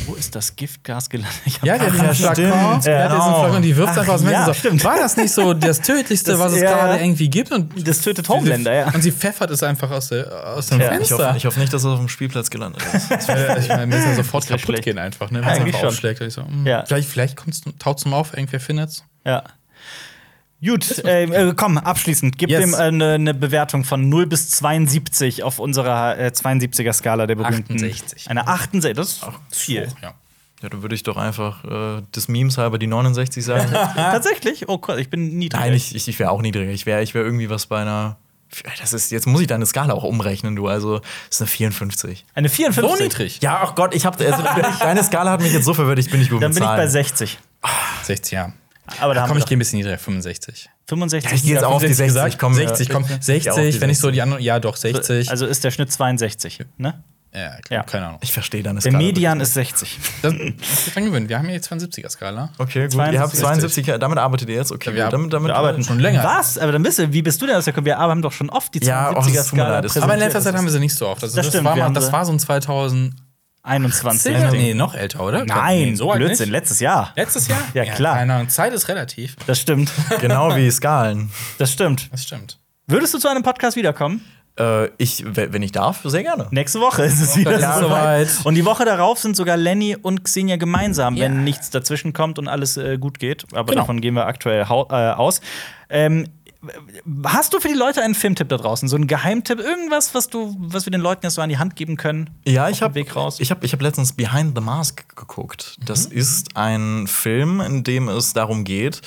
A: Wo ist das Giftgas gelandet? Ich
C: Ja, der hat
A: grad-
C: diesen
B: stimmt.
C: Flakon, der diesen
B: Genau.
C: Flakon und die wirft einfach aus dem
A: ja,
C: Fenster. War das nicht so das Tödlichste,
A: Das-
C: was es
A: ja,
C: gerade irgendwie gibt? Und
A: Das tötet Homelander, ja.
C: Und sie pfeffert es einfach aus, der, aus dem
A: Ja,
B: Ich
C: Fenster.
B: hoffe, ich hoffe nicht, dass es auf dem Spielplatz gelandet ist. *laughs*
C: Ich meine, müssen ja sofort kaputt
A: schlecht.
C: gehen einfach, ne? Wenn es einfach
A: schon.
C: aufschlägt. Ich so, hm,
A: Ja.
C: Vielleicht, vielleicht taut es mal auf, irgendwer findet's.
A: Ja. Gut, äh, äh, komm, abschließend. Gib
C: Yes.
A: dem eine äh, ne Bewertung von 0 bis 72 auf unserer äh, 72er-Skala der berühmten.
C: 68.
A: Eine 68, das ist viel.
C: Ja.
B: Ja, dann würde ich doch einfach äh, des Memes halber die 69 *laughs* sagen.
A: Tatsächlich? Oh Gott, ich bin niedrig.
B: Nein, ich, ich, ich wäre auch niedriger. Ich wäre ich wär irgendwie was bei einer. Das ist, jetzt muss ich deine Skala auch umrechnen, du. Also, das ist eine 54.
A: Eine 54.
C: So niedrig.
B: Ja, ach Gott, ich hab, also, *laughs* deine Skala hat mich jetzt so verwirrt, ich bin nicht gut
A: Dann
B: mit
A: bin ich bei
B: Zahlen.
A: 60.
C: 60, ja.
A: Aber da haben
C: Komm,
A: wir
C: ich gehe ein bisschen niedriger, 65.
A: 65.
B: ich gehe jetzt auch auf die 60.
C: gesagt,
B: komm,
C: 60, komm,
B: ich-
C: 60,
B: ja, auf die
C: wenn ich so die anderen, ja doch, 60.
A: Also ist der Schnitt 62, ne?
C: ja,
A: Ja.
C: keine Ahnung.
B: Ich verstehe deine
A: Der
B: Skala.
A: Median ist 60.
C: Das, das wird dann gewöhnen. Wir haben ja jetzt 72er-Skala.
B: Okay, gut.
A: 62.
B: Ihr habt 72, ja, damit arbeitet ihr jetzt. Okay,
C: wir
B: gut.
C: haben-
B: damit, damit,
C: wir arbeiten schon länger.
A: Was? Aber dann bist du, wie bist du denn aus der Wir haben doch schon oft die 72er
B: Ja, oh.
C: Aber in letzter Zeit haben wir sie nicht so oft. Also
A: Das
C: das,
A: stimmt,
C: war
A: wir
C: mal, das war so ein 2000.
A: 21.
C: Nee, noch älter, oder?
A: Nein,
C: nee, so alt
A: Blödsinn,
C: nicht.
A: letztes Jahr.
C: Letztes Jahr?
A: Ja, klar.
C: Keine Ahnung, Zeit ist relativ.
A: Das stimmt. *laughs*
B: Genau wie Skalen.
A: Das stimmt.
C: Das stimmt.
A: Würdest du zu einem Podcast wiederkommen?
B: Äh, ich, wenn ich darf, sehr gerne.
A: Nächste Woche ist es wieder
C: ist soweit.
A: Und die Woche darauf sind sogar Lenny und Xenia gemeinsam,
C: Ja.
A: wenn nichts dazwischen kommt und alles äh, gut geht. Aber
C: Genau.
A: davon gehen wir aktuell äh, aus. Ähm, hast du für die Leute einen Filmtipp da draußen? So einen Geheimtipp? Irgendwas, was, du, was wir den Leuten jetzt so an die Hand geben können?
B: Ja, ich habe
A: Weg raus.
B: ich hab, ich hab letztens Behind the Mask geguckt. Das ist ein Film, in dem es darum geht,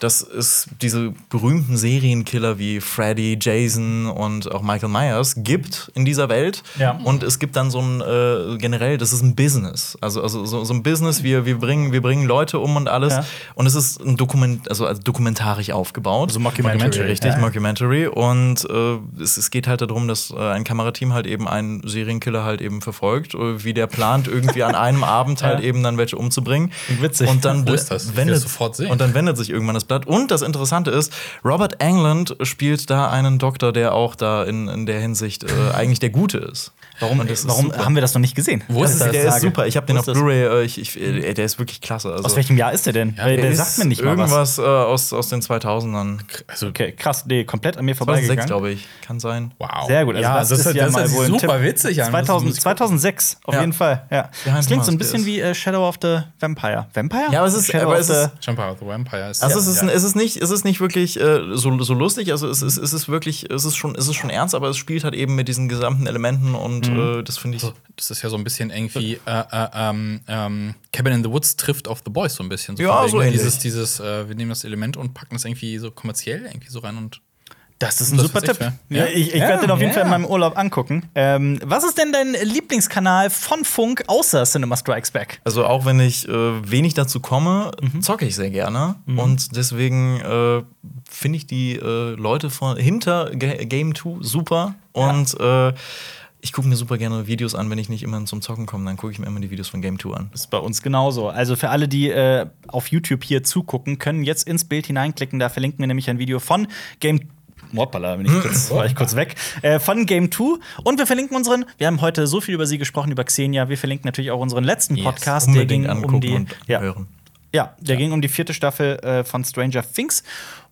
B: dass es diese berühmten Serienkiller wie Freddy, Jason und auch Michael Myers gibt in dieser Welt.
A: Ja.
B: Und es gibt dann so ein äh, generell, das ist ein Business. Also, also so, so ein Business, wir, wir, bringen, wir bringen Leute um und alles.
A: Ja.
B: Und es ist ein Dokument, also, also dokumentarisch aufgebaut.
A: Also Mockumentary.
B: Richtig,
A: Ja.
B: Mockumentary. Und äh, es, es geht halt darum, dass äh, ein Kamerateam halt eben einen Serienkiller halt eben verfolgt, äh, wie der plant, irgendwie an einem *laughs* Abend halt
A: Ja.
B: eben dann welche umzubringen.
A: Witzig.
B: Und dann
C: Wo ist das?
B: Wendet
C: sofort sehen.
B: Und dann wendet sich irgendwann das Blatt. Und das Interessante ist, Robert Englund spielt da einen Doktor, der auch da in, in der Hinsicht äh, eigentlich der Gute ist.
A: Warum,
B: Und das ist
A: warum haben wir das noch nicht gesehen?
C: Wo
B: Das
C: ist
B: ist,
C: das?
B: der ist super. Ich habe den auf
A: ist das?
B: Blu-ray. äh, Ich, ich, äh, der ist wirklich klasse. Also,
A: Aus welchem Jahr ist der denn? Weil der
B: der
A: sagt
B: ist
A: mir nicht mal was.
B: irgendwas äh, aus, aus den 2000ern.
C: Also,
A: Okay, krass, nee, komplett an mir
B: 2006,
A: vorbeigegangen.
B: glaube ich. Kann sein.
C: wow.
A: Sehr gut. Also
C: ja,
A: das,
C: das,
A: ist
C: ist
A: ja
C: das
A: mal
C: sich
A: wohl ein
C: super
A: Tipp.
C: witzig an.
A: 2000,
C: Das ist-
A: 2006, auf
B: Ja.
A: jeden Fall. Ja. Das klingt so ein bisschen
B: ist-
A: wie äh, Shadow of the Vampire. Vampire?
B: Ja, aber es ist-
A: Shadow
B: aber
A: of
B: es
A: the
B: ist-
C: Vampire the Vampire ist
B: Also
C: ja,
B: es, ist,
C: ja.
B: es, ist nicht, es ist nicht wirklich so, so lustig, also es ist, es ist wirklich, es ist, schon, es ist schon ernst, aber es spielt halt eben mit diesen gesamten Elementen und äh, das finde ich.
C: Das ist ja so ein bisschen irgendwie äh, äh, ähm, ähm, Cabin in the Woods trifft auf The Boys so ein bisschen.
B: Ja,
C: von
B: so ähnlich.
C: Dieses, dieses äh, wir nehmen das Element und packen das irgendwie so kommerziell irgendwie so rein und
A: Das ist ein
C: Das
A: super Tipp. Ja,
C: Ja.
A: ich ich
C: Ja,
A: werde den auf jeden
C: ja.
A: Fall in meinem Urlaub angucken. Ähm, was ist denn dein Lieblingskanal von Funk außer Cinema Strikes Back?
B: Also auch wenn ich äh, wenig dazu komme,
A: Mhm.
B: zocke ich sehr gerne und deswegen äh, finde ich die äh, Leute von hinter Ga Game 2 super und äh, ich gucke mir super gerne Videos an, wenn ich nicht immer zum Zocken komme, dann gucke ich mir immer die Videos von Game 2 an.
A: Das ist bei uns genauso. Also für alle, die äh, auf YouTube hier zugucken, können jetzt ins Bild hineinklicken. Da verlinken wir nämlich ein Video von Game Hoppala, bin ich *laughs* kurz, war ich kurz weg. Äh, von Game 2. Und wir verlinken unseren, wir haben heute so viel über sie gesprochen, über Xenia. Wir verlinken natürlich auch unseren letzten
C: Yes.
A: Podcast, der
B: Unbedingt
A: ging um die. ja,
B: hören.
A: Ja, der ging um die vierte Staffel äh, von Stranger Things.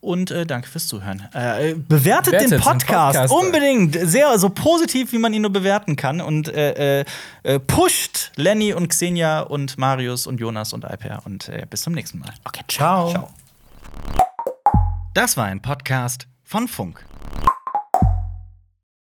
A: Und äh, danke fürs Zuhören. Äh, bewertet,
C: Bewertet
A: den
C: den
A: Podcast, unbedingt. Sehr so positiv, wie man ihn nur bewerten kann. Und äh, äh, äh, pusht Lenny und Xenia und Marius und Jonas und Alper. Und bis zum nächsten Mal. Okay,
B: Ciao.
A: ciao. Das war ein Podcast von Funk.